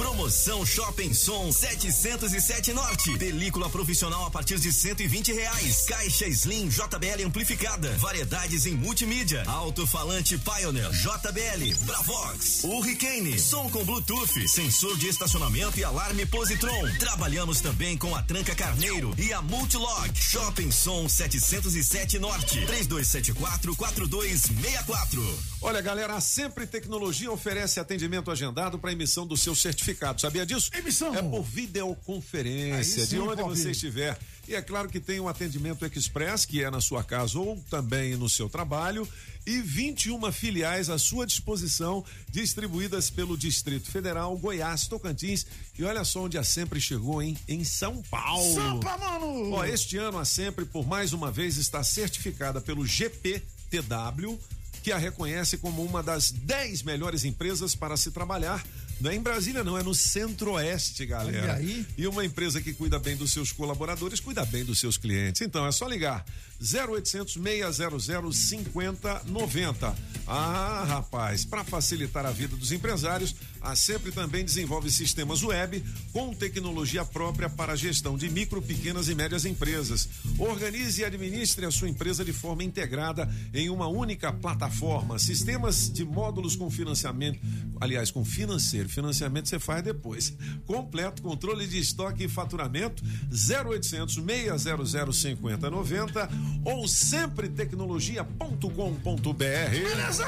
Promoção Shopping Som 707 Norte. Película profissional a partir de 120 reais. Caixa Slim JBL amplificada. Variedades em multimídia. Alto-falante Pioneer JBL. Bravox. Hurricane. Som com Bluetooth. Sensor de estacionamento e alarme Positron. Trabalhamos também com a Tranca Carneiro e a Multilog. Shopping Som 707 Norte. 3274 4264. Olha, galera, Sempre Tecnologia oferece atendimento agendado para emissão do seu certificado. Sabia disso? Emissão. É por videoconferência, de onde você estiver. E é claro que tem um atendimento express, que é na sua casa ou também no seu trabalho, e 21 filiais à sua disposição, distribuídas pelo Distrito Federal, Goiás, Tocantins. E olha só onde a Sempre chegou, hein? Em São Paulo. Sampa, mano. Ó, este ano a Sempre, por mais uma vez, está certificada pelo GPTW, que a reconhece como uma das 10 melhores empresas para se trabalhar. Não é em Brasília, não, é no Centro-Oeste, galera. Olha aí. E uma empresa que cuida bem dos seus colaboradores, cuida bem dos seus clientes. Então é só ligar 0800 600 5090. Ah, rapaz, para facilitar a vida dos empresários, a Sempre também desenvolve sistemas web com tecnologia própria para a gestão de micro, pequenas e médias empresas. Organize e administre a sua empresa de forma integrada em uma única plataforma. Sistemas de módulos com financiamento, aliás, com financeiro. Financiamento você faz depois. Completo controle de estoque e faturamento 0800 600 5090 ou sempretecnologia.com.br. Beleza!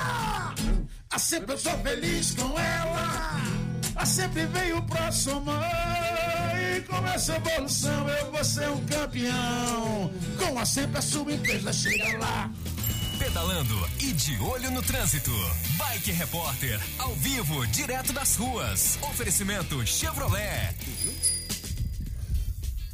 A sempre eu sou feliz com ela. A sempre veio pra somar. E com essa evolução eu vou ser um campeão. Com a sempre a sua empresa chega lá. Pedalando e de olho no trânsito. Bike Repórter, ao vivo, direto das ruas. Oferecimento Chevrolet.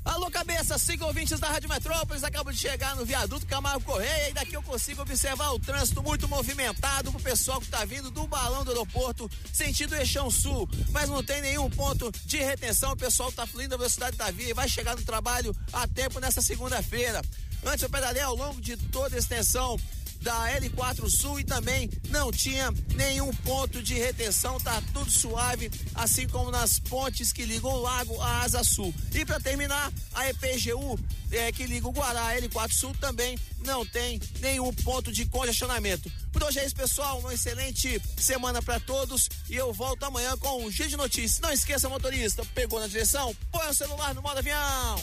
Alô, cabeça, cinco ouvintes da Rádio Metrópolis. Acabo de chegar no viaduto Camargo Correia e daqui eu consigo observar o trânsito muito movimentado pro pessoal que tá vindo do balão do aeroporto, sentido Eixão Sul. Mas não tem nenhum ponto de retenção. O pessoal tá fluindo a velocidade da via e vai chegar no trabalho a tempo nessa segunda-feira. Antes eu pedalei ao longo de toda a extensão da L4 Sul e também não tinha nenhum ponto de retenção, tá tudo suave, assim como nas pontes que ligam o lago à Asa Sul. E para terminar, a EPGU é, que liga o Guará à L4 Sul também não tem nenhum ponto de congestionamento. Por hoje é isso, pessoal. Uma excelente semana para todos e eu volto amanhã com um giro de notícias. Não esqueça, motorista, pegou na direção? Põe o celular no modo avião.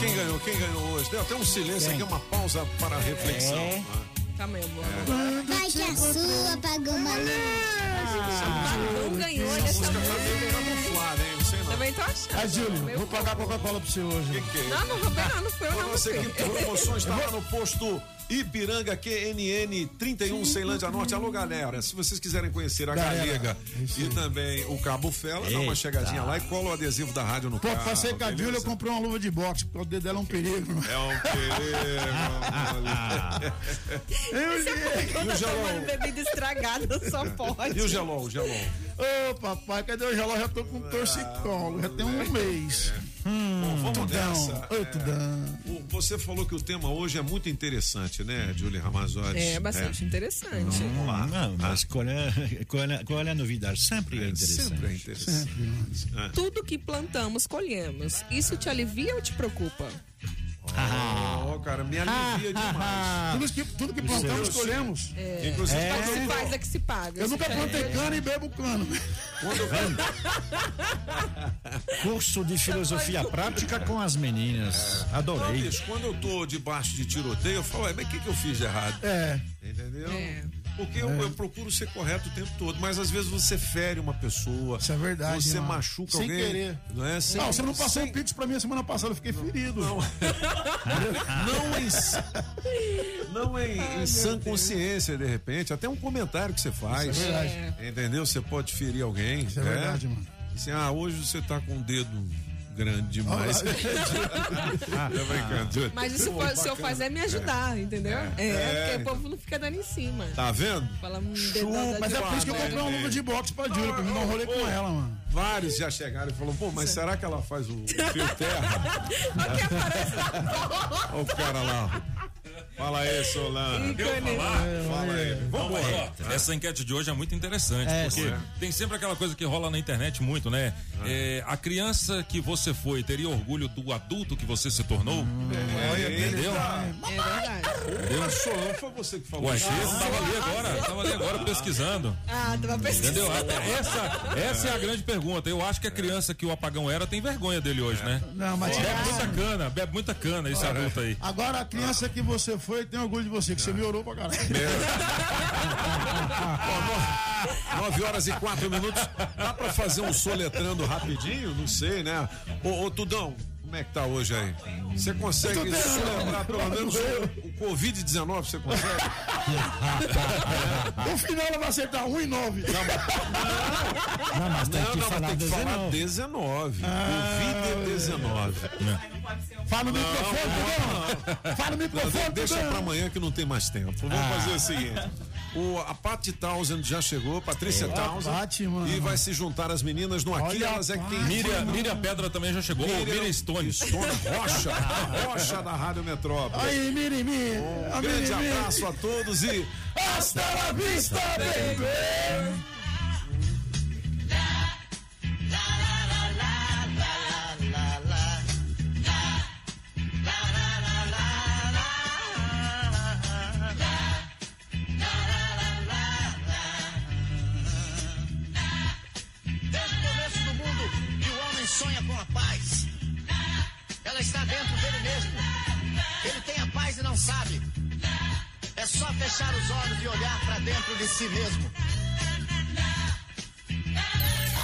Quem ganhou? Quem ganhou hoje? Deu até um silêncio Quem? aqui, uma pausa para a reflexão. É. Tá meio bom. Vai que a sua pagou uma Não ganhou, ele Música tá meio camuflada, hein? Também tô achando. Ah, Júlio, vou pagar Coca-Cola pra você hoje. Que que é? Não, não vou pegar, não foi eu não. você que promoções está lá no posto Ipiranga QNN 31 Ceilândia Norte. Alô, galera, se vocês quiserem conhecer a Galera, Galega e também o Cabo Fela, dá uma Eita. chegadinha lá e cola o adesivo da rádio no Pô, carro. passei com a Júlia, eu comprei uma luva de boxe, porque o dedo dela é um perigo. É um perigo. Eu, (laughs) E o Tá gelol? tomando bebida estragada, só pode. (laughs) E o gelol, o gelol? Ô, papai, cadê o relógio? Já tô com torcicolo, já tem um mês. Bom, vamos Tudão, nessa. ô, Tudão. O- Você falou que o tema hoje é muito interessante, né, Julie Ramazotti? É bastante interessante. Vamos lá. Não, mas qual é, qual, é, qual é a novidade? Sempre é, interessante. Sempre é interessante. É. Tudo que plantamos, colhemos. Isso te alivia ou te preocupa? Ó, cara, me alivia demais. Tudo que, tudo que plantamos, Seu- colhemos. É. Inclusive, Mas quando se eu- faz é que se paga. Eu nunca plantei cana e bebo cano. (laughs) Curso de filosofia prática com as meninas. Não, Adorei. bicho, quando eu tô debaixo de tiroteio, eu falo, "Ué, mas o que, que eu fiz de errado? É. Entendeu? É. Porque eu, eu procuro ser correto o tempo todo, mas às vezes você fere uma pessoa. Isso é verdade. Você mano. machuca Sem alguém. querer. Não é? Sem- Não, você não passou sem- um pix pra mim a semana passada, eu fiquei ferido. Não, (laughs) não em, não em, em sã consciência, de repente. Até um comentário que você faz. Isso é verdade. Entendeu? Você pode ferir alguém. Isso é verdade, mano. Assim, ah, hoje você tá com o dedo grande demais. (laughs) Tô brincando. Mas isso se eu fazer é me ajudar, entendeu? É, É. porque o povo não fica dando em cima. Tá vendo? Fala um dedada Mas é por isso que eu comprei uma luva de boxe pra Júlia, pra mim dar um rolê com ela, mano. Vários já chegaram e falaram, pô, mas será que ela faz o (laughs) fio terra? Olha o cara lá. Fala aí, Solano. Eu falar? Fala aí. Vambora. Ó, Essa enquete de hoje é muito interessante, É, porque sim. tem sempre aquela coisa que rola na internet muito, né? É, a criança que você foi teria orgulho do adulto que você se tornou? É, Entendeu? É verdade. Eu Solano, foi você que falou Ué, isso. eu tava ali agora, tava ali agora pesquisando. Ah, tava pesquisando. Entendeu? Essa, essa é a grande pergunta. Eu acho que a criança que o apagão era tem vergonha dele hoje, né? Não, mas Bebe muita cana, bebe muita cana esse adulto aí. Agora a criança que você foi tem orgulho de você, que você melhorou pra caralho. 9 horas e 4 minutos. Dá pra fazer um soletrando rapidinho? Não sei, né? Ô, ô Tudão, como é que tá hoje aí? Você consegue soletrar pelo menos o, o Covid-19? Você consegue? (laughs) No final ela vai acertar 1 e 9. Não, mas tem Não, que não, mas falar tem que falar 19. 19. Covid-19. Fala no microfone, Tudão. Fala no Não, microfone, de- deixa pra amanhã que não tem mais tempo. Vamos Ah. fazer o seguinte. O, a Paty Townsend já chegou, Patrícia É, Townsend. Mano. E vai se juntar as meninas no Aqui Olha Elas é que tem. Miriam, Miriam Pedra também já chegou. Miriam, Miriam Stones. Stone Rocha, a Rocha da Rádio Metrópole. Aí, Mirimi. Um grande abraço a todos e Hasta la vista, baby. não sabe. É só fechar os olhos e olhar para dentro de si mesmo.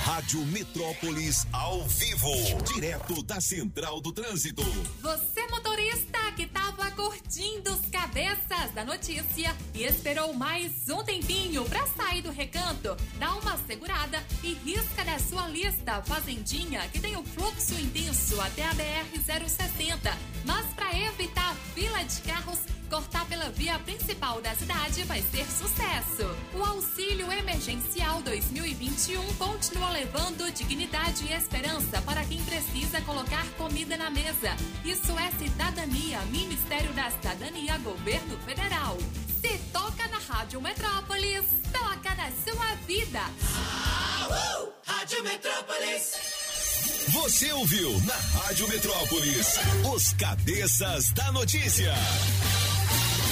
Rádio Metrópolis ao vivo, direto da Central do Trânsito. Você motorista que tava curtindo os cabeças da notícia e esperou mais um tempinho pra sair do recanto, dá uma segurada e risca da sua lista Fazendinha que tem o fluxo intenso até a BR 060. Mas para evitar fila de carros, cortar pela via principal da cidade vai ser sucesso. O auxílio emergencial 2021 continua levando dignidade e esperança para quem precisa colocar comida na mesa. Isso é cidadania, Ministério da Cidadania, Governo Federal. Se toca na Rádio Metrópolis, toca na sua vida. Rádio Metrópolis. Você ouviu na Rádio Metrópolis os cabeças da notícia.